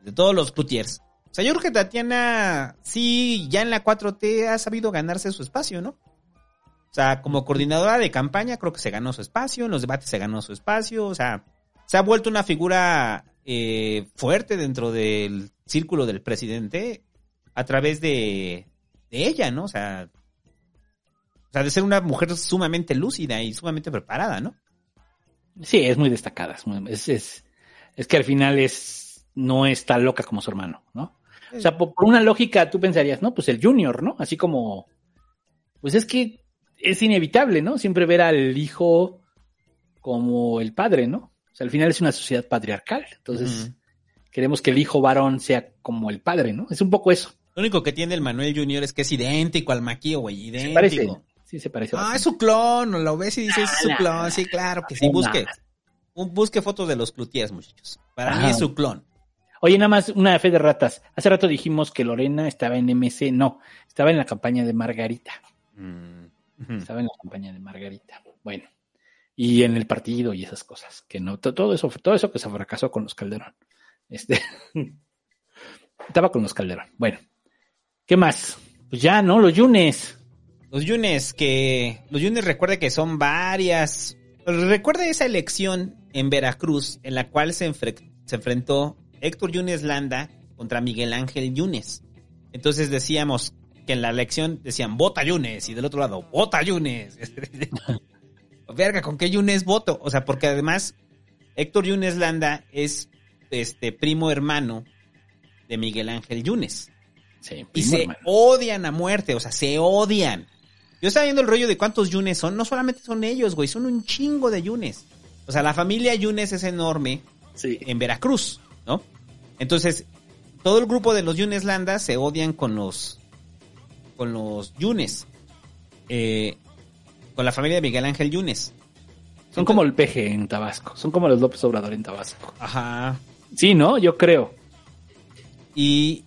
de todos los Cloutiers. O sea, yo creo que Tatiana, sí, ya en la 4T ha sabido ganarse su espacio, ¿no? O sea, como coordinadora de campaña, creo que se ganó su espacio, en los debates se ganó su espacio, o sea, se ha vuelto una figura eh, fuerte dentro del círculo del presidente a través de, de ella, ¿no? O sea, o sea, de ser una mujer sumamente lúcida y sumamente preparada, ¿no? Sí, es muy destacada. Es, muy- es, es- es que al final es no es tan loca como su hermano, ¿no? O sea, por, por una lógica tú pensarías, ¿no? Pues el junior, ¿no? Así como, pues es que es inevitable, ¿no? Siempre ver al hijo como el padre, ¿no? O sea, al final es una sociedad patriarcal. Entonces, queremos que el hijo varón sea como el padre, ¿no? Es un poco eso. Lo único que tiene el Manuel Junior es que es idéntico al maquillo, güey, Se idéntico. parece. Sí, se parece. Ah, bastante. es su clon, lo ves y dices, es su clon, sí, claro que sí, busque, un- busque fotos de los Cloutiers, muchachos. Para mí Ajá. es su clon. Oye, nada más una fe de ratas. Hace rato dijimos que Lorena estaba en MC. No, estaba en la campaña de Margarita. Mm, Estaba en la campaña de Margarita. Bueno. Y en el partido y esas cosas. Que no, to- todo eso, todo eso que se fracasó con los Calderón. Este. estaba con los Calderón. Bueno. ¿Qué más? Pues ya, ¿no? Los Yunes. Los Yunes, que. Los Yunes recuerde que son varias. Recuerda esa elección en Veracruz en la cual se, enfre- se enfrentó Héctor Yunes Landa contra Miguel Ángel Yunes. Entonces decíamos que en la elección decían vota Yunes y del otro lado vota Yunes. Verga, ¿con qué Yunes voto? O sea, porque además Héctor Yunes Landa es este primo hermano de Miguel Ángel Yunes. Sí, Y se hermano. odian a muerte, o sea, se odian. Yo estaba viendo el rollo de cuántos Yunes son. No solamente son ellos, güey, son un chingo de Yunes. O sea, la familia Yunes es enorme en Veracruz, ¿no? Entonces, todo el grupo de los Yunes Landa se odian con los con los Yunes. Eh, con la familia de Miguel Ángel Yunes. Son como el peje en Tabasco. Son como los López Obrador en Tabasco. Ajá. Sí, ¿no? Yo creo. Y,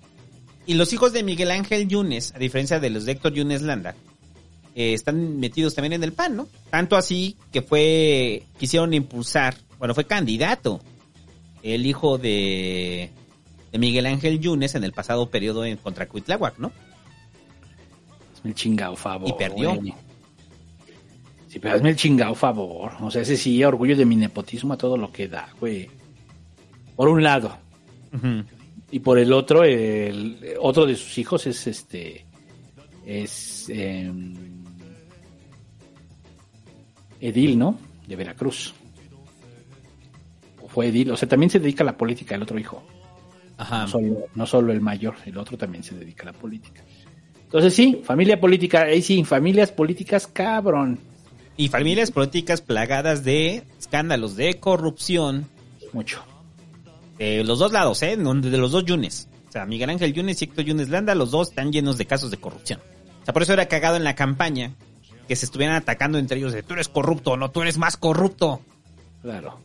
y los hijos de Miguel Ángel Yunes, a diferencia de los de Héctor Yunes Landa, eh, están metidos también en el PAN, ¿no? Tanto así que fue, quisieron impulsar, bueno, fue candidato el hijo de, de Miguel Ángel Yunes en el pasado periodo en contra Cuitláhuac, ¿no? El chingado favor. Y perdió. güey. Sí, pero hazme el chingado favor. O sea, ese sí, orgullo de mi nepotismo a todo lo que da, güey. Por un lado. Y por el otro, el otro de sus hijos es este. Es. em, edil, ¿no? De Veracruz. O fue edil, o sea, también se dedica a la política el otro hijo. Ajá. No solo, no solo el mayor, el otro también se dedica a la política. Entonces sí, familia política, ahí sí, familias políticas, cabrón. Y familias políticas plagadas de escándalos de corrupción. Mucho. De los dos lados, ¿eh? De los dos Yunes. O sea, Miguel Ángel Yunes y Héctor Yunes Landa, los dos están llenos de casos de corrupción. O sea, por eso era cagado en la campaña que se estuvieran atacando entre ellos de tú eres corrupto, no, tú eres más corrupto. Claro.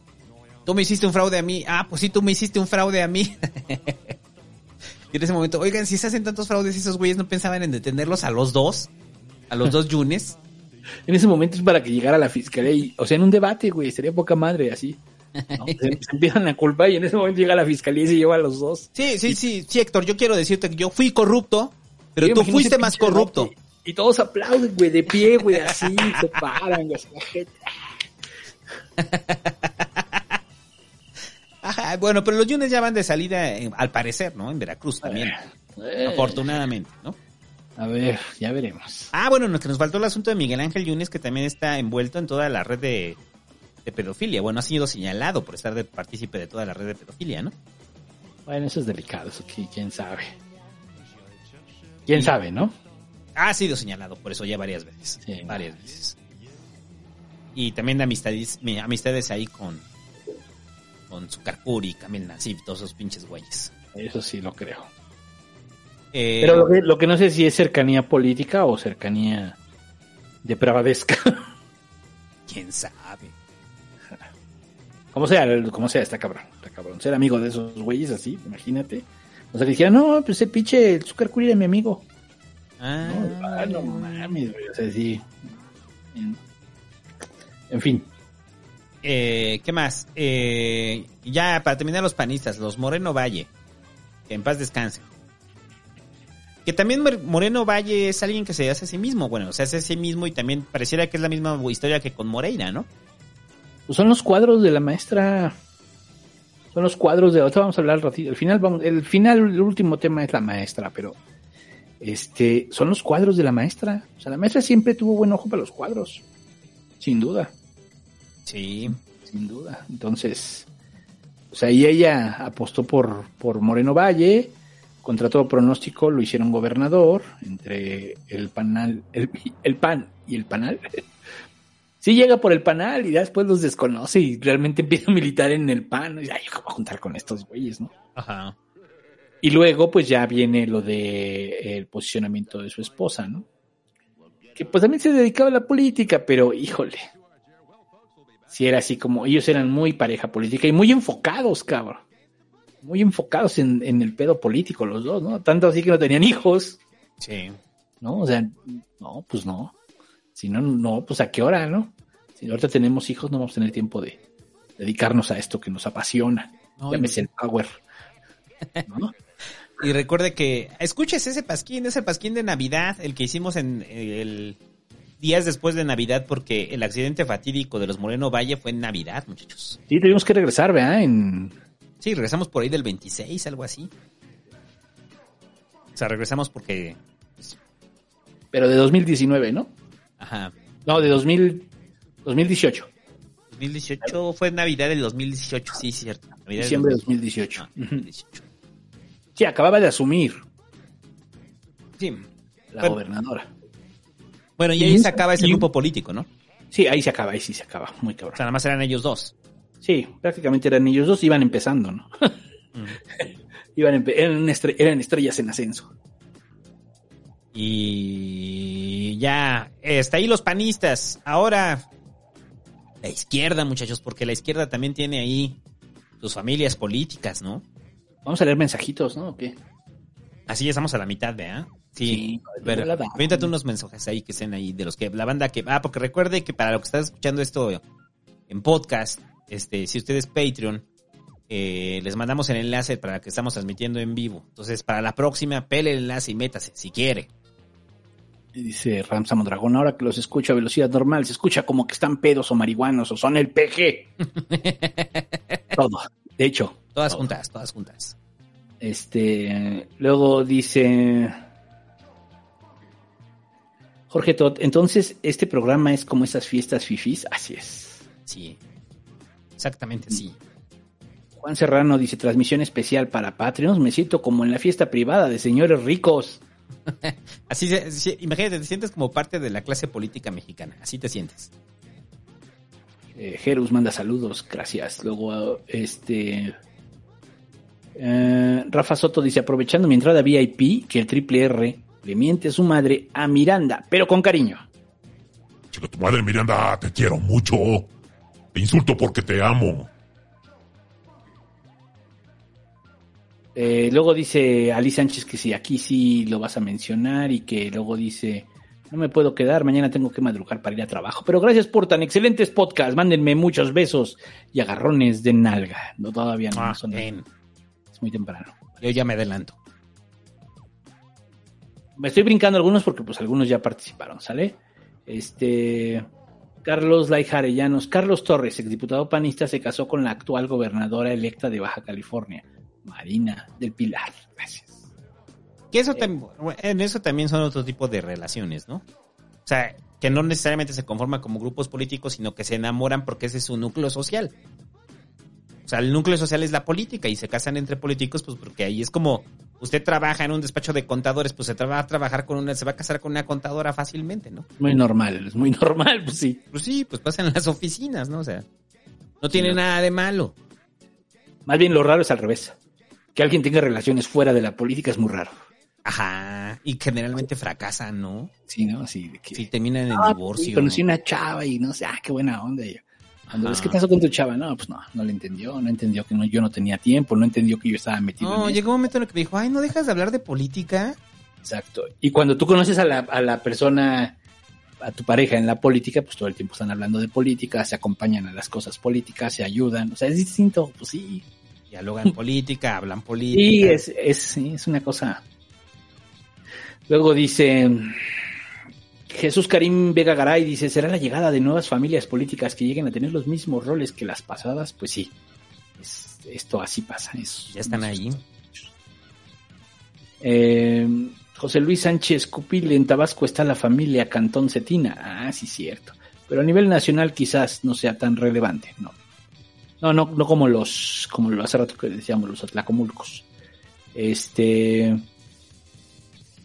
Tú me hiciste un fraude a mí. Ah, pues sí, tú me hiciste un fraude a mí. y en ese momento, oigan, si se hacen tantos fraudes, esos güeyes no pensaban en detenerlos a los dos, a los dos Yunes. En ese momento es para que llegara la fiscalía y, o sea, en un debate, güey, sería poca madre así. ¿no? Se, se empiezan la culpa y en ese momento llega la fiscalía y se lleva a los dos. Sí, sí, sí, sí, Héctor, yo quiero decirte que yo fui corrupto, pero tú fuiste más corrupto. Y todos aplauden, güey, de pie, güey, así, se paran, güey. Ajá, bueno, pero los Yunes ya van de salida, eh, al parecer, ¿no? En Veracruz también. Eh. Afortunadamente, ¿no? A ver, ya veremos. Ah, bueno, nos, que nos faltó el asunto de Miguel Ángel Yunes, que también está envuelto en toda la red de, de pedofilia. Bueno, ha sido señalado por estar de partícipe de toda la red de pedofilia, ¿no? Bueno, eso es delicado, eso qui- quién sabe. Quién sabe, ¿no? Ha sido señalado por eso ya varias veces. varias veces. Y también de amistades, mi- amistades ahí con, con Sucarcuri, Camil Nasif, todos esos pinches güeyes. Eso sí lo creo. Eh, Pero lo que, lo que no sé si es cercanía política o cercanía depravadesca. ¿Quién sabe? como sea, como sea, está cabrón, está cabrón. Ser amigo de esos güeyes así, imagínate. O sea, que dijeran, no, pues ese pinche el Zucker Curi era mi amigo. Ah, No, ah, no mames, güey. O sea, sí. En, fin. Eh, ¿Qué más? Eh, ya para terminar los panistas, los Moreno Valle. Que en paz descanse. Que también Moreno Valle es alguien que se hace a sí mismo. Bueno, se hace a sí mismo y también pareciera que es la misma historia que con Moreira, ¿no? Pues son los cuadros de la maestra. Son los cuadros de. Ahorita vamos a hablar al ratito. El final, vamos, el final, el último tema es la maestra, pero. Este, son los cuadros de la maestra. O sea, la maestra siempre tuvo buen ojo para los cuadros. Sin duda. Sí. Sin duda. Entonces, pues ahí ella apostó por, por Moreno Valle. Contra todo pronóstico lo hicieron gobernador. Entre el panal, el, el pan y el panal. Sí llega por el panal y después los desconoce y realmente empieza a militar en el pan. Y, ay, ¿cómo a juntar con estos güeyes, no? Ajá. Y luego, pues ya viene lo de el posicionamiento de su esposa, ¿no? Que pues también se dedicaba a la política, pero híjole. Si era así como, ellos eran muy pareja política y muy enfocados, cabrón. Muy enfocados en, en el pedo político los dos, ¿no? Tanto así que no tenían hijos, Sí. ¿no? O sea, no, pues no. Si no, no, pues a qué hora, ¿no? Si ahorita tenemos hijos, no vamos a tener tiempo de dedicarnos a esto que nos apasiona. No, Llámese el power. ¿no? Y recuerde que escuches ese pasquín, ese pasquín de Navidad, el que hicimos en el días después de Navidad, porque el accidente fatídico de los Moreno Valle fue en Navidad, muchachos. Sí, tuvimos que regresar, ¿verdad? En, Sí, regresamos por ahí del 26, algo así. O sea, regresamos porque... pero de 2019, ¿no? Ajá. No, de 2000, 2018. 2018 fue Navidad del 2018, sí, cierto. Navidad Diciembre de 2018. 2018. Sí, acababa de asumir Sí. la Bueno. gobernadora. Bueno, y ahí se acaba ese grupo político, ¿no? O Sí, ahí se acaba, ahí sí se acaba. Muy cabrón. sea, nada más eran ellos dos. Sí, prácticamente eran ellos dos, iban empezando, ¿no? iban empe- eran, estre- eran estrellas en ascenso. Y ya, está ahí los panistas. Ahora, la izquierda, muchachos, porque la izquierda también tiene ahí sus familias políticas, ¿no? Vamos a leer mensajitos, ¿no? ¿O qué? Así ya estamos a la mitad, ¿verdad? Sí. Sí, pero aviéntate unos mensajes ahí que estén ahí de los que la banda que. Ah, porque recuerde que para lo que estás escuchando esto en podcast, este, si usted es Patreon, eh, les mandamos el enlace para que estamos transmitiendo en vivo. Entonces, para la próxima, pele el enlace y métase, si quiere. Y dice Ramsa Mondragón, ahora que los escucho a velocidad normal, se escucha como que están pedos o marihuanos o son el PG. Todo. De hecho, Todas juntas, todas juntas. Este, luego dice Jorge Tot, entonces este programa es como esas fiestas fifis, así es. Sí. Exactamente, sí. Juan Serrano dice, transmisión especial para Patreons, me siento como en la fiesta privada de señores ricos. Así, se- imagínate, te sientes como parte de la clase política mexicana. Así te sientes. Eh, Jerus manda saludos, gracias. Luego, este... eh, Rafa Soto dice, aprovechando mi entrada VIP, que el triple R le miente a su madre a Miranda, pero con cariño. Chica, tu madre Miranda, te quiero mucho. Te insulto porque te amo. Eh, luego dice Ali Sánchez que sí, aquí sí lo vas a mencionar y que luego dice, no me puedo quedar, mañana tengo que madrugar para ir a trabajo. Pero gracias por tan excelentes podcasts, mándenme muchos besos y agarrones de nalga. No, todavía no, Ah, son bien. es muy temprano. Yo ya me adelanto. Me estoy brincando algunos porque pues algunos ya participaron, ¿sale? Este Carlos Laijarellanos, Carlos Torres, exdiputado panista, se casó con la actual gobernadora electa de Baja California, Marina del Pilar. Gracias. Que eso tam- en eso también son otro tipo de relaciones, ¿no? O sea, que no necesariamente se conforman como grupos políticos, sino que se enamoran porque ese es su núcleo social. O sea, el núcleo social es la política y se casan entre políticos, pues porque ahí es como usted trabaja en un despacho de contadores, pues se va a trabajar con una, se va a casar con una contadora fácilmente, ¿no? Muy normal, es muy normal, pues sí. Pues sí, pues pasa en las oficinas, ¿no? O sea, no tiene nada de malo. Más bien lo raro es al revés. Que alguien tenga relaciones fuera de la política es muy raro. Ajá, y generalmente fracasan, ¿no? Sí, ¿no? Así de que... Sí, terminan en Ah, divorcio. sí, conocí una chava y no sé, ah, qué buena onda. Yo, Cuando ves qué pasó con tu chava, no, pues no, no le entendió, no entendió que no, yo no tenía tiempo, no entendió que yo estaba metido No, en llegó un momento en el que me dijo, ay, ¿no dejas de hablar de política? Exacto. Y cuando tú conoces a la, a la persona, a tu pareja en la política, pues todo el tiempo están hablando de política, se acompañan a las cosas políticas, se ayudan, o sea, es distinto, pues sí. Dialogan política, hablan política. Sí, es, es, sí, es una cosa. Luego dice Jesús Karim Vega Garay, dice, ¿será la llegada de nuevas familias políticas que lleguen a tener los mismos roles que las pasadas? Pues sí, Es- esto así pasa. es- Ya están ahí. Eh, José Luis Sánchez Cupil, en Tabasco está la familia Cantón Cetina. Ah, sí, cierto. Pero a nivel nacional quizás no sea tan relevante, no. No, no, no como los, como lo hace rato que decíamos, los atlacomulcos. Este.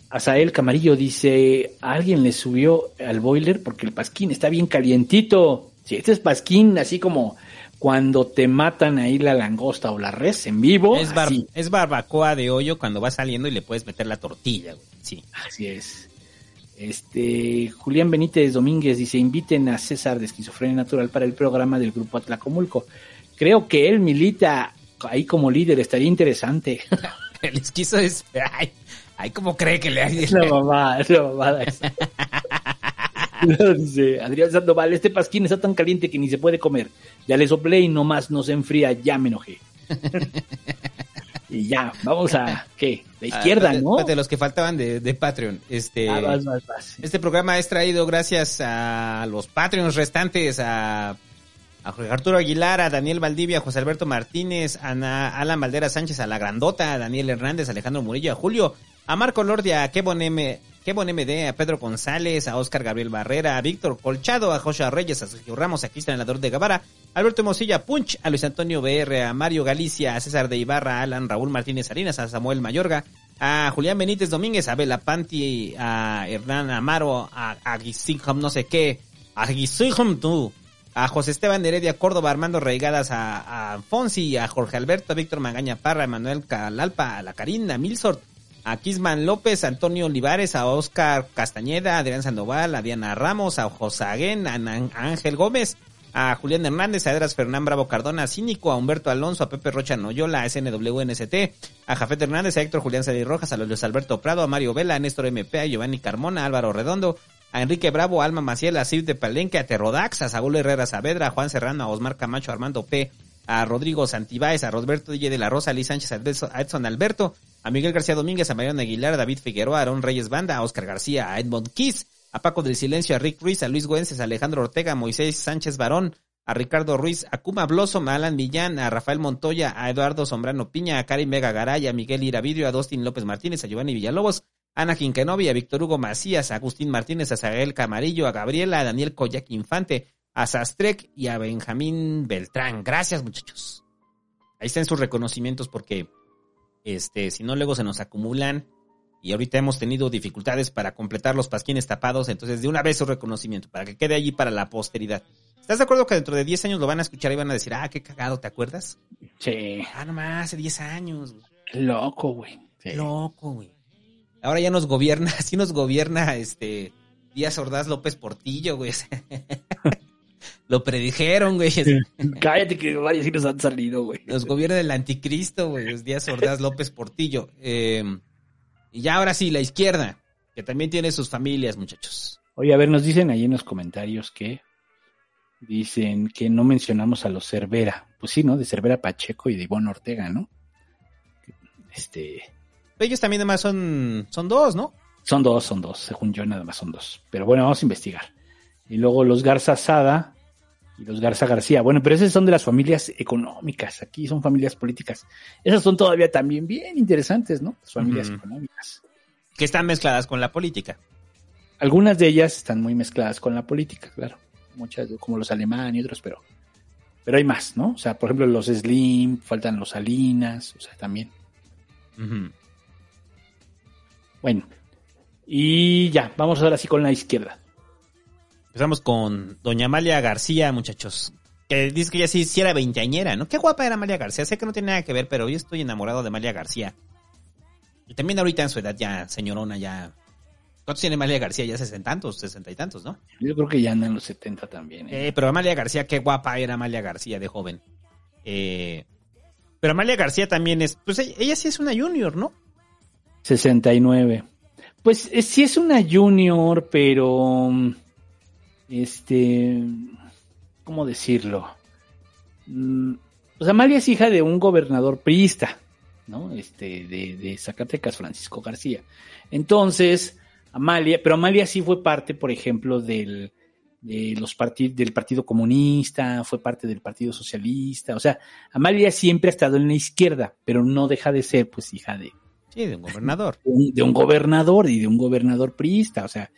Azael Camarillo dice: ¿a alguien le subió al boiler porque el pasquín está bien calientito. Sí, este es pasquín, así como cuando te matan ahí la langosta o la res en vivo. Es, bar- así. es barbacoa de hoyo cuando va saliendo y le puedes meter la tortilla, güey. Sí. Así es. Este, Julián Benítez Domínguez dice, inviten a César de Esquizofrenia Natural para el programa del Grupo Atlacomulco. Creo que él milita ahí como líder, estaría interesante. El esquizo es. Ay, ay ¿cómo cree que le hay? Es la mamá, es la mamada. Luego dice Adrián Sandoval, este pasquín está tan caliente que ni se puede comer. Ya le soplé y nomás no se enfría, ya me enojé. y ya, vamos a, ¿qué? La izquierda, Ah, de- ¿no? De los que faltaban de, de Patreon. Este, Ah, vas, vas, vas. este programa es traído gracias a los Patreons restantes, a, a Jorge Arturo Aguilar, a Daniel Valdivia, a José Alberto Martínez, a Ana- Alan Valdera Sánchez, a La Grandota, a Daniel Hernández, a Alejandro Murillo, a Julio, a Marco Lordia, a Kevon M. Kevon MD, a Pedro González, a Oscar Gabriel Barrera, a Víctor Colchado, a José Reyes, a Sergio Ramos, a Cristian Helador de Guevara, a Alberto Mosilla Punch, a Luis Antonio BR, a Mario Galicia, a César de Ibarra, a Alan Raúl Martínez Salinas, a Samuel Mayorga, a Julián Benítez Domínguez, a Bela Panti, a Hernán Amaro, a, a no sé qué, a tú, a José Esteban Heredia Córdoba, Armando Reigadas, a, a Fonsi, a Jorge Alberto, a Víctor Magaña Parra, a Manuel Calalpa, a la Karina, a Milsort, a Kisman López, a Antonio Olivares, a Oscar Castañeda, a Adrián Sandoval, a Diana Ramos, a Josaguén, a a Ángel Gómez, a Julián Hernández, a Edras Fernán Bravo Cardona, a Cínico, a Humberto Alonso, a Pepe Rocha Noyola, a SNWNST, a Jafet Hernández, a Héctor Julián Salí Rojas, a Luis Alberto Prado, a Mario Vela, a Néstor MP, a Giovanni Carmona, a Álvaro Redondo, a Enrique Bravo, a Alma Maciel, a Cid de Palenque, a Terrodax, a Saúl Herrera Saavedra, a Juan Serrano, a Osmar Camacho, a Armando P., a Rodrigo Santibáez, a Roberto Dille de la Rosa, a Liz Sánchez, a Edson Alberto, a Miguel García Domínguez, a Mariano Aguilar, a David Figueroa, a Aaron Reyes Banda, a Oscar García, a Edmond Kiss, a Paco del Silencio, a Rick Ruiz, a Luis Güences, a Alejandro Ortega, a Moisés Sánchez Barón, a Ricardo Ruiz, a Kuma Blossom, a Alan Millán, a Rafael Montoya, a Eduardo Sombrano Piña, a Karim Vega Garay, a Miguel Iravidrio, a Dustin López Martínez, a Giovanni Villalobos, Ana Quinquenovi, a Víctor Hugo Macías, a Agustín Martínez, a Samuel Camarillo, a Gabriela, a Daniel Coyac Infante, a Sastrek y a Benjamín Beltrán. Gracias, muchachos. Ahí están sus reconocimientos porque este, si no luego se nos acumulan y ahorita hemos tenido dificultades para completar los pasquines tapados, entonces de una vez su reconocimiento para que quede allí para la posteridad. ¿Estás de acuerdo que dentro de 10 años lo van a escuchar y van a decir, ah, qué cagado, ¿te acuerdas? Sí. Ah, nomás, hace 10 años. güey. Loco, güey. Loco, güey. Ahora ya nos gobierna, así nos gobierna este Díaz Ordaz López Portillo, güey. Lo predijeron, güey. Cállate que varios sí nos han salido, güey. Nos gobierna el anticristo, güey. Los Díaz Ordaz López Portillo. Eh, y ya ahora sí, la izquierda, que también tiene sus familias, muchachos. Oye, a ver, nos dicen ahí en los comentarios que dicen que no mencionamos a los Cervera. Pues sí, ¿no? De Cervera Pacheco y de Ivonne Ortega, ¿no? Este. Ellos también además son, son dos, ¿no? Son dos, son dos. Según yo, nada más son dos. Pero bueno, vamos a investigar. Y luego los Garza Sada y los Garza García. Bueno, pero esos son de las familias económicas. Aquí son familias políticas. Esas son todavía también bien interesantes, ¿no? Las familias económicas. Que están mezcladas con la política. Algunas de ellas están muy mezcladas con la política, claro. Muchas, como los alemanes y otros, pero, pero hay más, ¿no? O sea, por ejemplo, los Slim, faltan los Salinas, o sea, también. Bueno, y ya, vamos ahora sí con la izquierda. Empezamos con doña Amalia García, muchachos. Que dice que ella sí, sí era veinteañera, ¿no? Qué guapa era Amalia García. Sé que no tiene nada que ver, pero yo estoy enamorado de Amalia García. Y también ahorita en su edad ya, señorona, ya... ¿Cuántos tiene Amalia García? Ya sesenta tantos, sesenta y tantos, ¿no? Yo creo que ya andan los 70 también. ¿eh? Eh, pero Amalia García, qué guapa era Amalia García de joven. Eh, pero Amalia García también es... Pues ella, ella sí es una junior, ¿no? 69. Pues eh, sí es una junior, pero... Este... ¿Cómo decirlo? Mm, Pues Amalia es hija de un gobernador priista, ¿no? Este, de, de Zacatecas, Francisco García. Entonces, Amalia, pero Amalia sí fue parte, por ejemplo, del, de los parti- del Partido Comunista, fue parte del Partido Socialista. O sea, Amalia siempre ha estado en la izquierda, pero no deja de ser, pues, hija de, Sí, de un gobernador. un- de un gobernador y de un gobernador priista, o sea,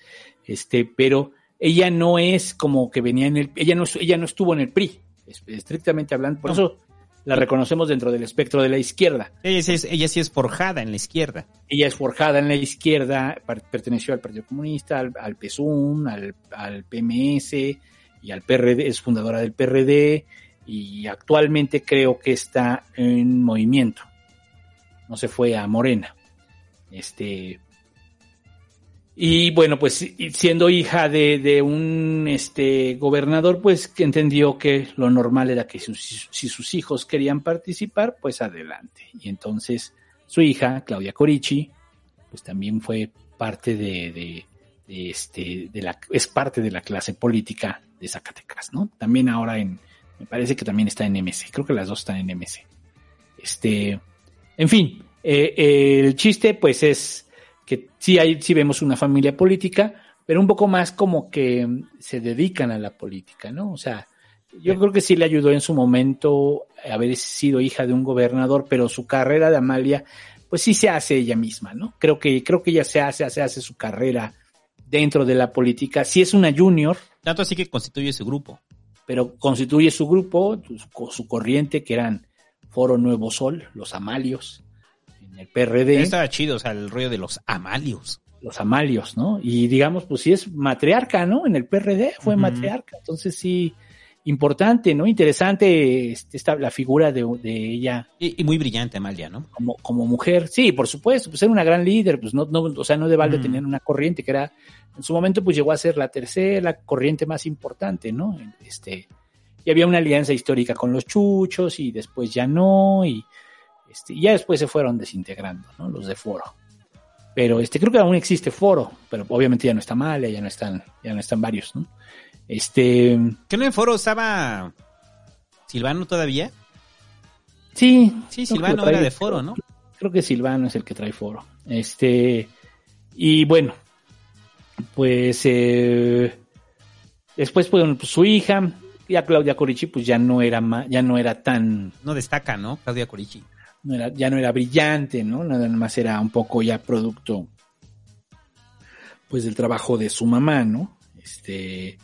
este, pero ella no es como que venía en el, ella no, ella no estuvo en el PRI, es- estrictamente hablando, por eso la reconocemos dentro del espectro de la izquierda. Ella sí es, ella sí es forjada en la izquierda. Ella es forjada en la izquierda, perteneció al Partido Comunista, al, al PSUM, al, al PMS y al PRD, es fundadora del PRD y actualmente creo que está en movimiento. No se fue a Morena. Este. Y bueno, pues siendo hija de, de un este, gobernador, pues entendió que lo normal era que sus- si sus hijos querían participar, pues adelante. Y entonces su hija, Claudia Corici, pues también fue parte de, de- de este, de la, es parte de la clase política de Zacatecas, ¿no? También ahora en, me parece que también está en MC, creo que las dos están en MC. Este, en fin, eh, eh, el chiste pues es que sí hay, sí vemos una familia política, pero un poco más como que se dedican a la política, ¿no? O sea, yo creo que sí le ayudó en su momento haber sido hija de un gobernador, pero su carrera de Amalia, pues sí se hace ella misma, ¿no? Creo que, creo que ella se hace, hace, hace su carrera dentro de la política. Sí es una junior, Tanto así que constituye su grupo. pero constituye su grupo, su, su corriente, que eran Foro Nuevo Sol, los Amalios, en el PRD. Estaba chido, o sea, el rollo de los amalios. los Amalios, ¿no? Y digamos, pues sí es matriarca, ¿no? En el PRD fue matriarca, entonces sí, importante, ¿no? Interesante este, esta, la figura de, de ella Y, y muy brillante, Amalia, ¿no? como, como mujer. Sí, por supuesto, pues era una gran líder, pues no, no o sea, no de balde Mm. tener una corriente que era, en su momento pues llegó a ser la tercera corriente más importante, ¿no? Este, y había una alianza histórica con los chuchos y después ya no, y este, ya después se fueron desintegrando, ¿no? Los de foro. Pero este, creo que aún existe foro, pero obviamente ya no está mal, ya no están, ya no están varios, ¿no? Este, ¿Que no en foro estaba Silvano todavía? sí. Sí, Silvano trae- era de foro, ¿no? Creo que Silvano es el que trae foro. Este, y bueno, pues eh, después pues, pues, su hija, ya Claudia Corici, pues ya no era ya no era tan, No destaca, ¿no? Claudia Corici. No era, ya no era brillante, ¿no? Nada más era un poco ya producto pues del trabajo de su mamá, ¿no? Este,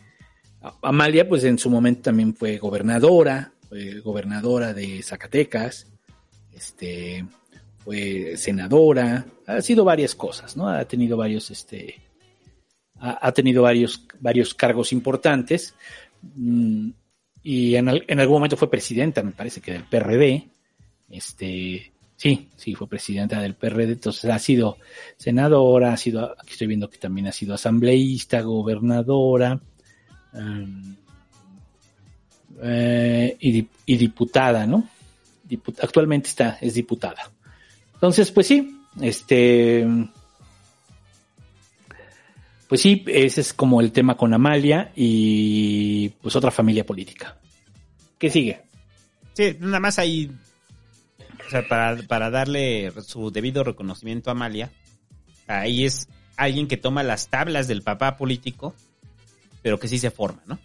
Amalia, pues en su momento también fue gobernadora, fue gobernadora de Zacatecas, este, fue senadora, ha sido varias cosas, ¿no? Ha tenido varios, este, ha, tenido varios, varios cargos importantes. Mm, y en algún momento fue presidenta, me parece que del PRD. Este, sí, sí, fue presidenta del PRD, entonces ha sido senadora, ha sido, aquí estoy viendo que también ha sido asambleísta, gobernadora, eh, y, y diputada, ¿no? Dipu- actualmente está, es diputada. Entonces, pues sí, este, pues sí, ese es como el tema con Amalia y pues otra familia política. ¿Qué sigue? Sí, nada más ahí. O sea, para, para darle su debido reconocimiento a Amalia, ahí es alguien que toma las tablas del papá político, pero que sí se forma, ¿no?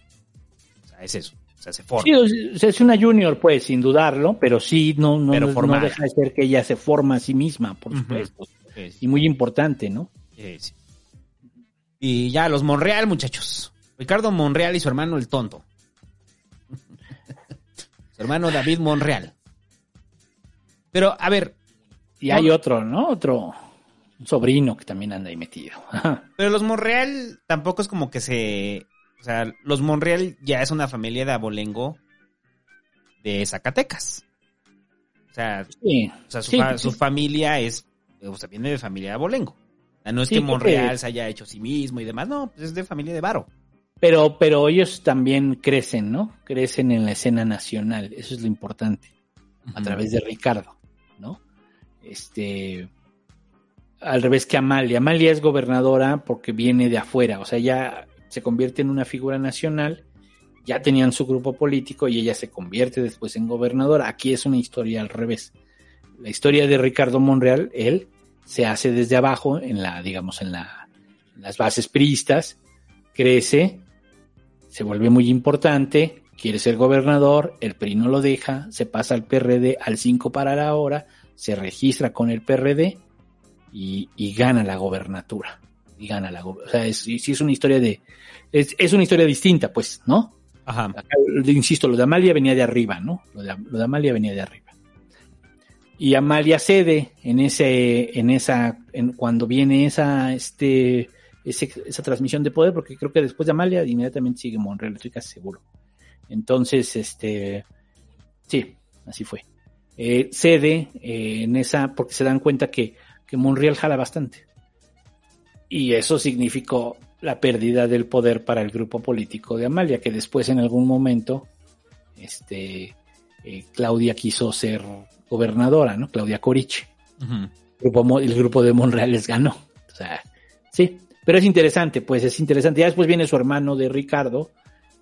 O sea, es eso. O sea, se forma. Sí, es una junior, pues, sin dudarlo, pero sí, no, no, Pero no deja de ser que ella se forma a sí misma, por supuesto. Y muy importante, ¿no? Sí, sí. Y ya, los Monreal, muchachos. Ricardo Monreal y su hermano el tonto. su hermano David Monreal. Pero, a ver, Y hay otro, ¿no? Otro un sobrino que también anda ahí metido. Pero los Monreal tampoco es como que se... O sea, los Monreal ya es una familia de abolengo de Zacatecas. O sea, Sí. o sea su, Sí, fa- sí. su familia es... O sea, viene de familia de abolengo. O sea, no es que Monreal se haya hecho a sí mismo y demás. No, pues es de familia de Varo. Pero, pero ellos también crecen, ¿no? Crecen en la escena nacional. Eso es lo importante. A través de Ricardo, ¿no? Este. Al revés que Amalia. Amalia es gobernadora porque viene de afuera. O sea, ya se convierte en una figura nacional. Ya tenían su grupo político y ella se convierte después en gobernadora. Aquí es una historia al revés. La historia de Ricardo Monreal, él se hace desde abajo, en la, digamos, en la, las bases priistas, crece, se vuelve muy importante, quiere ser gobernador, el PRI no lo deja, se pasa al PRD al 5 para la hora, se registra con el PRD y, y gana la gobernatura. Y gana la go- O sea, es, es una historia de. Es, es una historia distinta, pues, ¿no? Ajá. Acá, insisto, lo de Amalia venía de arriba, ¿no? Lo de, lo de Amalia venía de arriba. Y Amalia cede en ese, en esa, en, cuando viene esa, este, ese- esa transmisión de poder, porque creo que después de Amalia inmediatamente sigue Monreal, estoy casi seguro. Entonces, este, sí, así fue. Eh, cede eh, en esa, porque se dan cuenta que, que Monreal jala bastante. Y eso significó la pérdida del poder para el grupo político de Amalia, que después en algún momento, este, eh, Claudia quiso ser gobernadora, ¿no? Claudia Coriche. El grupo, el grupo de Monreal les ganó. O sea, sí. Pero es interesante, pues es interesante. Ya después viene su hermano de Ricardo,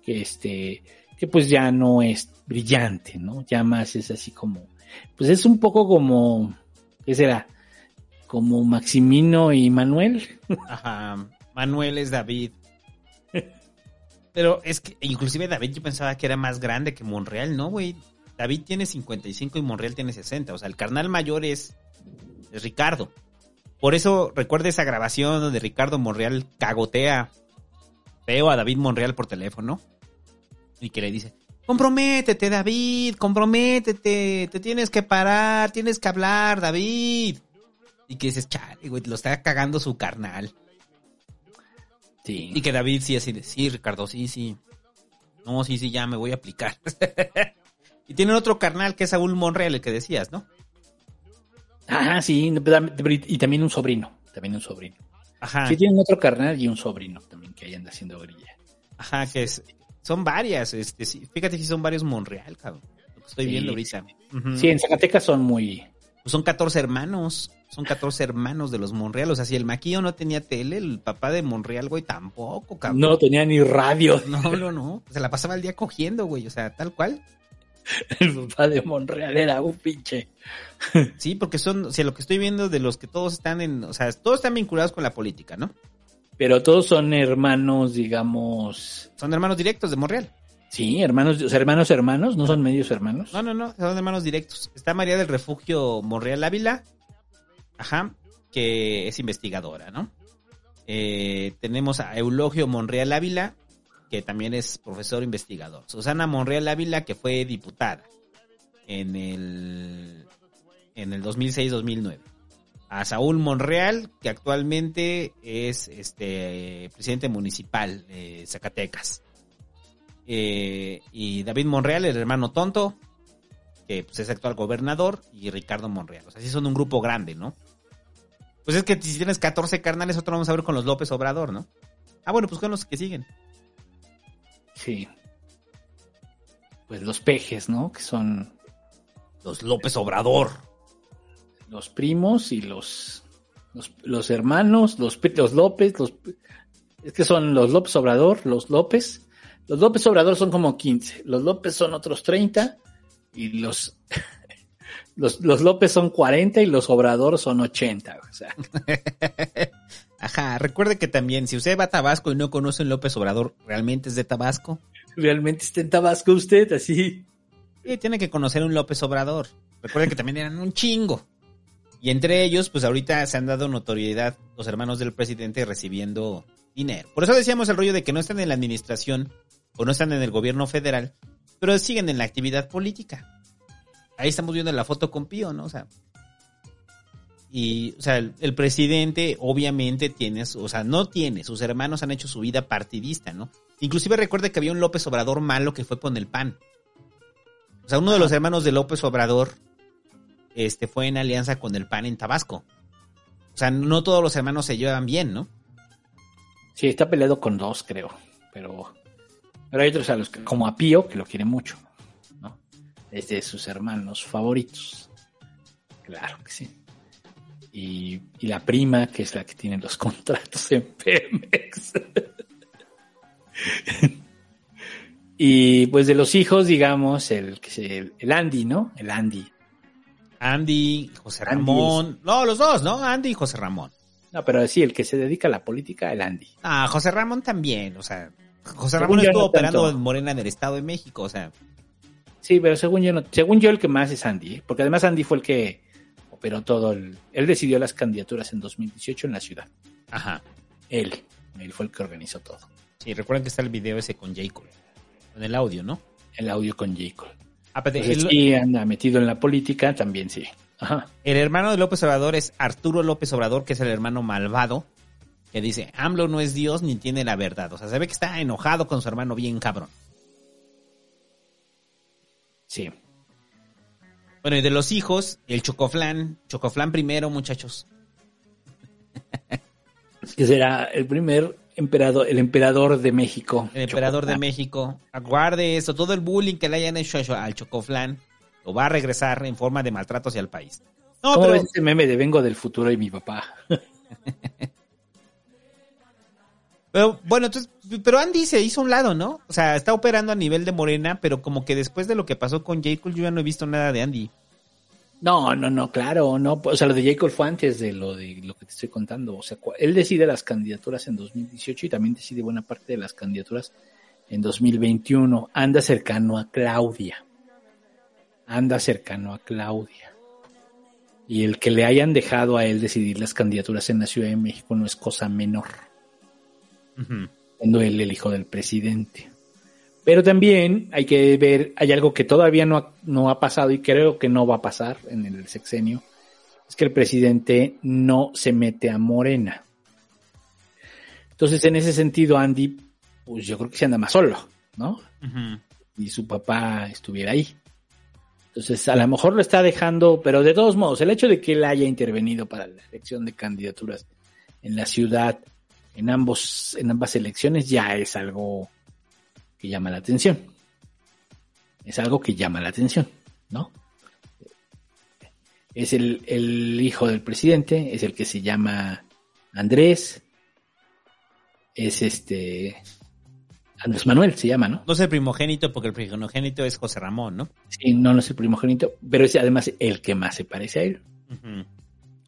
que este, que pues ya no es brillante, ¿no? Ya más es así como, pues es un poco como, ¿qué será? Como Maximino y Manuel. Ajá. Manuel es David. Pero es que inclusive David yo pensaba que era más grande que Monreal, ¿no, güey? David tiene 55 y Monreal tiene 60. O sea, el carnal mayor es, es Ricardo. Por eso recuerda esa grabación donde Ricardo Monreal cagotea feo a David Monreal por teléfono. Y que le dice, comprométete, David, comprométete, te tienes que parar, tienes que hablar, David. Y que dices, chale, güey, lo está cagando su carnal. Sí. Y que David sí así de, sí, Ricardo, sí, sí. No, sí, sí, ya me voy a aplicar. y tienen otro carnal que es Saúl Monreal, el que decías, ¿no? Ah, sí, y también un sobrino, también un sobrino. Ajá. Sí, tienen otro carnal y un sobrino también que ahí anda haciendo grilla. Ajá, que es, son varias, este, sí, fíjate si son varios Monreal, cabrón. Lo que estoy Sí. viendo ahorita. Sí, en Zacatecas son muy... Pues son 14 hermanos, son 14 hermanos de los Monreal. O sea, si el maquillo no tenía tele, el papá de Monreal, güey, tampoco, cabrón. No tenía ni radio. No, no, no. Se la pasaba el día cogiendo, güey. O sea, tal cual. El papá de Monreal era un pinche. Sí, porque son, o sea, lo que estoy viendo de los que todos están en, o sea, todos están vinculados con la política, ¿no? Pero todos son hermanos, digamos. Son hermanos directos de Monreal. Sí, hermanos, o sea, hermanos, hermanos, no son medios hermanos. No, no, no, son hermanos directos. Está María del Refugio Monreal Ávila, ajá, que es investigadora, ¿no? Eh, tenemos a Eulogio Monreal Ávila, que también es profesor investigador. Susana Monreal Ávila, que fue diputada en el, en el 2006-2009. A Saúl Monreal, que actualmente es este presidente municipal de Zacatecas. Eh, y David Monreal, el hermano tonto, que pues, es actual gobernador, y Ricardo Monreal. O sea, sí son un grupo grande, ¿no? Pues es que si tienes 14 carnales, otro vamos a ver con los López Obrador, ¿no? Ah, bueno, pues con los que siguen. Sí. Pues los pejes, ¿no? Que son Los López Obrador. Los primos y los, los, los hermanos, los, los López, los, es que son los López Obrador, los López. Los López Obrador son como 15, los López son otros 30 y los, los, los López son 40 y los Obrador son 80. O sea, Ajá, recuerde que también, si usted va a Tabasco y no conoce un López Obrador, ¿realmente es de Tabasco? realmente está en Tabasco usted, así. Sí, tiene que conocer un López Obrador. Recuerde que también eran un chingo. Y entre ellos, pues ahorita se han dado notoriedad los hermanos del presidente recibiendo dinero. Por eso decíamos el rollo de que no están en la administración o no están en el gobierno federal, pero siguen en la actividad política. Ahí estamos viendo la foto con Pío, ¿no? O sea, y, o sea, el, el presidente obviamente tiene, o sea, no tiene, sus hermanos han hecho su vida partidista, ¿no? Inclusive recuerde que había un López Obrador malo que fue con el PAN. O sea, uno de los hermanos de López Obrador este, fue en alianza con el PAN en Tabasco. O sea, no todos los hermanos se llevan bien, ¿no? Sí, está peleado con dos, creo. Pero, pero hay otros a los que, como a Pío, que lo quiere mucho. ¿no? Es de sus hermanos favoritos. Claro que sí. Y, y la prima, que es la que tiene los contratos en Pemex. y pues de los hijos, digamos, el, se- el Andy, ¿no? El Andy. Andy, José Andy Ramón. No, los dos, ¿no? Andy y José Ramón. No, pero sí, el que se dedica a la política, el Andy. Ah, José Ramón también, o sea, José Según Ramón estuvo no operando tanto. en Morena en el Estado de México, o sea, Sí, pero según yo, no- según yo el que más es Andy, ¿eh? porque además Andy fue el que operó todo, el, él decidió las candidaturas en 2018 en la ciudad. ajá. Él, él fue el que organizó todo. Sí, recuerden que está el video ese con Jacob. Con el audio, ¿no? El audio con Jacob. Pero Entonces, el, sí, anda metido en la política, también sí. Ajá. el hermano de López Obrador es Arturo López Obrador, que es el hermano malvado, que dice, AMLO no es Dios ni tiene la verdad. O sea, se ve que está enojado con su hermano bien cabrón. Sí. Bueno, y de los hijos, el Chocoflán, Chocoflán primero, muchachos. Que será el primer emperador, el emperador de México. El emperador de Chocoflan. México. Aguarde eso, todo el bullying que le hayan hecho al Chocoflán lo va a regresar en forma de maltrato hacia el país. No, ¿Cómo pero ves ese meme de vengo del futuro y mi papá? Pero bueno, entonces, pero Andy se hizo a un lado, ¿no? O sea, está operando a nivel de Morena, pero como que después de lo que pasó con Jacob, yo ya no he visto nada de Andy. No, no, no, claro, no. O sea, lo de Jacob fue antes de lo de lo que te estoy contando. O sea, él decide las candidaturas en 2018 y también decide buena parte de las candidaturas en 2021. Anda cercano a Claudia. Anda cercano a Claudia. Y el que le hayan dejado a él decidir las candidaturas en la Ciudad de México no es cosa menor, siendo él el hijo del presidente. Pero también hay que ver, hay algo que todavía no ha, no ha pasado y creo que no va a pasar en el sexenio, es que el presidente no se mete a Morena. Entonces, en ese sentido, Andy, pues yo creo que se anda más solo, ¿no? Y su papá estuviera ahí. Entonces, a lo mejor lo está dejando, pero de todos modos, el hecho de que él haya intervenido para la elección de candidaturas en la ciudad, en ambos, en ambas elecciones, ya es algo que llama la atención. Es algo que llama la atención, ¿no? Es el, el hijo del presidente, es el que se llama Andrés, es este Andrés Manuel se llama, ¿no? No es el primogénito porque el primogénito es José Ramón, ¿no? Sí, no, no es el primogénito, pero es además el que más se parece a él.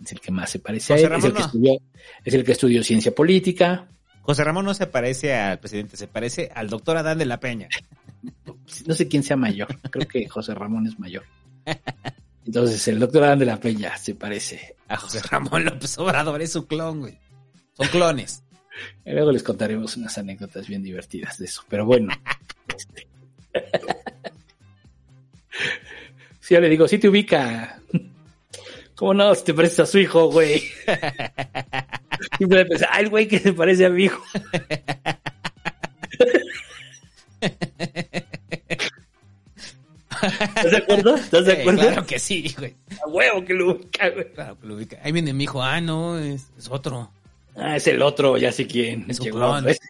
Es el que más se parece a él, es el, Ramón que no. estudió, es el que estudió ciencia política. José Ramón no se parece al presidente, se parece al doctor Adán de la Peña. No sé quién sea mayor, creo que José Ramón es mayor. Entonces, el doctor Adán de la Peña se parece A José Ramón López Obrador es su clon, güey. Son clones. Y luego les contaremos unas anécdotas bien divertidas de eso. Pero bueno. este. Sí, yo le digo, sí te ubica. ¿Cómo no? Si te pareces a su hijo, güey. Siempre pensé, ay, güey que se parece a mi hijo. ¿Estás de acuerdo? ¿Estás de Sí, acuerdo? claro que sí, güey. A huevo que lo ubica, güey. Claro que lo ubica. Ahí viene mi hijo. Ah, no, es, es otro. Ah, es el otro, ya sé quién. Es un Llegó, pues.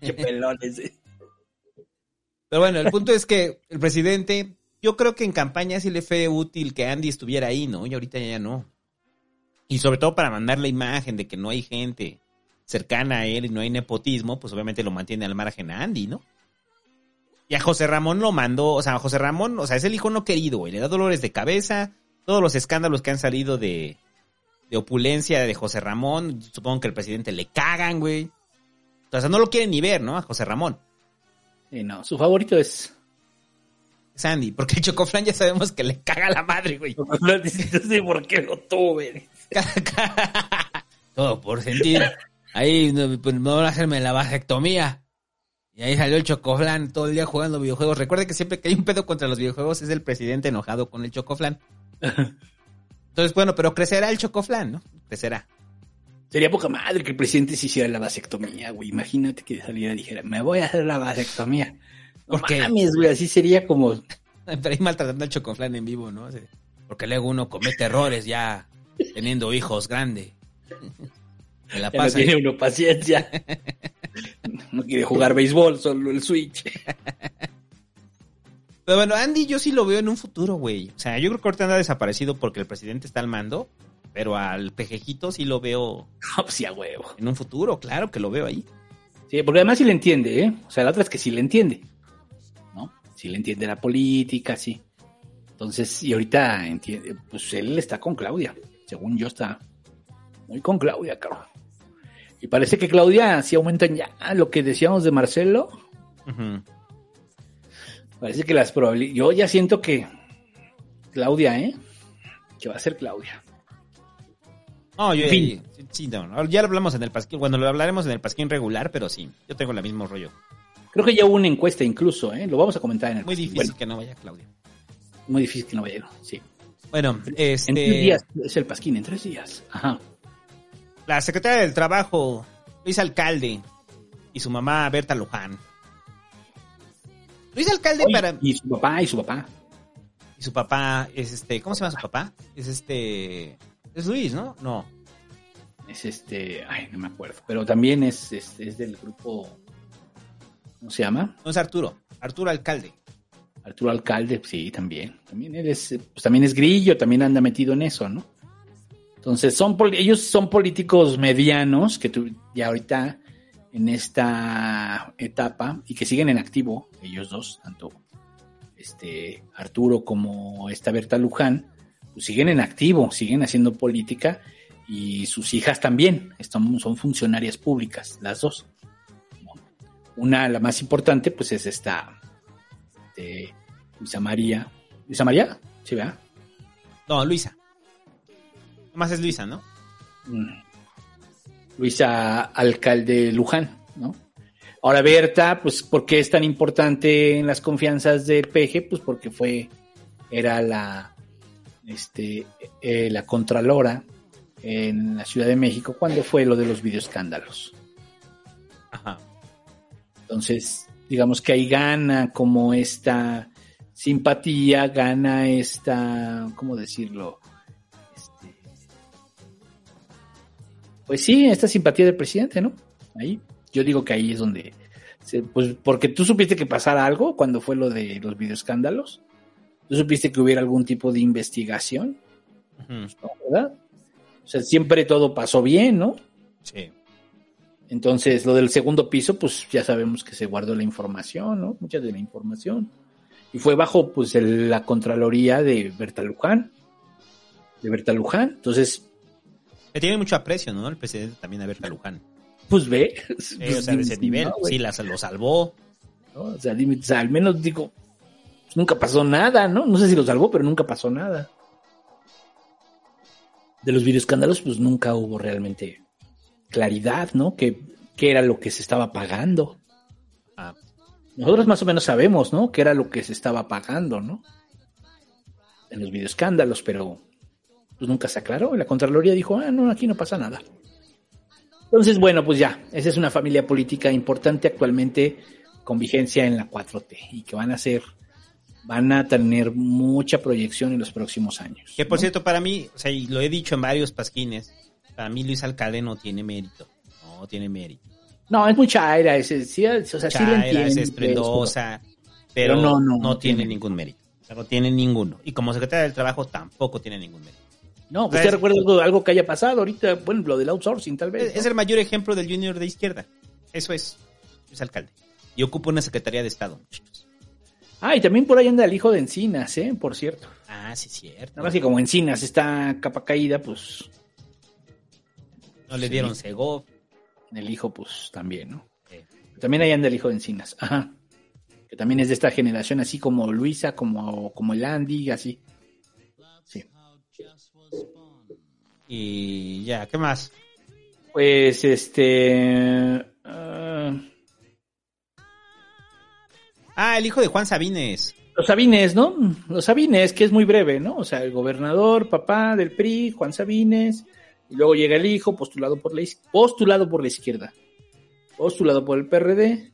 Qué pelón ese. Pero bueno, el punto es que el presidente, yo creo que en campaña sí le fue útil que Andy estuviera ahí, ¿no? Y ahorita ya no. Y sobre todo para mandar la imagen de que no hay gente cercana a él y no hay nepotismo, pues obviamente lo mantiene al margen a Andy, ¿no? Y a José Ramón lo mandó, o sea, José Ramón, o sea, es el hijo no querido, güey, le da dolores de cabeza, todos los escándalos que han salido de, de opulencia de José Ramón, supongo que el presidente le cagan, güey. O sea, no lo quieren ni ver, ¿no? A José Ramón. Sí, no, su favorito es. Sandy, porque el Chocoflan ya sabemos que le caga la madre, güey. No sé por qué lo tuve. Todo por sentir. Ahí no, pues, me van a hacerme la vasectomía. Y ahí salió el Chocoflan todo el día jugando videojuegos. Recuerde que siempre que hay un pedo contra los videojuegos es el presidente enojado con el Chocoflan. Entonces, bueno, pero crecerá el Chocoflan, ¿no? Crecerá. Sería poca madre que el presidente se hiciera la vasectomía, güey. Imagínate que saliera y dijera, me voy a hacer la vasectomía. No ¿Por qué? mames, güey, así sería como... Pero ahí maltratando al Chocoflan en vivo, ¿no? Porque luego uno comete errores ya teniendo hijos grandes. Me la no tiene uno paciencia. No quiere jugar béisbol, solo el Switch. Pero bueno, Andy yo sí lo veo en un futuro, güey. O sea, yo creo que ahorita anda desaparecido porque el presidente está al mando. Pero al pejejito sí lo veo No, pues sí, a huevo. en un futuro, claro que lo veo ahí. Sí, porque además sí le entiende, ¿eh? O sea, la otra es que sí le entiende. ¿No? Sí le entiende la política, sí. Entonces, y ahorita entiende, pues él está con Claudia. Según yo está muy con Claudia, cabrón. Y parece que Claudia sí aumentan ya lo que decíamos de Marcelo. Parece que las probabilidades. Yo ya siento que Claudia, ¿eh? Que va a ser Claudia. No, yo En fin. sí, sí, no, ya lo hablamos en el pasquín, cuando lo hablaremos en el pasquín regular, pero sí, yo tengo el mismo rollo. Creo que ya hubo una encuesta incluso, ¿eh? Lo vamos a comentar en el Muy pasquín. difícil Bueno, que no vaya Claudia. muy difícil que no vaya, sí. Bueno, En tres este, días es el pasquín, en tres días. Ajá. la secretaria del Trabajo, Luis Alcalde, y su mamá Berta Luján. Luis Alcalde Oye, para... Y su papá, y su papá. Y su papá es este... ¿Cómo se llama su papá? Es este... Es Luis, ¿no? No. Es este, ay, no me acuerdo. Pero también es, es, es del grupo, ¿cómo se llama? No es Arturo. Arturo Alcalde. Arturo Alcalde, sí, también. También él es, pues también es grillo, también anda metido en eso, ¿no? Entonces, son ellos son políticos medianos que tu- ya ahorita en esta etapa y que siguen en activo, ellos dos, tanto este Arturo como esta Berta Luján, pues siguen en activo, siguen haciendo política y sus hijas también, están, son funcionarias públicas, las dos. Una, la más importante, pues es esta de Luisa María. ¿Luisa María? Sí, ¿verdad? No, Luisa. Nomás es Luisa, ¿no? Mm. Luisa Alcalde Luján, ¿no? Ahora Berta, pues, ¿por qué es tan importante en las confianzas del PG? Pues porque fue, era la, este, eh, la contralora en la Ciudad de México cuando fue lo de los videoescándalos. Ajá. Entonces, digamos que ahí gana como esta simpatía, gana esta, ¿cómo decirlo? Este, pues sí, esta simpatía del presidente, ¿no? Ahí, yo digo que ahí es donde, se- pues porque tú supiste que pasara algo cuando fue lo de los videoescándalos, tú supiste que hubiera algún tipo de investigación. ¿verdad? O sea, siempre todo pasó bien, ¿no? Sí. Entonces, lo del segundo piso, pues ya sabemos que se guardó la información, ¿no? Mucha de la información. Y fue bajo, pues, el- la Contraloría de Berta Luján. De Berta Luján. Entonces, Le tiene mucho aprecio, ¿no? El presidente también a Berta Luján. pues ve. Pues, o sea, de ese nivel. sí, la, lo salvó. ¿no? O sea, dime, o sea, al menos digo, pues, nunca pasó nada, ¿no? No sé si lo salvó, pero nunca pasó nada. De los videoescándalos, pues nunca hubo realmente claridad, ¿no? Que, qué era lo que se estaba pagando. Ah. Nosotros más o menos sabemos, ¿no? Qué era lo que se estaba pagando, ¿no? En los videoescándalos, pero pues nunca se aclaró. La Contraloría dijo, ah, no, aquí no pasa nada. Entonces, bueno, pues ya, esa es una familia política importante actualmente con vigencia en la 4T y que van a ser, van a tener mucha proyección en los próximos años. Que por ¿no? cierto, para mí, o sea, y lo he dicho en varios pasquines, para mí Luis Alcalde no tiene mérito. No tiene mérito. No, es mucha aira, ese, sí, o sea, sí lo Chaira, entiendo. es esplendosa, pero, pero no, no, no, tiene ningún mérito. No tiene ninguno. Y como secretaria del Trabajo tampoco tiene ningún mérito. No, pues O sea, te es- recuerdo algo, algo que haya pasado ahorita, bueno, lo del outsourcing tal vez. Es, es el mayor ejemplo del junior de izquierda. Eso es. Luis Alcalde. Y ocupa una secretaría de Estado, muchachos. Ah, y también por ahí anda el hijo de Encinas, ¿eh? Por cierto. Ah, sí, cierto. Nada más que como Encinas está capa caída, pues No le Sí. dieron Segov. El hijo, pues también, ¿no? Sí. También ahí anda el hijo de Encinas. Ajá. Que también es de esta generación, así como Luisa, como, como el Andy, así. Sí. Y ya, ¿qué más? Pues este. ah, Ah, el hijo de Juan Sabines. los Sabines, ¿no? Los Sabines, que es muy breve, ¿no? O sea, el gobernador, papá del PRI, Juan Sabines, y luego llega el hijo, postulado por la, postulado por la izquierda, postulado por el PRD.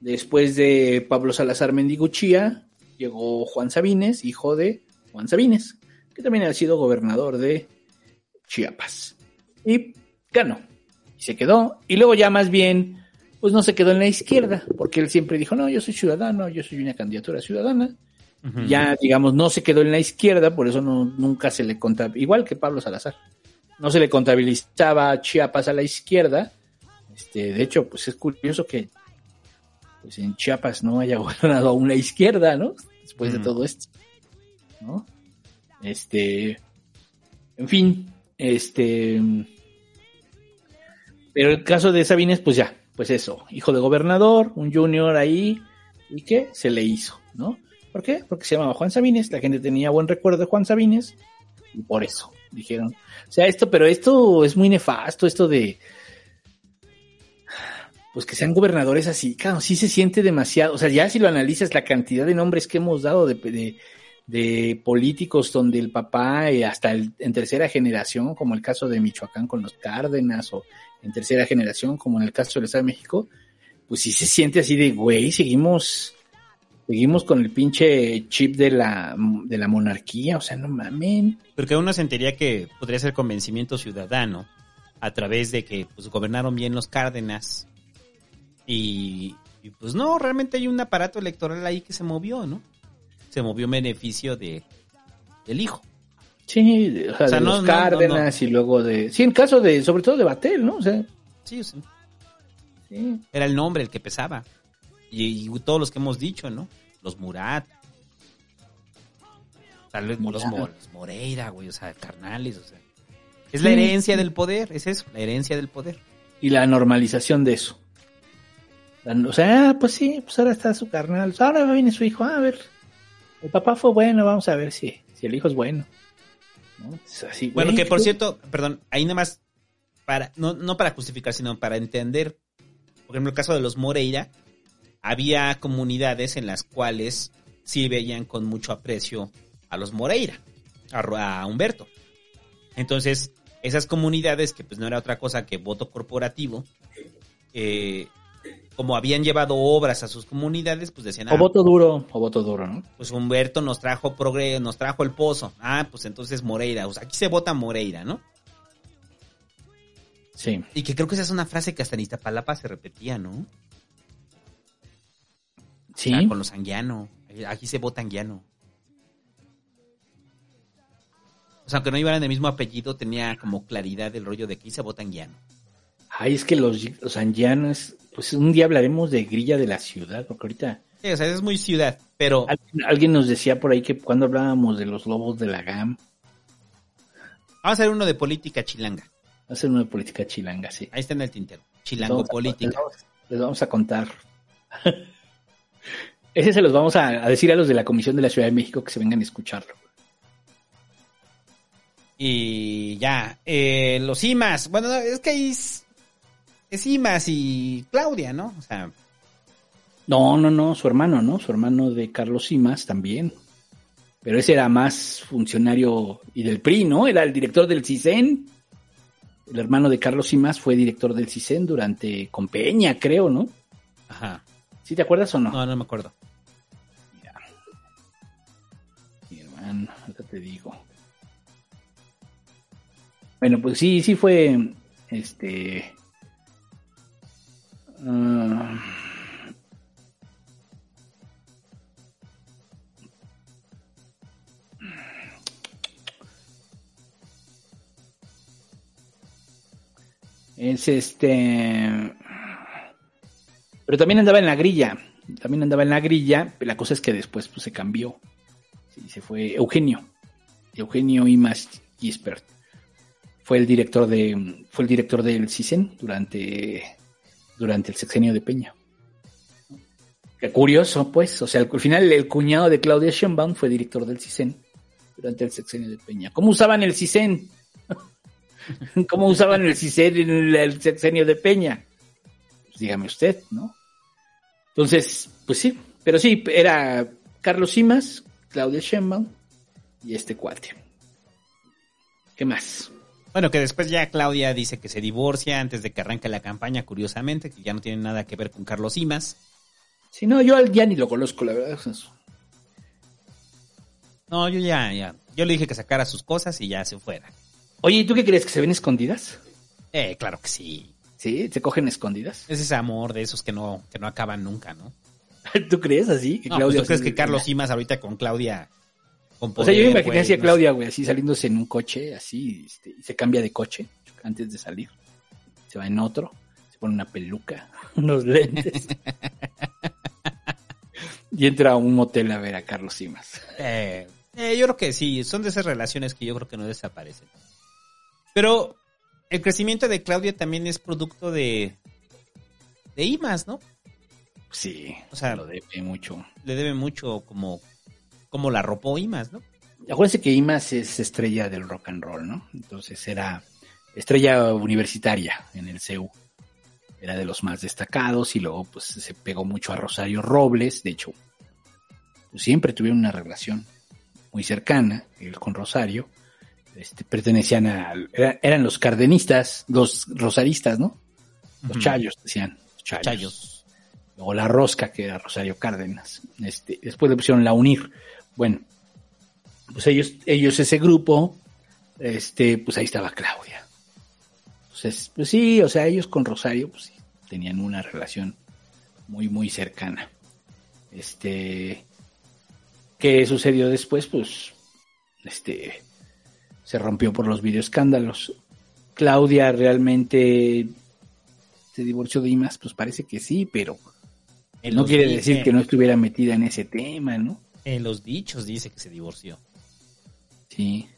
Después de Pablo Salazar Mendiguchía, llegó Juan Sabines, hijo de Juan Sabines, que también ha sido gobernador de Chiapas. Y ganó. Y se quedó. Y luego ya más bien, pues no se quedó en la izquierda, porque él siempre dijo, no, yo soy ciudadano, yo soy una candidatura ciudadana. Ya, digamos, no se quedó en la izquierda, por eso no, nunca se le contabilizaba, igual que Pablo Salazar, no se le contabilizaba Chiapas a la izquierda. Este, de hecho, pues es curioso que pues en Chiapas no haya gobernado aún la izquierda, ¿no? Después de Ujú. todo esto. ¿No? Este, en fin, este, pero el caso de Sabines, pues ya, pues eso, hijo de gobernador, un junior ahí, y que se le hizo, ¿no? ¿Por qué? Porque se llamaba Juan Sabines, la gente tenía buen recuerdo de Juan Sabines, y por eso dijeron, o sea, esto, pero esto es muy nefasto, esto de, pues que sean gobernadores así, claro, sí se siente demasiado, o sea, ya si lo analizas, la cantidad de nombres que hemos dado de, de, políticos donde el papá, eh, hasta el- en tercera generación, como el caso de Michoacán con los Cárdenas, o en tercera generación, como en el caso del Estado de México, pues sí se siente así de, güey, seguimos, seguimos con el pinche chip de la, de la monarquía, o sea, no mamen. Porque uno sentiría que podría ser convencimiento ciudadano a través de que pues gobernaron bien los Cárdenas y, y, pues no, realmente hay un aparato electoral ahí que se movió, ¿no? Se movió en beneficio de del hijo. Sí, o sea, O sea, de no, los no, Cárdenas y luego de, sí, en caso de, sobre todo de Batel, ¿no? O sea, Sí, sea, sí. era el nombre el que pesaba. Y, y todos los que hemos dicho, ¿no? Los Murat. Tal vez los, Mo- los Moreira, güey, o sea, carnales, o sea. Es la herencia del poder, es eso, la herencia del poder. y la normalización de eso. O sea, ah, pues sí, pues ahora está su carnal, pues ahora viene su hijo, ah, a ver, el papá fue bueno, vamos a ver si, si el hijo es bueno. ¿No? Es así, Bueno, güey, que por cierto, perdón, ahí nada más, para, no, no para justificar, sino para entender, por ejemplo, el caso de los Moreira, había comunidades en las cuales sí veían con mucho aprecio a los Moreira, a, Humberto. Entonces, esas comunidades, que pues no era otra cosa que voto corporativo, eh, como habían llevado obras a sus comunidades, pues decían, O ah, voto duro, o voto duro, ¿no? pues Humberto nos trajo progre, nos trajo el pozo. Ah, pues entonces Moreira. O sea, aquí se vota Moreira, ¿no? Sí. Y que creo que esa es una frase que hasta en Iztapalapa se repetía, ¿no? Sí. Con los anguiano. Aquí se vota anguiano. O sea, aunque no iban el mismo apellido, tenía como claridad el rollo de que se vota anguiano. Ay, es que los, los angianos, pues un día hablaremos de grilla de la ciudad, porque ahorita Sí, o sea, es muy ciudad, pero alguien, alguien nos decía por ahí que cuando hablábamos de los lobos de la GAM, vamos a hacer uno de política chilanga. hacer una política chilanga, sí. Ahí está en el tintero. Chilango a- política. Les vamos, les vamos a contar. Ese se los vamos a, a decir a los de la Comisión de la Ciudad de México que se vengan a escucharlo. Y ya, eh, los IMAS. Bueno, no, es que ahí es- Es Simas y Claudia, ¿no? O sea, No, no, no, su hermano, ¿no? Su hermano de Carlos Simas también. Pero ese era más funcionario y del PRI, ¿no? Era el director del CISEN. El hermano de Carlos Simas fue director del CISEN durante con Peña, creo, ¿no? ajá. ¿Sí te acuerdas o no? No, no me acuerdo. Te digo. Bueno, pues sí, sí fue este. ah, es este. Pero también andaba en la grilla. También andaba en la grilla. La cosa es que después pues, se cambió. Sí, se fue Eugenio. Eugenio Imas Gispert. Fue el director de. Fue el director del CISEN durante. Durante el sexenio de Peña. Qué curioso, pues. O sea, al final el cuñado de Claudia Sheinbaum fue director del CISEN durante el sexenio de Peña. ¿Cómo usaban el CISEN? ¿Cómo usaban el CISEN en el, sexenio de Peña? Pues dígame usted, ¿no? Entonces, pues sí, pero sí, era Carlos Simas, Claudia Sheinbaum y este cuate. ¿Qué más? Bueno, que después ya Claudia dice que se divorcia antes de que arranque la campaña, curiosamente, que ya no tiene nada que ver con Carlos Simas. Si no, yo ya ni lo conozco, la verdad. No, yo ya, ya. Yo le dije que sacara sus cosas y ya se fuera. Oye, ¿y tú qué crees? ¿Que se ven escondidas? Eh, claro que sí. ¿Sí? ¿Se cogen escondidas? Es ese amor de esos que no, que no acaban nunca, ¿no? ¿Tú crees así? Que No, Claudia pues, ¿tú crees que Carlos Simas ahorita con Claudia... O sea, yo me imaginé así a Claudia, güey, así saliéndose en un coche, así, este, y se cambia de coche antes de salir. Se va en otro, se pone una peluca, unos lentes. y entra a un motel a ver a Carlos Simas. Eh, eh, yo creo que sí, son de esas relaciones que yo creo que no desaparecen. Pero el crecimiento de Claudia también es producto de, de IMAS, ¿no? Sí, O sea, lo debe mucho. le debe mucho como, como la arropó IMAS, ¿no? Acuérdense que Imas es estrella del rock and roll, ¿no? Entonces era estrella universitaria en el CEU. Era de los más destacados y luego pues se pegó mucho a Rosario Robles. De hecho, pues, siempre tuvieron una relación muy cercana, él con Rosario. Este, pertenecían a... era- eran los cardenistas, los rosaristas, ¿no? Los chayos, decían. Los chayos. Chayos. Luego la rosca, que era Rosario Cárdenas. Este, después le pusieron la UNIR. Bueno, pues ellos, ellos ese grupo, este, pues ahí estaba Claudia. Entonces, pues sí, o sea, ellos con Rosario, pues sí, tenían una relación muy, muy cercana. Este, ¿qué sucedió después? Pues, este, se rompió por los videoescándalos. Claudia realmente se divorció de Imas, pues parece que sí, pero En no quiere decir que no estuviera metida en ese tema, ¿no? En los dichos dice que se divorció. Sí.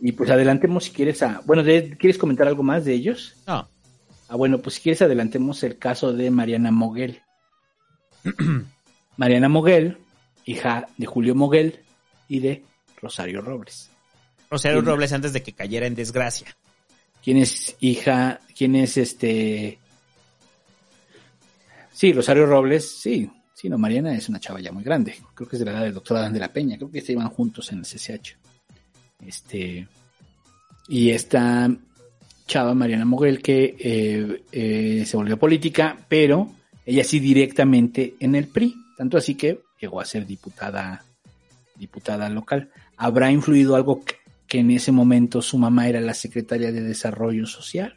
Y pues adelantemos si quieres a... Bueno, ¿quieres comentar algo más de ellos? No. Ah, bueno, pues si quieres adelantemos el caso de Mariana Moguel. Mariana Moguel, hija de Julio Moguel y de Rosario Robles. Rosario. Robles antes de que cayera en desgracia. ¿Quién es hija? ¿Quién es este? Sí, Rosario Robles, sí. Sí, no, Mariana es una chava ya muy grande. Creo que es de la edad del doctor Adán de la Peña. Creo que se iban juntos en el CCH. Este. Y esta chava, Mariana Moguel, que eh, eh, se volvió política, pero ella sí directamente en el PRI. Tanto así que llegó a ser diputada, diputada local. ¿Habrá influido algo que, que en ese momento su mamá era la secretaria de Desarrollo Social?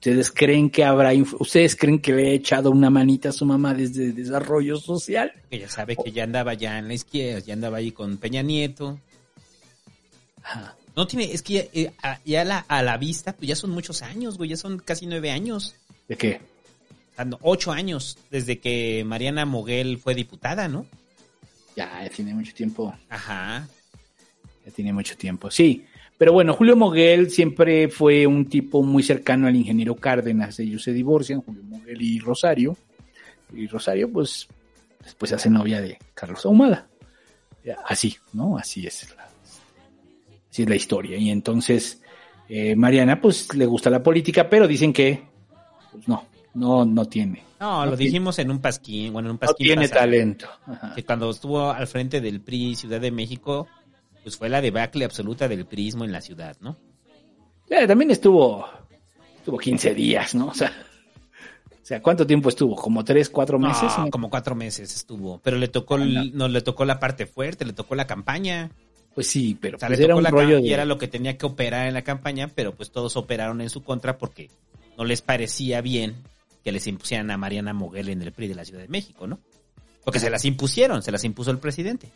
¿Ustedes creen que habrá, ustedes creen que le ha echado una manita a su mamá desde Desarrollo Social? Que ya sabe que ya andaba ya en la izquierda, ya andaba ahí con Peña Nieto. No tiene, es que ya, eh, a, ya la- a la vista, pues ya son muchos años, güey, ya son casi nueve años. ¿De qué? Ocho años desde que Mariana Moguel fue diputada, ¿no? Ya, ya tiene mucho tiempo. Ajá. Ya tiene mucho tiempo, sí. Pero bueno, Julio Moguel siempre fue un tipo muy cercano al ingeniero Cárdenas. Ellos se divorcian, Julio Moguel y Rosario. Y Rosario, pues, después se hace novia de Carlos Ahumada. Así, ¿no? Así es la, así es la historia. Y entonces, eh, Mariana, pues, le gusta la política, pero dicen que pues no, no, no tiene. No, lo No tiene- dijimos en un pasquín, bueno, en un No pasquín tiene pasado, talento. Ajá. Que cuando estuvo al frente del PRI Ciudad de México, pues fue la debacle absoluta del prismo en la ciudad, ¿no? Eh, también estuvo, estuvo 15 días, ¿no? O sea, o sea, ¿cuánto tiempo estuvo? ¿Como 3, 4 meses? No, como cuatro meses estuvo. Pero le tocó, el- no, le tocó la parte fuerte, le tocó la campaña. Pues sí, pero O sea, pues le era tocó un la rollo y era lo que tenía que operar en la campaña, pero pues todos operaron en su contra porque no les parecía bien que les impusieran a Mariana Moguel en el PRI de la Ciudad de México, ¿no? Porque se las impusieron, se las impuso el presidente.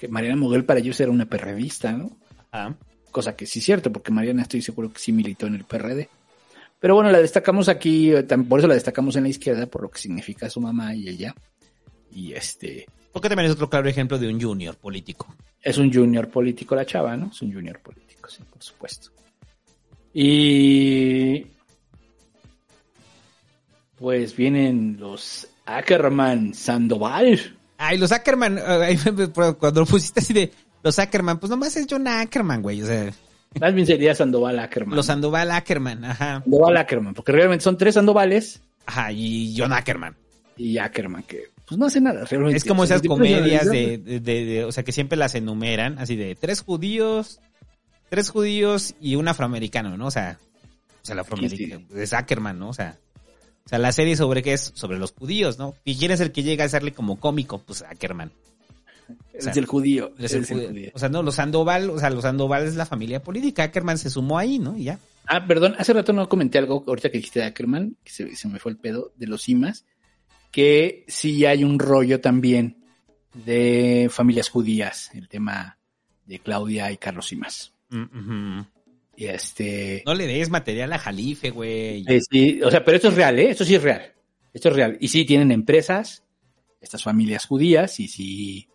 Que Mariana Moguel para ellos era una perredista, ¿no? Ajá. Cosa que sí es cierto, porque Mariana estoy seguro que sí militó en el PRD. Pero bueno, la destacamos aquí, eh, por eso la destacamos en la izquierda, por lo que significa su mamá y ella. Y este, Porque también es otro claro ejemplo de un junior político. es un junior político la chava, ¿no? Es un junior político, sí, por supuesto. Y pues vienen los Ackerman Sandoval. Ay, los Ackerman, ay, cuando lo pusiste así de los Ackerman, pues nomás es John Ackerman, güey. O sea, Más bien sería Sandoval Ackerman. los Sandoval Ackerman, ajá. Sandoval Ackerman, porque realmente son tres Sandovales Ajá, y John Ackerman. y Ackerman, que pues no hace nada, realmente. Es como esas comedias analizar, de, de- de- o sea, que siempre las enumeran, así de tres judíos, tres judíos y un afroamericano, ¿no? O sea, o sea, el afroamericano, es Ackerman, ¿no? O sea, sea, la serie sobre qué es, sobre los judíos, ¿no? ¿Y quién es el que llega a serle como cómico? Pues Ackerman. Es el judío. Es el judío. judío. O sea, no, los Sandoval, o sea, los Sandoval es la familia política, Ackerman se sumó ahí, ¿no? Y ya. Ah, perdón, hace rato no comenté algo, ahorita que dijiste de Ackerman, que se, se me fue el pedo, de los IMAS, que sí hay un rollo también de familias judías, el tema de Claudia y Carlos Imas. Mm. Y este... No le des material a Jalife, güey. eh, sí, o sea, pero esto es real, ¿eh? Esto sí es real. Esto es real. Y sí tienen empresas, estas familias judías, y sí,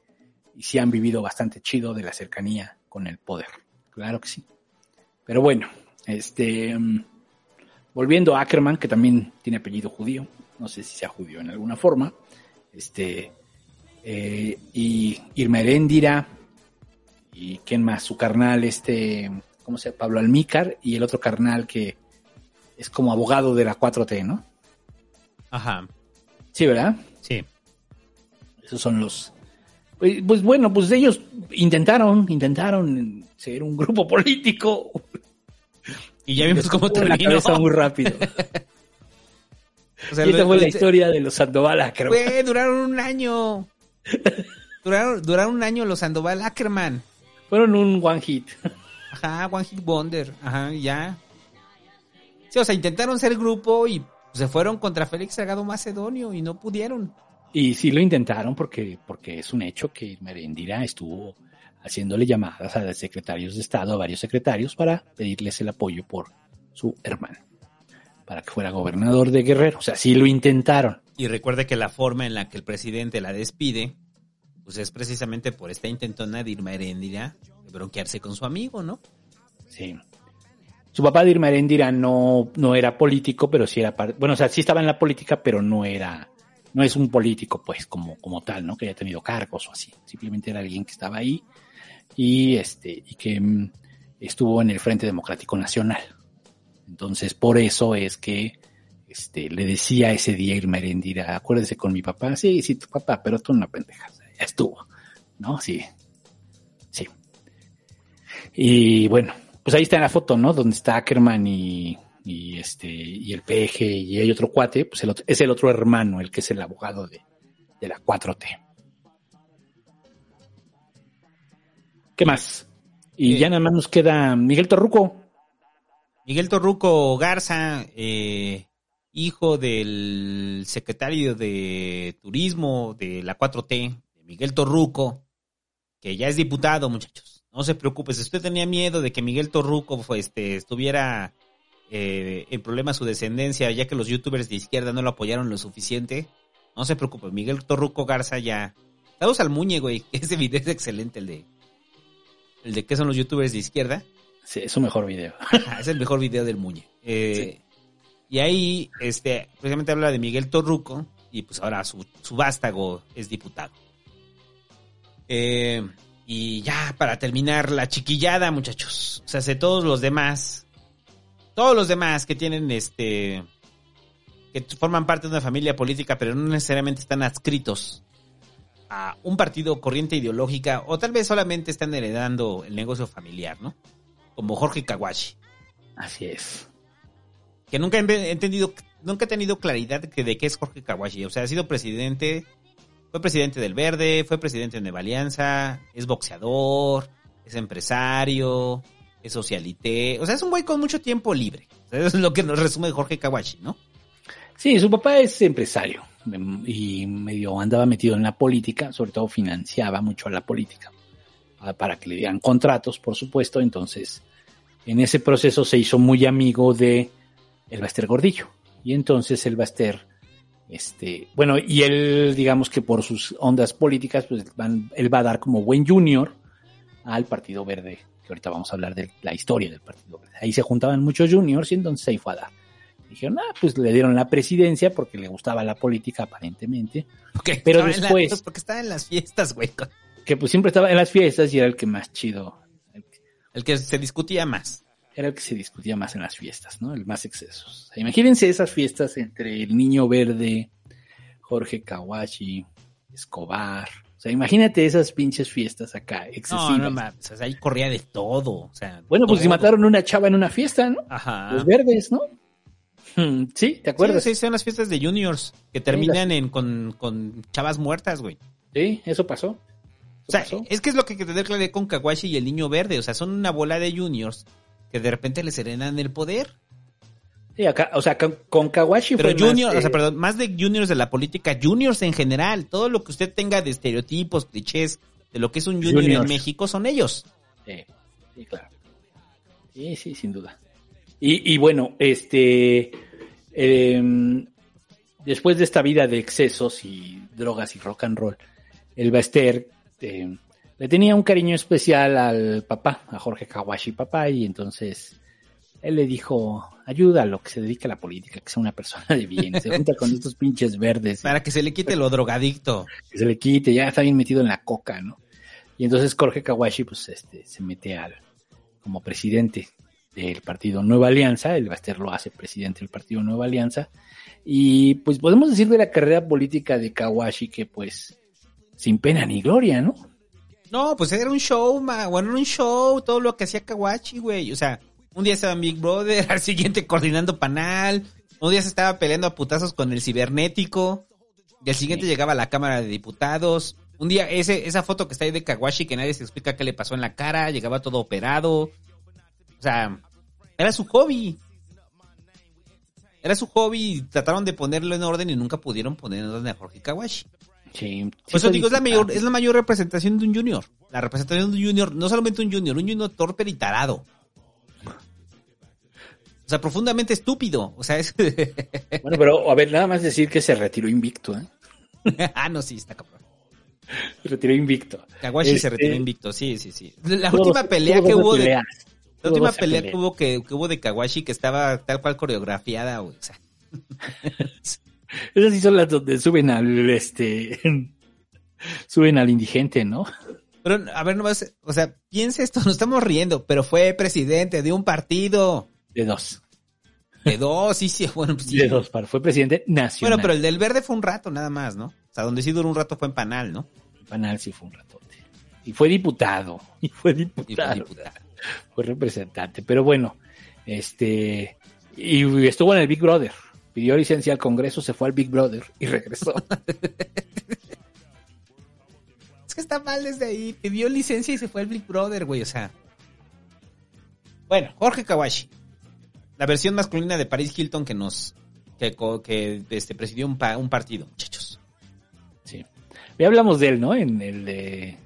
y sí han vivido bastante chido de la cercanía con el poder. Claro que sí. Pero bueno, este... mm, Volviendo a Ackerman, que también tiene apellido judío, no sé si sea judío en alguna forma, este, eh, y Irma Heréndira, y quién más, su carnal, este, ¿cómo se llama? Pablo Almícar, y el otro carnal que es como abogado de la 4T, ¿no? Ajá. Sí, ¿verdad? Sí. Esos son los... Pues, pues bueno, pues ellos intentaron, intentaron ser un grupo político. Y ya vimos cómo tocó la terminó. cabeza muy rápido. O sea, y esta lo- fue la lo- historia de los Sandoval Ackerman. Duraron un año. Duraron, duraron un año los Sandoval Ackerman. Fueron un one hit. Ajá, One Hit Wonder. Ajá, ya. Sí, o sea, intentaron ser grupo y se fueron contra Félix Salgado Macedonio y no pudieron. Y sí lo intentaron porque, porque es un hecho que Merendira estuvo haciéndole llamadas a secretarios de Estado, a varios secretarios, para pedirles el apoyo por su hermano, para que fuera gobernador de Guerrero. O sea, sí lo intentaron. Y recuerde que la forma en la que el presidente la despide, pues es precisamente por esta intentona de Irma Heréndira de bronquearse con su amigo, ¿no? Sí. Su papá de Irma Heréndira no, no era político, pero sí era parte, bueno, o sea, sí estaba en la política, pero no era, no es un político, pues, como, como tal, ¿no? Que haya tenido cargos o así. Simplemente era alguien que estaba ahí y este, y que mm, estuvo en el Frente Democrático Nacional. Entonces, por eso es que este, le decía ese día Irma Heréndira, acuérdese con mi papá, sí, sí, tu papá, pero tú una pendeja, ya estuvo, ¿no? Sí. Y bueno, pues ahí está en la foto, ¿no? Donde está Ackerman y, y este, y el PG y hay otro cuate, pues el otro- es el otro hermano, el que es el abogado de, de la 4T. ¿Qué más? Y Eh. ya nada más nos queda Miguel Torruco. Miguel Torruco Garza, eh, hijo del secretario de Turismo de la 4T, de Miguel Torruco, que ya es diputado, muchachos. No se preocupe, si usted tenía miedo de que Miguel Torruco pues, este, estuviera eh, en problemas su descendencia, ya que los youtubers de izquierda no lo apoyaron lo suficiente, no se preocupe, Miguel Torruco Garza ya... Saludos al Muñe, güey, ese video es excelente, el de... El de qué son los youtubers de izquierda. Sí, es su mejor video. Es el mejor video del Muñe. Eh, Y ahí, este, precisamente habla de Miguel Torruco, y pues ahora su, su vástago es diputado. Eh, y ya, para terminar, la chiquillada, muchachos. O sea, de todos los demás, todos los demás que tienen este, que forman parte de una familia política, pero no necesariamente están adscritos a un partido corriente ideológica, o tal vez solamente están heredando el negocio familiar, ¿no? Como Jorge Kawashi. Así es. Que nunca he entendido, nunca he tenido claridad de, que- de qué es Jorge Kawashi. O sea, ha sido presidente, fue presidente del Verde, fue presidente de Nueva Alianza, es boxeador, es empresario, es socialité. O sea, es un güey con mucho tiempo libre. Eso es lo que nos resume Jorge Kawashi, ¿no? Sí, su papá es empresario em, y medio andaba metido en la política, sobre todo financiaba mucho a la política ah, para que le dieran contratos, por supuesto. Entonces, en ese proceso se hizo muy amigo de el Baster Gordillo. Y entonces el Baster, este, bueno, y él, digamos que por sus ondas políticas, pues van- él va a dar como buen junior al Partido Verde, que ahorita vamos a hablar de la historia del Partido Verde. Ahí se juntaban muchos juniors y entonces ahí fue a dar. Dijeron, ah, pues le dieron la presidencia porque le gustaba la política aparentemente. Porque Pero la- después- porque estaba en las fiestas, güey. Que pues siempre estaba en las fiestas y era el que más chido, El que se discutía más. Era el que se discutía más en las fiestas, ¿no? El más excesos. O sea, imagínense esas fiestas entre el Niño Verde, Jorge Kawashi, Escobar. O sea, imagínate esas pinches fiestas acá, No, excesivas. no mames. O sea, ahí corría de todo. O sea, bueno, pues si mataron una chava en una fiesta, ¿no? Ajá. Los verdes, ¿no? Hmm, Sí, ¿te acuerdas? Sí, sí, son las fiestas de juniors que terminan en, con, con chavas muertas, güey. Sí, eso pasó. O sea, es que es lo que hay que tener claro con Kawashi y el niño verde. O sea, son una bola de juniors que de repente le serenan el poder. Sí, acá, o sea, con, con Kawashi Pero fue más, o sea, eh, perdón, más de juniors de la política, juniors en general. Todo lo que usted tenga de estereotipos, clichés, de lo que es un junior Juniors. en México son ellos. Sí, sí, claro. Sí, sí, sin duda. Y, y bueno, este, em, después de esta vida de excesos y drogas y rock and roll, el Baster eh, le tenía un cariño especial al papá, a Jorge Kawashi papá, y entonces él le dijo, ayúdalo, que se dedique a la política, que sea una persona de bien, se junta con estos pinches verdes. Para que se le quite lo drogadicto. que se le quite, ya está bien metido en la coca, ¿no? Y entonces Jorge Kawashi, pues, este, se mete al, como presidente del partido Nueva Alianza, el Baster lo hace presidente del partido Nueva Alianza, y pues podemos decir de la carrera política de Kawashi que pues, sin pena ni gloria, ¿no? No, pues era un show, ma, bueno, era un show, todo lo que hacía Kawachi, güey. O sea, un día estaba en Big Brother, al siguiente coordinando panal, un día se estaba peleando a putazos con el cibernético, y al siguiente llegaba a la Cámara de Diputados. Un día, ese, esa foto que está ahí de Kawashi, que nadie se explica qué le pasó en la cara, llegaba todo operado. O sea, era su hobby. Era su hobby trataron de ponerlo en orden y nunca pudieron poner en orden a Jorge Kawashi. Sí. Por eso digo, es la mayor, es la mayor representación de un junior. La representación de un junior, no solamente un junior, un junior torpe y tarado. O sea, profundamente estúpido. O sea, es... Bueno, pero a ver, nada más decir que se retiró invicto, ¿eh? ah, no, sí, está cabrón. Se retiró invicto. Kawashi se Este, retiró invicto, sí, sí, sí. La última pelea que hubo de... La última pelea que hubo, que, que hubo de Kawashi que estaba tal cual coreografiada. O sea, Esas sí son las donde suben al, este, suben al indigente, ¿no? pero a ver, nomás, o sea, piensa esto, nos estamos riendo, pero fue presidente de un partido. De dos. De dos, sí, sí, bueno, pues sí. De dos, fue presidente nacional. Bueno, pero el del verde fue un rato nada más, ¿no? O sea, donde sí duró un rato fue en Panal, ¿no? Panal sí fue un ratote. Y fue diputado. Y fue diputado. Y fue diputado. Fue representante. Pero bueno, este. Y estuvo en el Big Brother. Pidió licencia al Congreso, se fue al Big Brother y regresó. Es que está mal desde ahí. Pidió licencia y se fue al Big Brother, güey, o sea. Bueno, Jorge Kawashi. La versión masculina de Paris Hilton que nos. que, que este, presidió un, pa- un partido, muchachos. Sí. Ya hablamos de él, ¿no? En el de.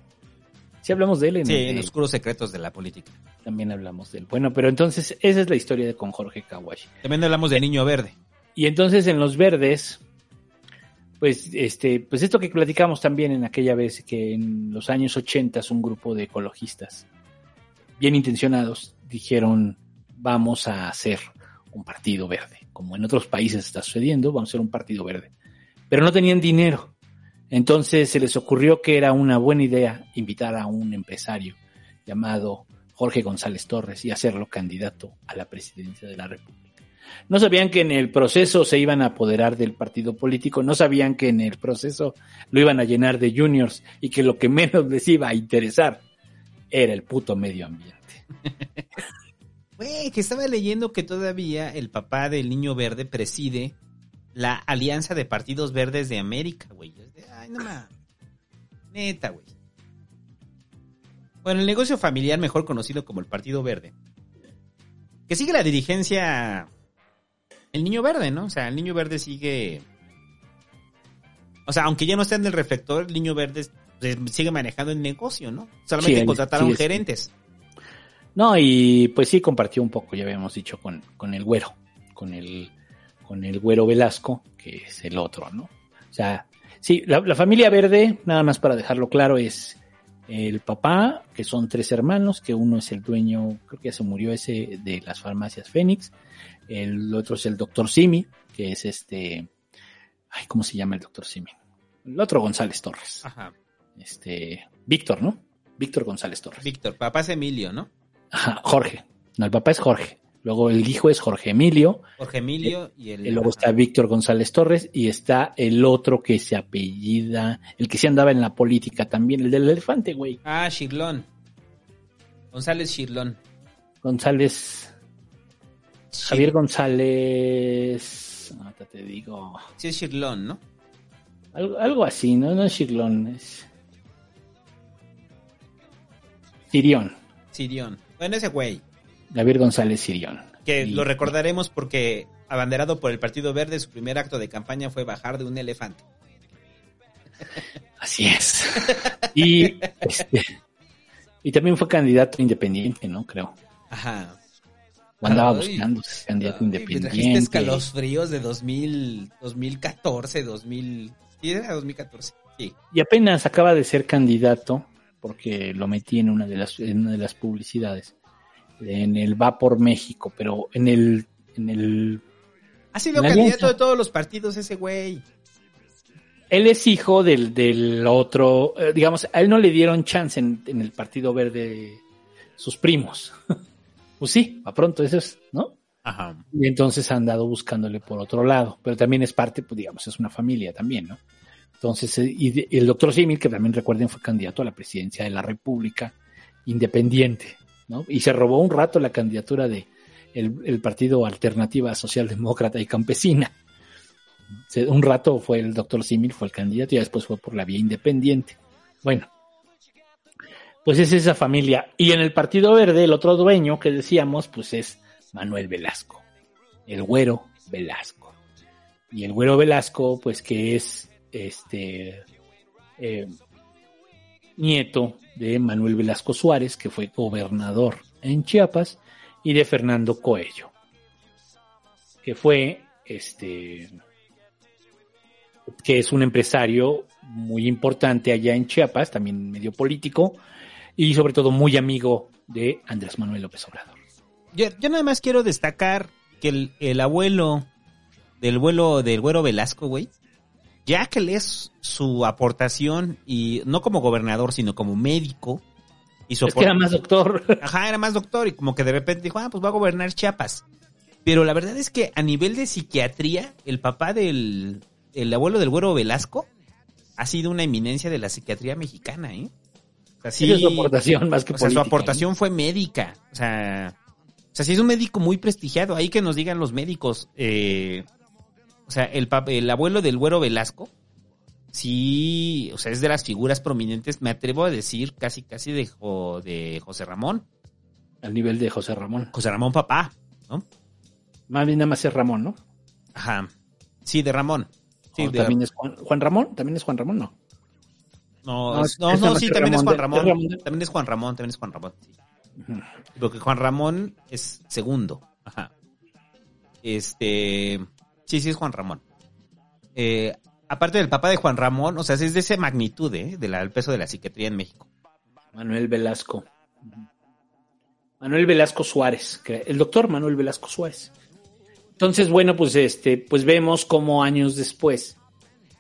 Sí, hablamos de él en Sí, el en los oscuros secretos de la política. También hablamos de él. Bueno, pero entonces, esa es la historia de con Jorge Kawashi. También hablamos de Niño Verde. Y entonces en los verdes, pues este, pues esto que platicamos también en aquella vez, que en los años 80 un grupo de ecologistas bien intencionados dijeron vamos a hacer un partido verde. Como en otros países está sucediendo, vamos a hacer un partido verde. Pero no tenían dinero. Entonces se les ocurrió que era una buena idea invitar a un empresario llamado Jorge González Torres y hacerlo candidato a la presidencia de la República. No sabían que en el proceso se iban a apoderar del partido político, no sabían que en el proceso lo iban a llenar de juniors y que lo que menos les iba a interesar era el puto medio ambiente. Güey, que estaba leyendo que todavía el papá del niño verde preside la Alianza de Partidos Verdes de América, güey. Ay, no mames. Neta, güey. Bueno, el negocio familiar, mejor conocido como el Partido Verde, que sigue la dirigencia el niño verde, ¿no? O sea, el niño verde sigue. O sea, aunque ya no está en el reflector, el niño verde sigue manejando el negocio, ¿no? Solamente Sí, contrataron sí, gerentes. No, y pues sí compartió un poco, ya habíamos dicho, con, con el güero, con el, con el güero Velasco, que es el otro, ¿no? O sea, sí, la, la familia verde, nada más para dejarlo claro, es el papá, que son tres hermanos, que uno es el dueño, creo que ya se murió ese de las farmacias Fénix, el otro es el doctor Simi, que es este, ay, ¿cómo se llama el doctor Simi? El otro González Torres, Ajá. este, Víctor, ¿no? Víctor González Torres. Víctor, papá es Emilio, ¿no? Ajá, Jorge. No, el papá es Jorge. Luego el hijo es Jorge Emilio. Jorge Emilio y el. Y luego está Víctor González Torres y está el otro que se apellida, el que se andaba en la política también, el del elefante, güey. Ah, Shirlón. González Shirlón. González. Javier González. Ahorita te digo. Sí, es Shirlón, ¿no? Algo, algo así, ¿no? No es Chirlón, es. Sirión. Sirión. Bueno, ese güey. Javier González Sirión. Que Y- lo recordaremos porque, abanderado por el Partido Verde, su primer acto de campaña fue bajar de un elefante. Así es. Y, este, y también fue candidato independiente, ¿no? Creo. Ajá. O andaba buscando ser candidato Ay, Me independiente. escalofríos de 2000, 2014, 2000... Sí, era 2014. Sí. Y apenas acaba de ser candidato, porque lo metí en una de las, en una de las publicidades, en el Va por México, pero en el, en el, Ha sido candidato alianza. de todos los partidos ese güey. él es hijo del, del otro, eh, digamos, a él no le dieron chance en, en el Partido Verde sus primos. pues sí, a pronto eso es, ¿no? Ajá. Y entonces ha andado buscándole por otro lado, pero también es parte, pues digamos, es una familia también, ¿no? Entonces, eh, y el doctor Simil, que también recuerden fue candidato a la presidencia de la República, independiente, ¿no? Y se robó un rato la candidatura de el, el partido Alternativa Socialdemócrata y Campesina. Se- Un rato fue el doctor Simil, fue el candidato, y después fue por la vía independiente. Bueno, pues es esa familia. Y en el Partido Verde, el otro dueño que decíamos, pues es Manuel Velasco, el güero Velasco. Y el güero Velasco, pues que es este eh, nieto de Manuel Velasco Suárez, que fue gobernador en Chiapas, y de Fernando Coello, que fue este que es un empresario muy importante allá en Chiapas, también medio político, y sobre todo muy amigo de Andrés Manuel López Obrador. Yo, yo nada más quiero destacar que el, el abuelo del vuelo del güero Velasco, güey, ya que lees su aportación y no como gobernador, sino como médico. Y su Es que era más doctor. Ajá, era más doctor y como que de repente dijo, ah, pues va a gobernar Chiapas. Pero la verdad es que a nivel de psiquiatría, el papá del el abuelo del güero Velasco ha sido una eminencia de la psiquiatría mexicana, ¿eh? O sea, es su aportación más que o sea, su aportación fue médica. O sea, o sea, sí es un médico muy prestigiado. Ahí que nos digan los médicos. eh, o sea, el, el abuelo del güero Velasco, sí, o sea, es de las figuras prominentes, me atrevo a decir casi, casi de, Jo- de José Ramón. Al nivel de José Ramón. José Ramón papá, ¿no? Más bien nada más es Ramón, ¿no? Ajá. Sí, de Ramón. Sí, O de- también es Juan, Juan Ramón, también es Juan Ramón, no. No, No, es- no, sí, también es Ramón Juan Ramón. es Ramón de- También es Juan Ramón, también es Juan Ramón. Porque Juan Ramón es segundo. Ajá. Este. Sí, sí, es Juan Ramón. Eh, aparte del papá de Juan Ramón, o sea, es de esa magnitud, ¿eh? Del peso de la psiquiatría en México. Manuel Velasco. Manuel Velasco Suárez, el doctor Manuel Velasco Suárez. Entonces, bueno, pues este, pues vemos cómo años después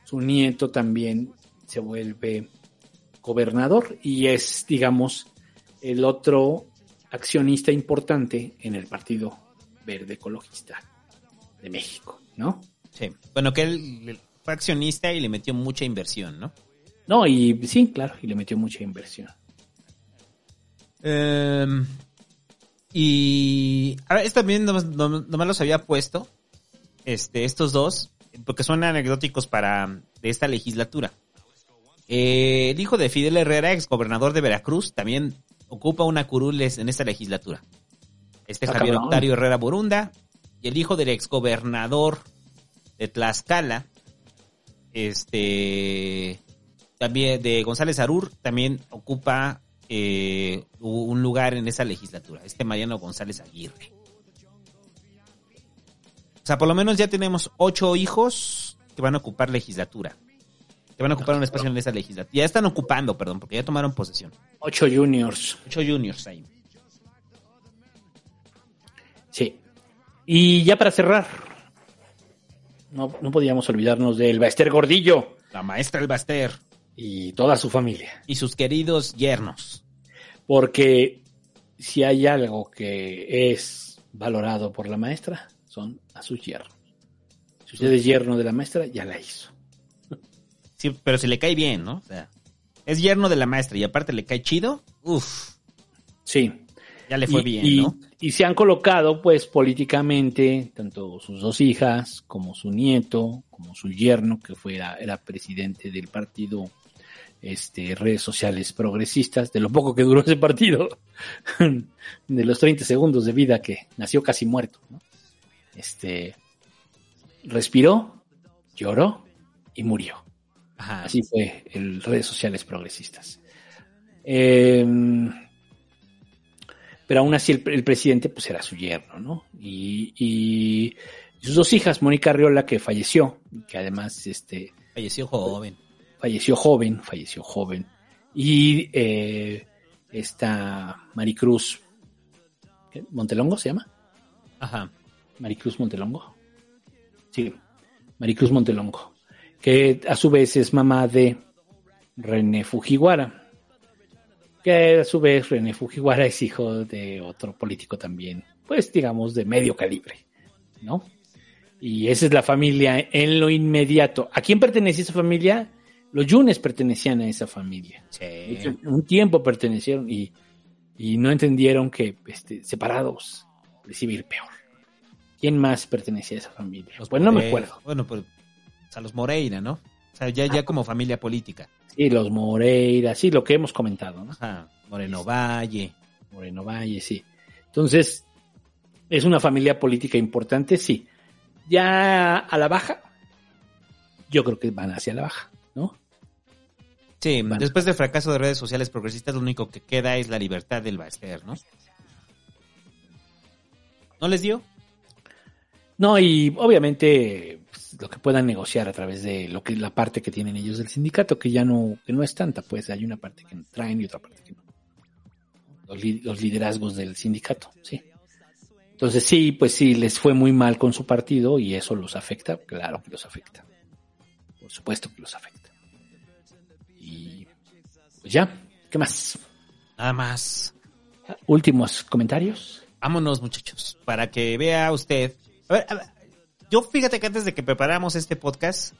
su nieto también se vuelve gobernador y es, digamos, el otro accionista importante en el Partido Verde Ecologista de México, ¿no? Sí. Bueno, que él fue accionista y le metió mucha inversión, ¿no? No, y sí, claro, y le metió mucha inversión. Em, y ahora, esto también nomás, nom- nomás los había puesto, este, estos dos, porque son anecdóticos para de esta legislatura. Eh, el hijo de Fidel Herrera, ex gobernador de Veracruz, también ocupa una curules en esta legislatura. Este Ah, Javier cabrón. Octavio Herrera Borunda y el hijo del ex gobernador de Tlaxcala, este, también de González Arur, también ocupa eh, un lugar en esa legislatura, este Mariano González Aguirre. O sea, por lo menos ya tenemos ocho hijos que van a ocupar legislatura. Que van a ocupar un espacio en esa legislatura. Ya están ocupando, perdón, porque ya tomaron posesión. Ocho juniors. Ocho juniors ahí. Sí. Y ya para cerrar, no, no podíamos olvidarnos del Baester Gordillo. La maestra El Baster. Y toda su familia. Y sus queridos yernos. Porque si hay algo que es valorado por la maestra, son a sus yernos. Si usted es yerno de la maestra, ya la hizo. Sí, pero si le cae bien, ¿no? O sea, es yerno de la maestra y aparte le cae chido, uff. Sí. Ya le fue y, bien, y- ¿no? Y se han colocado, pues, políticamente, tanto sus dos hijas, como su nieto, como su yerno, que fue, era, era presidente del partido, este, redes sociales progresistas, de lo poco que duró ese partido, de los 30 segundos de vida que nació casi muerto, ¿no? Este, respiró, lloró y murió. Ajá. Así fue el redes sociales progresistas. Em, pero aún así el, el presidente pues era su yerno, ¿no? Y, y sus dos hijas, Mónica Arriola, que falleció, que además este, Falleció joven. falleció joven, falleció joven, y eh, esta Maricruz. ¿Montelongo se llama? Ajá. Maricruz Montelongo. Sí, Maricruz Montelongo, que a su vez es mamá de René Fujiwara, que a su vez René Fujiwara es hijo de otro político también, pues digamos de medio calibre, ¿no? Y esa es la familia en lo inmediato. ¿A quién pertenece esa familia? Los Yunes pertenecían a esa familia. Hecho, un tiempo pertenecieron y, y no entendieron que este, separados les iba a ir peor. ¿Quién más pertenecía a esa familia? pues no me acuerdo. Bueno, pues o sea, los Moreira, ¿no? O sea, ya, ya como familia política. Sí, los Moreira, sí, lo que hemos comentado, ¿no? Ajá. Moreno Valle. Moreno Valle, sí. Entonces, ¿es una familia política importante? Sí. Ya a la baja, yo creo que van hacia la baja, ¿no? Sí, después del fracaso de redes sociales progresistas, lo único que queda es la libertad del Baester, ¿no? ¿No les dio? No, y obviamente pues, lo que puedan negociar a través de lo que la parte que tienen ellos del sindicato, que ya no, que no es tanta, pues hay una parte que traen y otra parte que no. Los, li- los liderazgos del sindicato, sí. Entonces sí, pues sí, les fue muy mal con su partido y eso los afecta, claro que los afecta. Por supuesto que los afecta. Y pues ya, ¿qué más? Nada más. Últimos comentarios. Vámonos, muchachos, para que vea usted. A ver, a ver, yo fíjate que antes de que preparamos este podcast,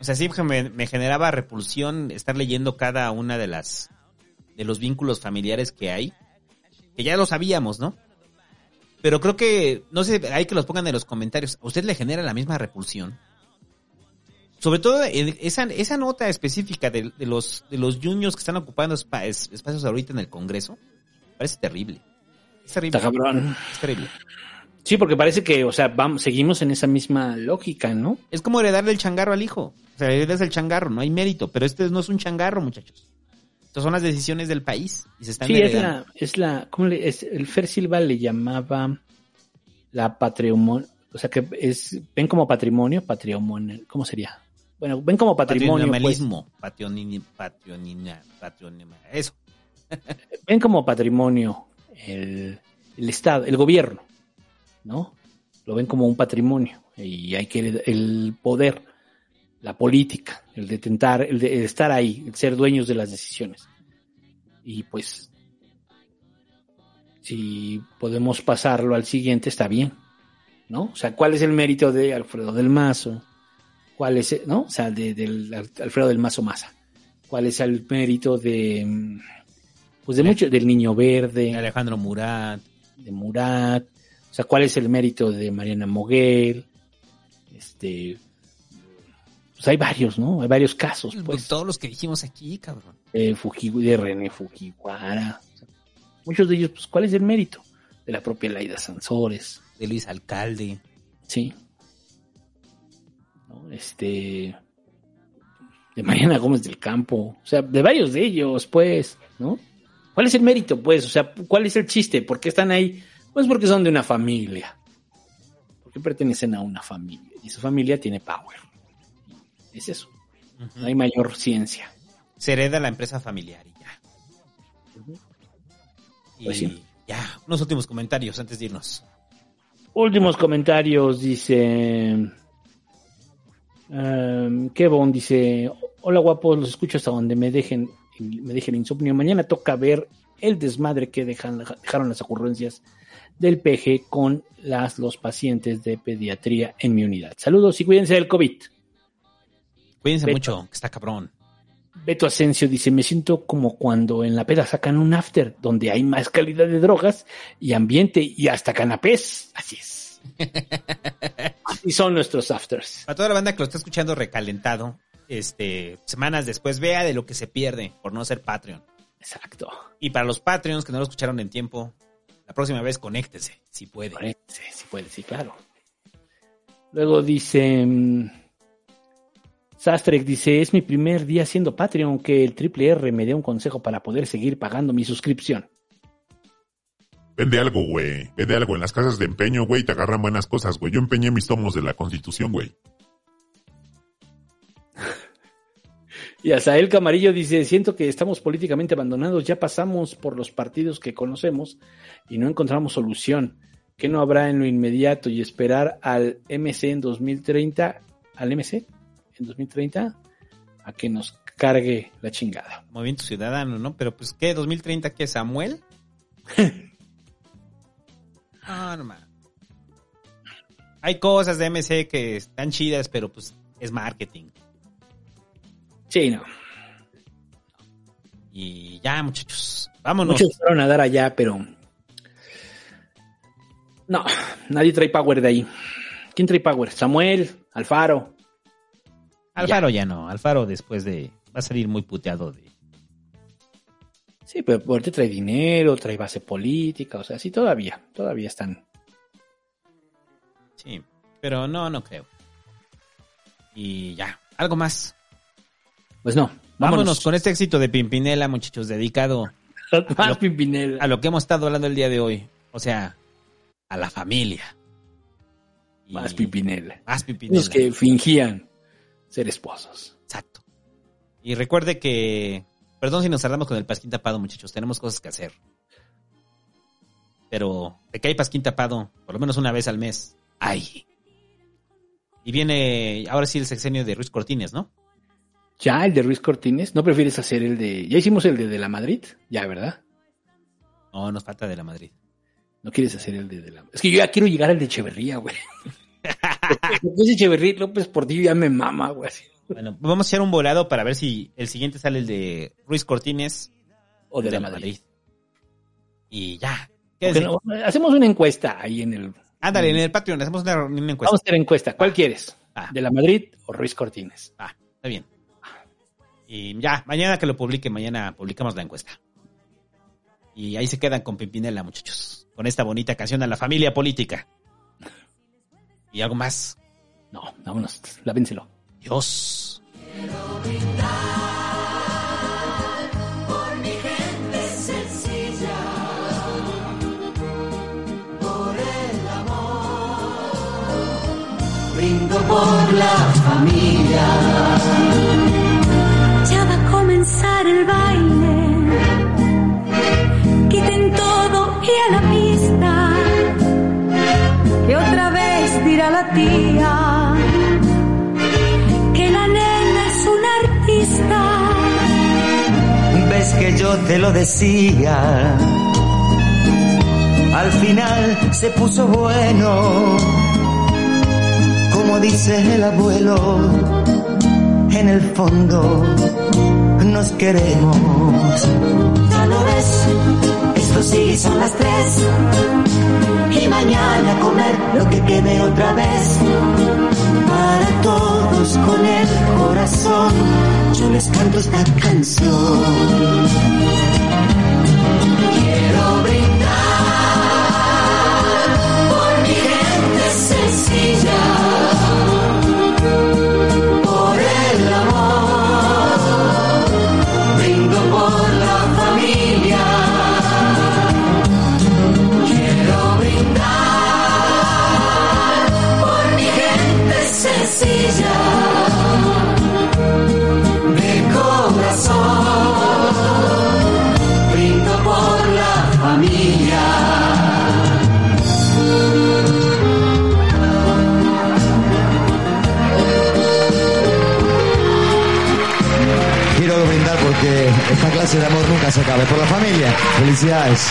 o sea, sí me, me generaba repulsión estar leyendo cada una de las de los vínculos familiares que hay, que ya lo sabíamos, ¿no? Pero creo que, no sé, hay que los pongan en los comentarios. ¿A usted le genera la misma repulsión? Sobre todo en esa, esa nota específica de, de los de los juniors que están ocupando espa- es- espacios ahorita en el Congreso, parece terrible. Es terrible. Está cabrón. Es terrible. Sí, porque parece que, o sea, vamos, seguimos en esa misma lógica, ¿no? Es como heredarle el changarro al hijo. O sea, heredas el changarro, no hay mérito. Pero este no es un changarro, muchachos. Estas son las decisiones del país y se están Sí, es la, es la, ¿cómo le, es, el Fer Silva le llamaba la patrimonio, o sea que es, ven como patrimonio, patrimonio, ¿cómo sería? Bueno, ven como patrimonio, pues, Patrimonialismo. Patrionini- patronina- patronima- Eso. ven como patrimonio el, el Estado, el gobierno, ¿no? Lo ven como un patrimonio y hay que el poder, la política, el de tentar, el de estar ahí, el ser dueños de las decisiones. Y pues, si podemos pasarlo al siguiente, está bien. ¿no? O sea, ¿cuál es el mérito de Alfredo del Mazo? ¿Cuál es, no? O sea, de, del Alfredo del Mazo Maza. ¿Cuál es el mérito de, mm, pues de mucho, del Niño Verde? Alejandro Murat. De Murat. O sea, ¿cuál es el mérito de Mariana Moguel? Este, pues hay varios, ¿no? Hay varios casos, pues. Todos los que dijimos aquí, cabrón. De, Fuji, de René Fujiwara. O sea, muchos de ellos, pues, ¿cuál es el mérito? De la propia Laida Sansores. De Luis Alcalde. Sí. ¿No? Este. De Mariana Gómez del Campo. O sea, de varios de ellos, pues, ¿no? ¿Cuál es el mérito, pues? O sea, ¿cuál es el chiste? ¿Por qué están ahí? Pues porque son de una familia. Porque pertenecen a una familia. Y su familia tiene power. Es eso. No hay mayor ciencia. Se hereda la empresa familiar y ya. Y Pues sí. ya, unos últimos comentarios antes de irnos. Últimos comentarios, dice. Um, Kevon dice: Hola guapos, los escucho hasta donde me dejen, me dejen insomnio. Mañana toca ver el desmadre que dejan, dejaron las ocurrencias del PG con las, los pacientes de pediatría en mi unidad. Saludos y cuídense del COVID. Cuídense Beto. mucho, que está cabrón. Beto Asensio dice, me siento como cuando en la peda sacan un after donde hay más calidad de drogas y ambiente y hasta canapés. Así es. Así son nuestros afters. Para toda la banda que lo está escuchando recalentado, este, semanas después, vea de lo que se pierde por no ser Patreon. Exacto. Y para los Patreons que no lo escucharon en tiempo, la próxima vez conéctese, si puede. Sí, sí puede, sí, claro. Luego dice... mm, Sastrek dice, es mi primer día siendo Patreon, que el triple R me dé un consejo para poder seguir pagando mi suscripción. Vende algo, güey. Vende algo. En las casas de empeño, güey, te agarran buenas cosas, güey. Yo empeñé mis tomos de la Constitución, güey. Y Asael Camarillo dice, siento que estamos políticamente abandonados, ya pasamos por los partidos que conocemos y no encontramos solución. ¿Qué no habrá en lo inmediato y esperar al MC en 2030, al MC en 2030, a que nos cargue la chingada? Movimiento Ciudadano, ¿no? Pero pues, ¿qué? ¿2030 qué? ¿Samuel? Ah, no mames. Hay cosas de MC que están chidas, pero pues es marketing. Sí, no. Y ya, muchachos. Vámonos. Muchos fueron a dar allá, pero... No, nadie trae power de ahí. ¿Quién trae power? Samuel, Alfaro. Alfaro ya no. Alfaro después de... Va a salir muy puteado de... Sí, pero ahorita trae dinero, trae base política, o sea, sí, todavía, todavía están. Sí, pero no, no creo. Y ya, algo más. Pues no, Vámonos, vámonos. con este éxito de Pimpinela, muchachos, dedicado Más lo- Pimpinela. a lo que hemos estado hablando el día de hoy. O sea, a la familia. Y- Más Pimpinela. Más Pimpinela. Los que fingían ser esposos. Exacto. Y recuerde que, perdón si nos tardamos con el pasquín tapado, muchachos, tenemos cosas que hacer. Pero de que hay pasquín tapado, por lo menos una vez al mes, hay. Y viene, ahora sí, el sexenio de Ruiz Cortines, ¿no? Ya, el de Ruiz Cortines, ¿no prefieres hacer el de... Ya hicimos el de, de la Madrid? Ya, ¿verdad? No, nos falta de la Madrid. No quieres hacer el de, de la... Es que yo ya quiero llegar al de Echeverría, güey. De Echeverría López Portillo ya me mama, güey. Bueno, vamos a echar un volado para ver si el siguiente sale el de Ruiz Cortines O de, la, Madrid. Y ya. ¿Por Quédense. qué no? Hacemos una encuesta ahí en el... Ándale, en el Patreon hacemos una, una encuesta. Vamos a hacer encuesta. ¿Cuál quieres? Ah. ¿De la Madrid o Ruiz Cortines? Ah, está bien. Y ya, mañana que lo publique, mañana publicamos la encuesta. Y ahí se quedan con Pimpinela, muchachos. Con esta bonita canción a la familia política. Y algo más. No, vámonos, lávenselo. Dios. Por mi gente sencilla, por el amor, brindo por la familia. Comenzar el baile. Quiten todo y a la pista. Que otra vez dirá la tía que la nena es una artista. Ves que yo te lo decía. al final se puso bueno. Como dice el abuelo, en el fondo nos queremos. Ya lo ves, esto sí son las tres. Y mañana comer lo que quede otra vez. Para todos con el corazón, yo les canto esta canción. Quiero brindar por mi gente sencilla, De amor nunca se acabe. Por la familia. Felicidades.